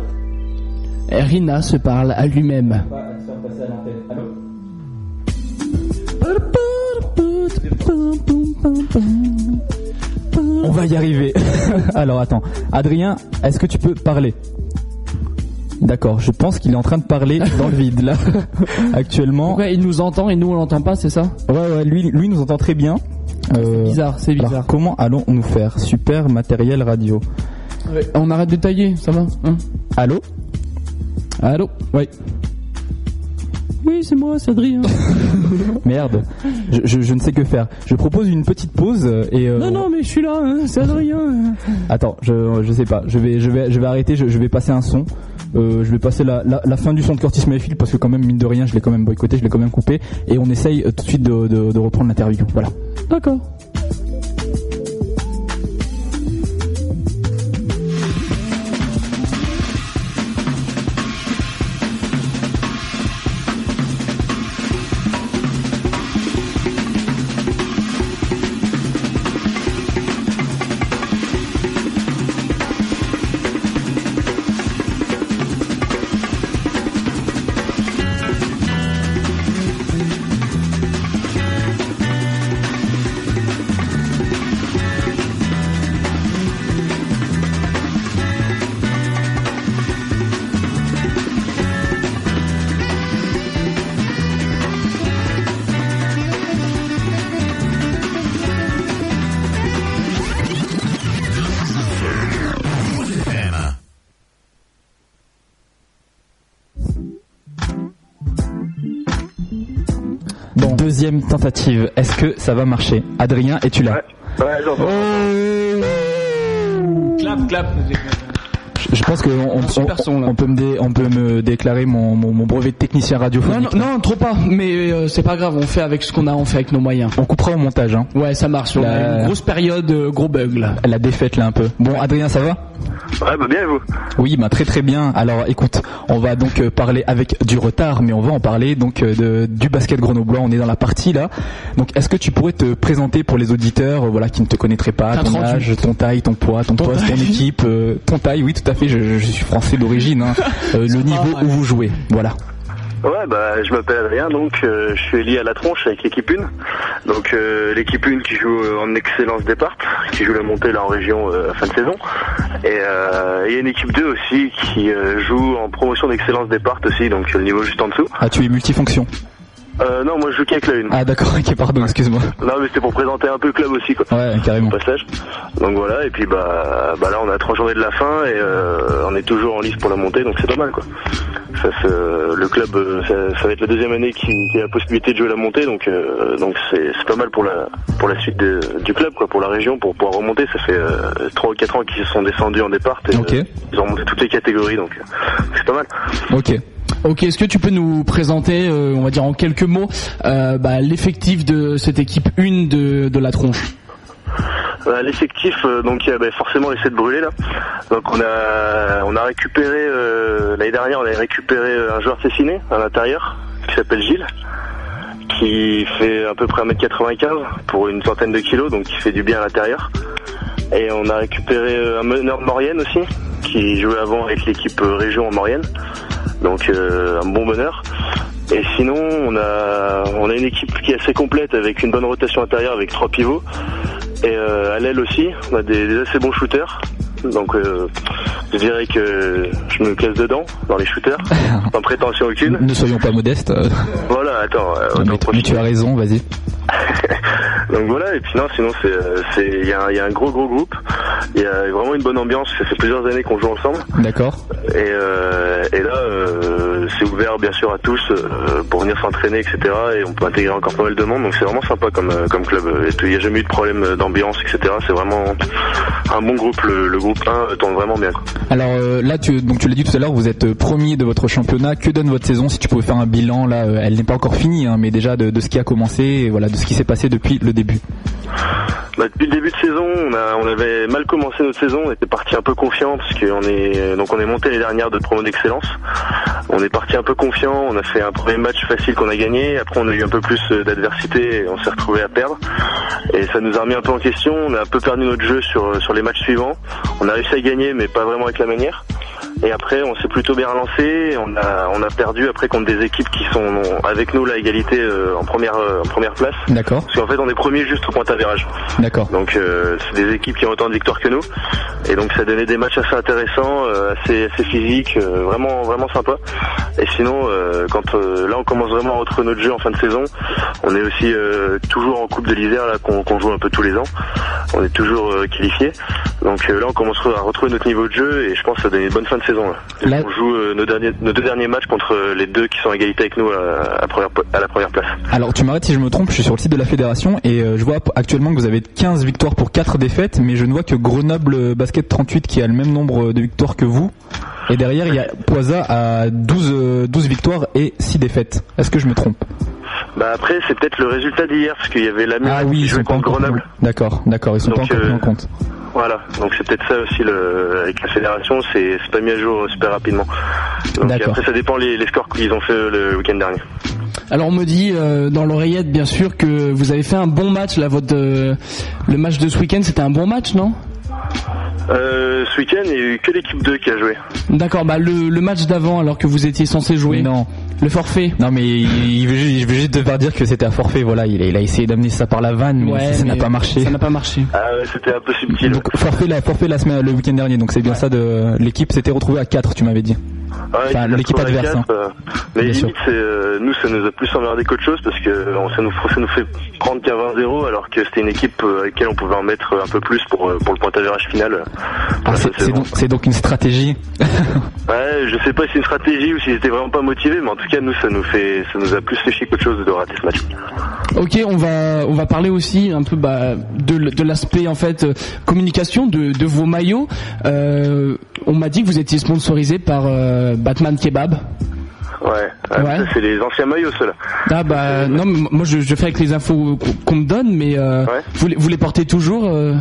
Rina se parle à lui-même. On va y arriver. Alors attends, Adrien, est-ce que tu peux parler D'accord, je pense qu'il est en train de parler dans le vide là, actuellement. Pourquoi il nous entend et nous on l'entend pas, c'est ça? Ouais, ouais, lui, lui nous entend très bien. Euh, Bizarre, c'est alors, bizarre. comment allons-nous faire? Super matériel radio. On arrête de tailler, ça va hein? Allô? Allô? Oui. Oui, c'est moi, c'est Adrien. Merde, je, je- je ne sais que faire. Je propose une petite pause et. euh, non, non, mais je suis là, hein, c'est Adrien. Attends, je je sais pas. Je vais je vais je vais arrêter. Je, je vais passer un son. Euh, je vais passer la, la, la fin du son de Curtis Mayfield parce que quand même mine de rien, je l'ai quand même boycotté, je l'ai quand même coupé et on essaye tout de suite de, de, de reprendre l'interview. Voilà. D'accord. Deuxième tentative. Est-ce que ça va marcher Adrien, es-tu là Ouais, j'entends. Clap, clap. Je pense qu'on on, on- on peut me dé- on peut me déclarer mon, mon, mon brevet de technicien Non, radiophonique. non, non, trop pas. Mais euh, c'est pas grave, on fait avec ce qu'on a, on fait avec nos moyens. On coupera au montage. Hein. Ouais, ça marche. On a une grosse période, euh, gros bug là. La défaite là un peu. Bon, Adrien, ça va Ouais, bah bien et vous Oui, bah très très bien. Alors écoute, on va donc euh, parler avec du retard, mais on va en parler donc euh, de, du basket grenoblois. On est dans la partie là. Donc est-ce que tu pourrais te présenter pour les auditeurs, euh, voilà, qui ne te connaîtraient pas, ton 38. âge, ton taille, ton poids, ton, Ton poste, ton équipe, euh, ton taille? Oui, tout à fait. Je, je suis français d'origine. Hein. Euh, le niveau où vous jouez, voilà. Ouais, bah je m'appelle Adrien, donc euh, je suis lié à la tronche avec l'équipe 1. Donc euh, l'équipe 1 qui joue euh, en excellence départ, qui joue la montée là en région fin de saison. Et il y a une équipe 2 aussi qui joue en promotion d'excellence départ aussi, donc le niveau juste en dessous. Ah, tu es multifonction. Euh, non, moi je joue qu'avec la 1. Ah d'accord, ok, pardon, excuse-moi. Non mais c'était pour présenter un peu le club aussi quoi. Ouais, carrément. Au passage. Donc voilà, et puis bah, bah là on a trois journées de la fin et euh, on est toujours en lice pour la montée, donc c'est pas mal quoi. Ça, se- le club, euh, ça, ça va être la deuxième année qui, qui a la possibilité de jouer la montée, donc euh, donc c'est c'est pas mal pour la pour la suite de- du club quoi, pour la région, pour pouvoir remonter. Ça fait euh, trois ou quatre ans qu'ils sont descendus en départ. Et, euh, ils ont monté toutes les catégories, donc euh, c'est pas mal. Ok. Ok, est-ce que tu peux nous présenter, euh, on va dire en quelques mots, euh, bah, l'effectif de cette équipe 1 de, de la tronche Euh, L'effectif, donc il y a ben, forcément l'essai de brûler là. Donc on a on a récupéré l'année dernière, on a récupéré un joueur Cessiné à l'intérieur qui s'appelle Gilles, qui fait à peu près 1m95 pour une centaine de kilos, donc qui fait du bien à l'intérieur. Et on a récupéré un meneur de Maurienne aussi, qui jouait avant avec l'équipe région en Maurienne, donc euh, un bon meneur. Et sinon, on a on a une équipe qui est assez complète avec une bonne rotation intérieure avec trois pivots. Et euh, à l'aile aussi, on a des, des assez bons shooters. Donc euh, je dirais que je me classe dedans, dans les shooters, sans prétention aucune. Ne soyons pas modestes. Voilà, attends, euh, mais, mais tu as raison, vas-y. Donc voilà, et puis non, sinon c'est, y, il y a un gros gros groupe, il y a vraiment une bonne ambiance, ça fait plusieurs années qu'on joue ensemble, D'accord. et, euh, et là euh, c'est ouvert bien sûr à tous euh, pour venir s'entraîner, etc. Et on peut intégrer encore pas mal de monde, donc c'est vraiment sympa comme, euh, comme club. Il n'y a jamais eu de problème d'ambiance, etc. C'est vraiment un bon groupe, le, le groupe 1 tourne vraiment bien. Quoi. Alors euh, là, tu, donc tu l'as dit tout à l'heure, vous êtes euh, premier de votre championnat. Que donne votre saison Si tu pouvais faire un bilan, là, euh, elle n'est pas encore finie, hein, mais déjà de, de ce qui a commencé, et voilà, de ce qui s'est passé depuis le début? Bah, depuis le début de saison, on, a, on avait mal commencé notre saison, on était parti un peu confiant parce qu'on est donc on est monté les dernières de promo d'excellence. On est parti un peu confiant, on a fait un premier match facile qu'on a gagné, après on a eu un peu plus euh, d'adversité et on s'est retrouvé à perdre. Et ça nous a remis un peu en question, on a un peu perdu notre jeu sur, euh, sur les matchs suivants. On a réussi à gagner mais pas vraiment avec la manière. Et après, on s'est plutôt bien relancé. On a, on a perdu après contre des équipes qui sont avec nous la égalité euh, en première, en première place. D'accord. Parce qu'en fait, on est premier juste au point d'avérage. D'accord. Donc, euh, c'est des équipes qui ont autant de victoires que nous. Et donc, ça donnait des matchs assez intéressants, assez, assez physiques, vraiment, vraiment sympa. Et sinon, euh, quand euh, là, on commence vraiment à retrouver notre jeu en fin de saison. On est aussi euh, toujours en Coupe de l'Isère là qu'on joue un peu tous les ans. On est toujours qualifié. Donc là, on commence à retrouver notre niveau de jeu et je pense que ça donne une bonne fin de saison. Là. Là- On joue nos, derniers, nos deux derniers matchs contre les deux qui sont à égalité avec nous à, à première, à la première place. Alors tu m'arrêtes si je me trompe, je suis sur le site de la fédération et je vois actuellement que vous avez 15 victoires pour 4 défaites, mais je ne vois que Grenoble Basket 38 qui a le même nombre de victoires que vous. Et derrière, il y a Poisa à 12, euh, 12 victoires et 6 défaites. Est-ce que je me trompe? Bah après, c'est peut-être le résultat d'hier parce qu'il y avait la Ah oui, qui ils jouait sont pas contre encore Grenoble. D'accord, d'accord, ils sont pas Donc, encore pris euh, en compte. Voilà, donc c'est peut-être ça aussi le, avec la fédération, c'est pas mis à jour super rapidement. Donc D'accord. après ça dépend les, les scores qu'ils ont fait le week-end dernier. Alors on me dit euh, dans l'oreillette bien sûr que vous avez fait un bon match là votre euh, le match de ce week-end c'était un bon match non? Euh, ce week-end, il y a eu que l'équipe 2 qui a joué. D'accord bah le, le match d'avant alors que vous étiez censé jouer Non. le forfait Non mais il, il veut, ju- il veut juste devoir dire que c'était à forfait, voilà, il a, il a essayé d'amener ça par la vanne, mais Ouais, ça n'a mais pas marché. ça n'a pas marché Ah ouais, c'était un peu subtil. Donc forfait la, forfait la semaine, le week-end dernier, donc c'est bien ça de l'équipe s'était retrouvée à 4 tu m'avais dit. Ouais, Enfin, l'équipe adverse, hein. euh, mais Bien limite, c'est, euh, nous, ça nous a plus emmerdé qu'autre chose parce que ça nous, ça nous fait prendre qu'un 20-0 alors que c'était une équipe euh, avec laquelle on pouvait en mettre un peu plus pour, pour le pointage final. Ah, c'est donc, une stratégie. Ouais, je sais pas si c'est une stratégie ou s'ils étaient vraiment pas motivés, mais en tout cas, nous, ça nous fait, ça nous a plus fait chier qu'autre chose de rater ce match. Ok, on va on va parler aussi un peu bah, de, l- de l'aspect en fait communication de, de vos maillots. Euh, on m'a dit que vous étiez sponsorisé par euh, Batman Kebab. Ouais, c'est les anciens maillots, ceux-là. Ah bah non, mais moi je, je fais avec les infos qu'on- me donne, mais euh, vous, les- vous les portez toujours euh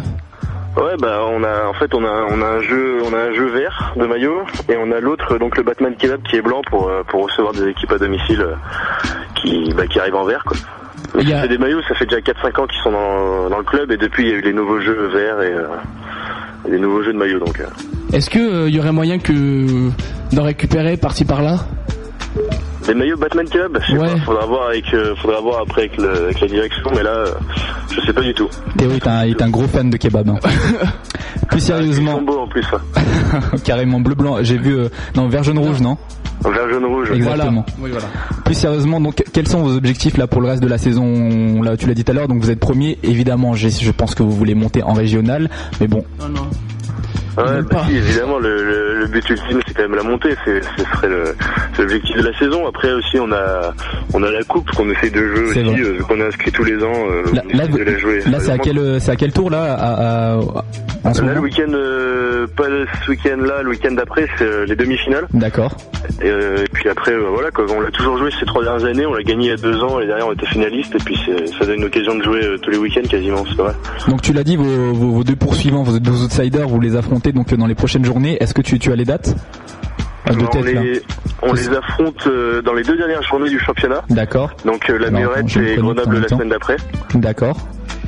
Ouais, bah on a en fait on a on a un jeu on a un jeu vert de maillot et on a l'autre donc le Batman Kebab qui est blanc pour euh, pour recevoir des équipes à domicile euh, qui bah, qui arrivent en vert quoi. Mais fait des maillots, ça fait déjà 4-5 ans qu'ils sont dans, dans le club et depuis il y a eu les nouveaux jeux verts et euh, les nouveaux jeux de maillots donc. Est-ce que euh, y aurait moyen que d'en récupérer par-ci par-là? Les maillots Batman Kebab, je sais pas, faudra voir avec euh, faudra voir après avec, le, avec la direction mais là euh, je sais pas du tout. Théo est un, est un gros fan de kebab. hein. Plus sérieusement. En plus. hein. Carrément bleu blanc. J'ai vu euh, non vert jaune rouge non? Vert jaune rouge. Exactement. Oui, voilà. Plus sérieusement, donc quels sont vos objectifs là pour le reste de la saison? Là, tu l'as dit tout à l'heure, donc vous êtes premier. Évidemment, je pense que vous voulez monter en régional, mais bon. Non, non. Ouais, bah si, évidemment, le, le, le but ultime, c'est quand même la montée. C'est, ce serait l'objectif de la saison. Après aussi, on a, on a la coupe qu'on essaie de jouer aussi, euh, qu'on est inscrit tous les ans. euh, Là, là, de la jouer. là, c'est à quel, euh, c'est à quel tour là à- à- en ce Là, moment le week-end, euh, pas ce week-end-là, le week-end d'après, c'est euh, les demi-finales. D'accord. Et, euh, et puis après, voilà, quoi, on l'a toujours joué ces trois dernières années. On l'a gagné il y a deux ans. Et derrière, on était finaliste. Et puis, ça donne une occasion de jouer tous les week-ends quasiment. C'est vrai. Donc tu l'as dit, vos, vos- vos deux poursuivants, vos deux outsiders, vous les affrontez donc dans les prochaines journées. Est-ce que tu, tu as les dates? Ah, de on tête, les, on les affronte euh, dans les deux dernières journées du championnat. D'accord. Donc euh, la Alors, Murette je me et Grenoble la semaine d'après. D'accord.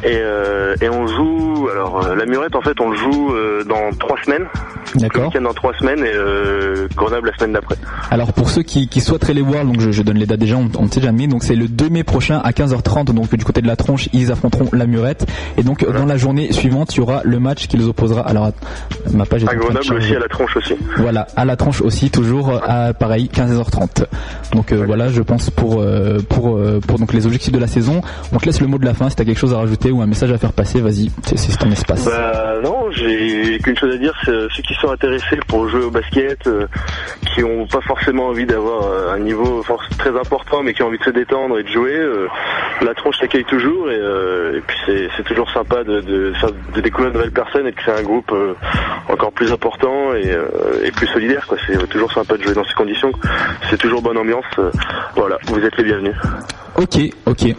Et, euh, et on joue, alors euh, la Murette en fait on le joue euh, dans trois semaines. D'accord. Le week-end dans trois semaines et euh, Grenoble la semaine d'après. Alors pour ceux qui, qui souhaiteraient les voir, donc je, je donne les dates déjà, on ne sait jamais. Donc c'est le 2 mai prochain à 15h30, donc du côté de la tronche, ils affronteront la Murette. Et donc dans la journée suivante, il y aura le match qui les opposera. Alors ma page est À Grenoble aussi, à la tronche aussi. Voilà, à la tranche aussi, toujours à pareil, 15h30. Donc euh, voilà, je pense pour euh, pour euh, pour donc les objectifs de la saison. On te laisse le mot de la fin. Si t'as quelque chose à rajouter ou un message à faire passer, vas-y, c'est ton espace. Bah non, j'ai qu'une chose à dire, c'est euh, ceux qui sont intéressés pour jouer au basket, euh, qui ont pas forcément envie d'avoir euh, un niveau très important, mais qui ont envie de se détendre et de jouer, euh, la tronche t'accueille toujours et, puis c'est toujours sympa de, découvrir de nouvelles personnes et de créer un groupe encore plus important et, et plus solidaire. C'est toujours sympa de jouer dans ces conditions. C'est toujours bonne ambiance. voilà, vous êtes les bienvenus. Ok, ok.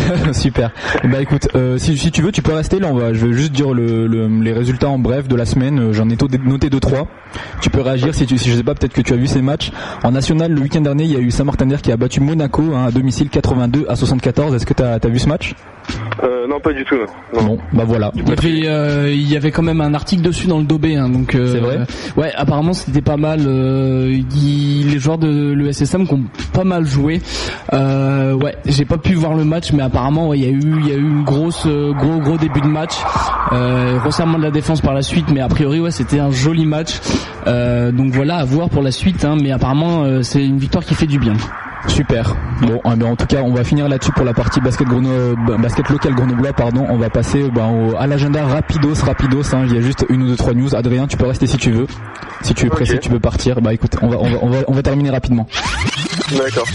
Super. Bah écoute, euh, si, tu veux, tu peux rester là. Va, je vais juste dire le, le- les résultats en bref de la semaine. Euh, J'en ai noté deux trois. Tu peux réagir si tu, si je sais pas, peut-être que tu as vu ces matchs. En national, le week-end dernier, il y a eu Saint-Martin-d'Air qui a battu Monaco hein, à domicile 82 à 74. Est-ce que t'as as vu ce match? Euh, non, pas du tout. Non. Bon, bah voilà. Il y avait, euh, il y avait quand même un article dessus dans le Dobé, hein, donc. c'est vrai Ouais, apparemment c'était pas mal. euh, il- les joueurs de l'ESSM qui ont pas mal joué. Euh, ouais, j'ai pas pu voir le match, mais apparemment ouais, il y a eu, il y a eu une grosse, euh, gros, gros début de match. Euh, resserrement de la défense par la suite, mais a priori ouais, c'était un joli match. Euh, donc voilà, à voir pour la suite. Hein, mais apparemment euh, c'est une victoire qui fait du bien. Super. Bon, eh ben, en tout cas, on va finir là-dessus pour la partie basket, Grenoble, basket local grenoblois. Pardon. On va passer euh, ben, au- à l'agenda rapidos, rapidos. Hein. Il y a juste une ou deux trois news. Adrien, tu peux rester si tu veux. Si tu es pressé, tu peux partir. Bah écoute, on va, on va, on va, on va terminer rapidement. D'accord.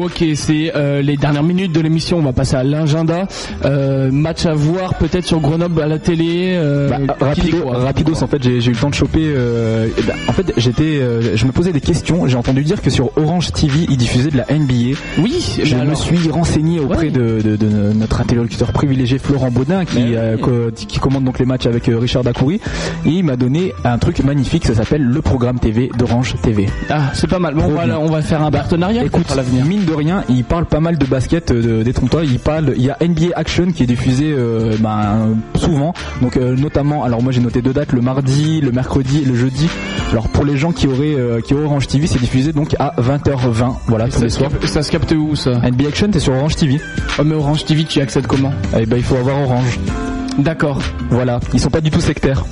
Ok, c'est euh, les dernières minutes de l'émission. On va passer à l'agenda. Euh, match à voir peut-être sur Grenoble à la télé. Euh, Bah, rapido, rapidos, en fait, j'ai eu le temps de choper. euh, eh ben, en fait, j'étais, je me posais des questions. J'ai entendu dire que sur Orange TV, ils diffusaient de la NBA. Oui. Je me alors- suis renseigné auprès de, de- de notre interlocuteur privilégié Florent Baudin, qui, co- qui commande donc les matchs avec Richard Dacoury, et il m'a donné un truc magnifique. Ça s'appelle le programme TV d'Orange TV. Ah, c'est pas mal. Bon, on, va, bien. on va faire un partenariat Écoute, pour l'avenir. Mine de rien, il parle pas mal de basket, euh, détrompe-toi, il parle, il y a NBA Action qui est diffusé euh, ben, souvent, donc euh, notamment, alors moi j'ai noté deux dates, le mardi, le mercredi et le jeudi. Alors pour les gens qui auraient, euh, qui auraient Orange TV, c'est diffusé donc à 20h20, voilà, tous ça, les soirs. ça se capte où ça NBA Action, c'est sur Orange TV. Oh, mais Orange TV, tu y accèdes comment Eh ben il faut avoir Orange. D'accord. Voilà, ils sont pas du tout sectaires.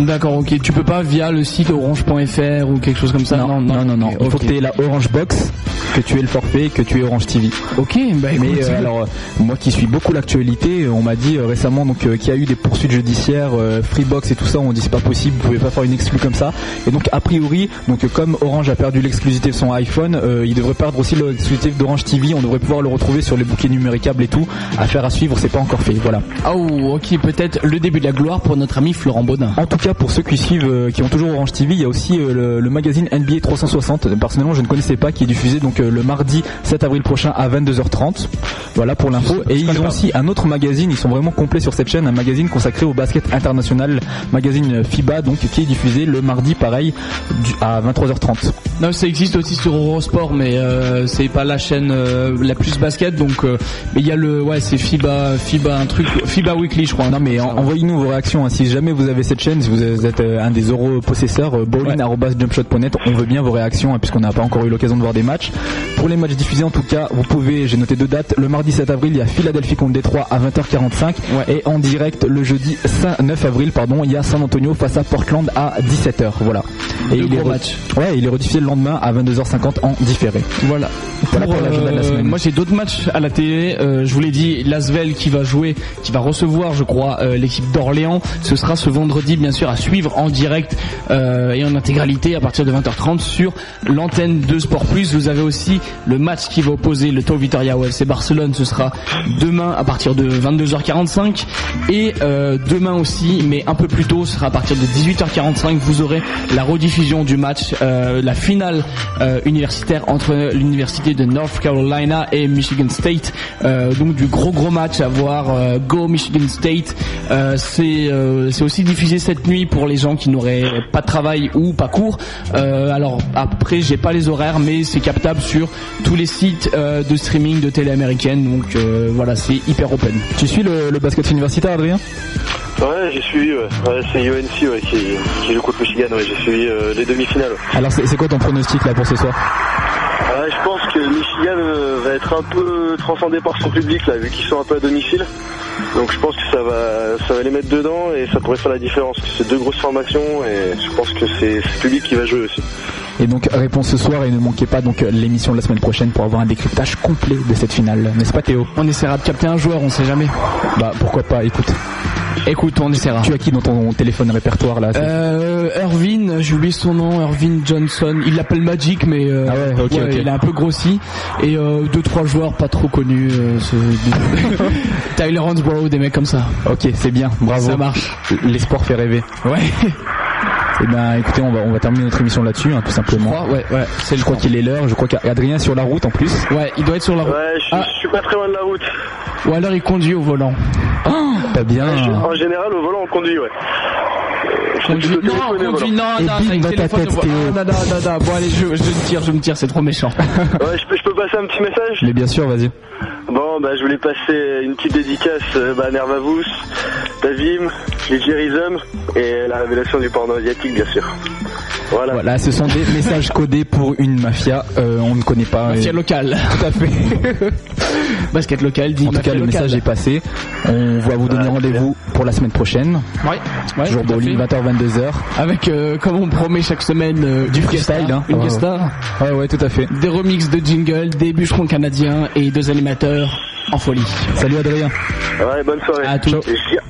D'accord, ok. Tu peux pas via le site orange.fr ou quelque chose comme ça Non, non, non, non. Il faut que tu aies la Orange Box, que tu aies le forfait, que tu aies Orange TV. Ok, bah écoute. Mais euh, alors, euh, moi qui suis beaucoup l'actualité, on m'a dit euh, récemment donc euh, qu'il y a eu des poursuites judiciaires, euh, Freebox et tout ça. On dit c'est pas possible, vous pouvez pas faire une exclue comme ça. Et donc a priori, donc euh, comme Orange a perdu l'exclusivité de son iPhone, euh, il devrait perdre aussi l'exclusivité d'Orange TV. On devrait pouvoir le retrouver sur les bouquets numéricables et tout. Affaire à suivre, c'est pas encore fait. Voilà. Oh, ok, peut-être le début de la gloire pour notre ami Florent Baudin. En tout cas, pour ceux qui suivent, euh, qui ont toujours Orange TV, il y a aussi euh, le, le magazine NBA 360. Euh, Personnellement, je ne connaissais pas, qui est diffusé donc euh, le mardi 7 avril prochain à 22h30. Voilà pour l'info. Et ils ont aussi un autre magazine. Ils sont vraiment complets sur cette chaîne, un magazine consacré au basket international, magazine FIBA, donc qui est diffusé le mardi, pareil, du- à 23h30. Non, ça existe aussi sur Eurosport, mais euh, c'est pas la chaîne euh, la plus basket, donc. euh, mais il y a le, ouais, c'est FIBA, FIBA un truc, FIBA Weekly, je crois. Non mais en- envoyez-nous vos réactions. hein. Si jamais vous avez cette chaîne, vous êtes euh, un des euros possesseurs, euh, bowling@jumpshot.net, on veut bien vos réactions hein, puisqu'on n'a pas encore eu l'occasion de voir des matchs. Pour les matchs diffusés en tout cas, vous pouvez, j'ai noté deux dates. Le mardi 7 avril, il y a Philadelphie contre Détroit à 20h45 et en direct le jeudi 5 9 avril, pardon, il y a San Antonio face à Portland à 17h. Voilà. Et il est re- matchs. Ouais, il est rediffusé le lendemain à 22h50 en différé. Voilà. Pour la euh, semaine. moi j'ai d'autres matchs à la télé. Euh, je vous l'ai dit, Lasvel qui va jouer, qui va recevoir, je crois, euh, l'équipe d'Orléans. Ce sera ce vendredi, bien sûr, à suivre en direct et en intégralité à partir de 20h30 sur l'antenne de Sport Plus. Vous avez aussi le match qui va opposer le Tau Vitoria au FC Barcelone. Ce sera demain à partir de 22h45 et demain aussi, mais un peu plus tôt, ce sera à partir de 18h45. Vous aurez la rediffusion du match, la finale universitaire entre l'université de North Carolina et Michigan State. Euh, donc du gros gros match à voir. euh, Go Michigan State. Euh, c'est c'est aussi diffusé cette nuit pour les gens qui n'auraient pas de travail ou pas cours. Alors après j'ai pas les horaires, mais c'est captable sur tous les sites de streaming de télé américaine. Donc voilà, c'est hyper open. Tu suis le basket universitaire, Adrien? Ouais, j'ai suivi, ouais. Ouais, c'est UNC ouais, qui, qui joue contre Michigan, ouais. j'ai suivi euh, les demi-finales. Alors c'est quoi ton pronostic là pour ce soir? Ouais, je pense que Michigan euh, va être un peu transcendé par son public là, vu qu'ils sont un peu à domicile. Donc je pense que ça va, ça va les mettre dedans et ça pourrait faire la différence. C'est deux grosses formations et je pense que c'est c'est le public qui va jouer aussi. Et donc réponse ce soir et ne manquez pas donc l'émission de la semaine prochaine pour avoir un décryptage complet de cette finale, n'est-ce pas Théo? On essaiera de capter un joueur, on sait jamais. Bah pourquoi pas, écoute. Écoute, on essaiera. Tu as qui dans ton téléphone répertoire là Euh, Irvin, j'ai oublié son nom, Irvin Johnson. Il l'appelle Magic, mais euh, Ah ouais, il est un peu grossi. Et euh, deux trois joueurs pas trop connus. euh, Tyler Hansborough, des mecs comme ça. Ok, c'est bien, bravo. Ça marche. L'espoir fait rêver. Ouais. Et ben écoutez, on va, on va terminer notre émission là-dessus, hein, tout simplement. crois, ouais, ouais. C'est je crois qu'il est l'heure, je crois qu'Adrien est sur la route en plus. Ouais, il doit être sur la route. Ouais, je, Ah. je suis pas très loin de la route. Ou alors il conduit au volant. T'as bien. En général, au volant, on conduit, ouais. Je suis Conduit- plutôt Non, téléphoné au conduit, volant. non, Et non, bim, avec dans ta téléphone tête, au volant. Théo. Non, non, non, non, bon allez, je, je me tire, je me tire, c'est trop méchant. Ouais, je peux, je peux passer un petit message? Mais bien sûr, vas-y. Bon, bah, je voulais passer une petite dédicace euh, bah, à Nervavus, Tavim, les Jerizum et la révélation du porno asiatique, bien sûr. Voilà. Voilà, ce sont des messages codés pour une mafia, euh, on ne connaît pas. Mafia Et- locale. Tout à fait. Basket local, dit En tout cas, le message est passé. On va vous donner rendez-vous pour la semaine prochaine. Ouais, ouais, Toujours tout à bowling, fait. 20h, 22h. Avec, euh, comme on promet chaque semaine, euh, Du freestyle, hein. Une Ouais, guest ouais. star, Ouais, ouais, tout à fait. des remixes de jingle, des bûcherons canadiens et deux animateurs en folie. Salut Adrien. Ouais, bonne soirée. À chia.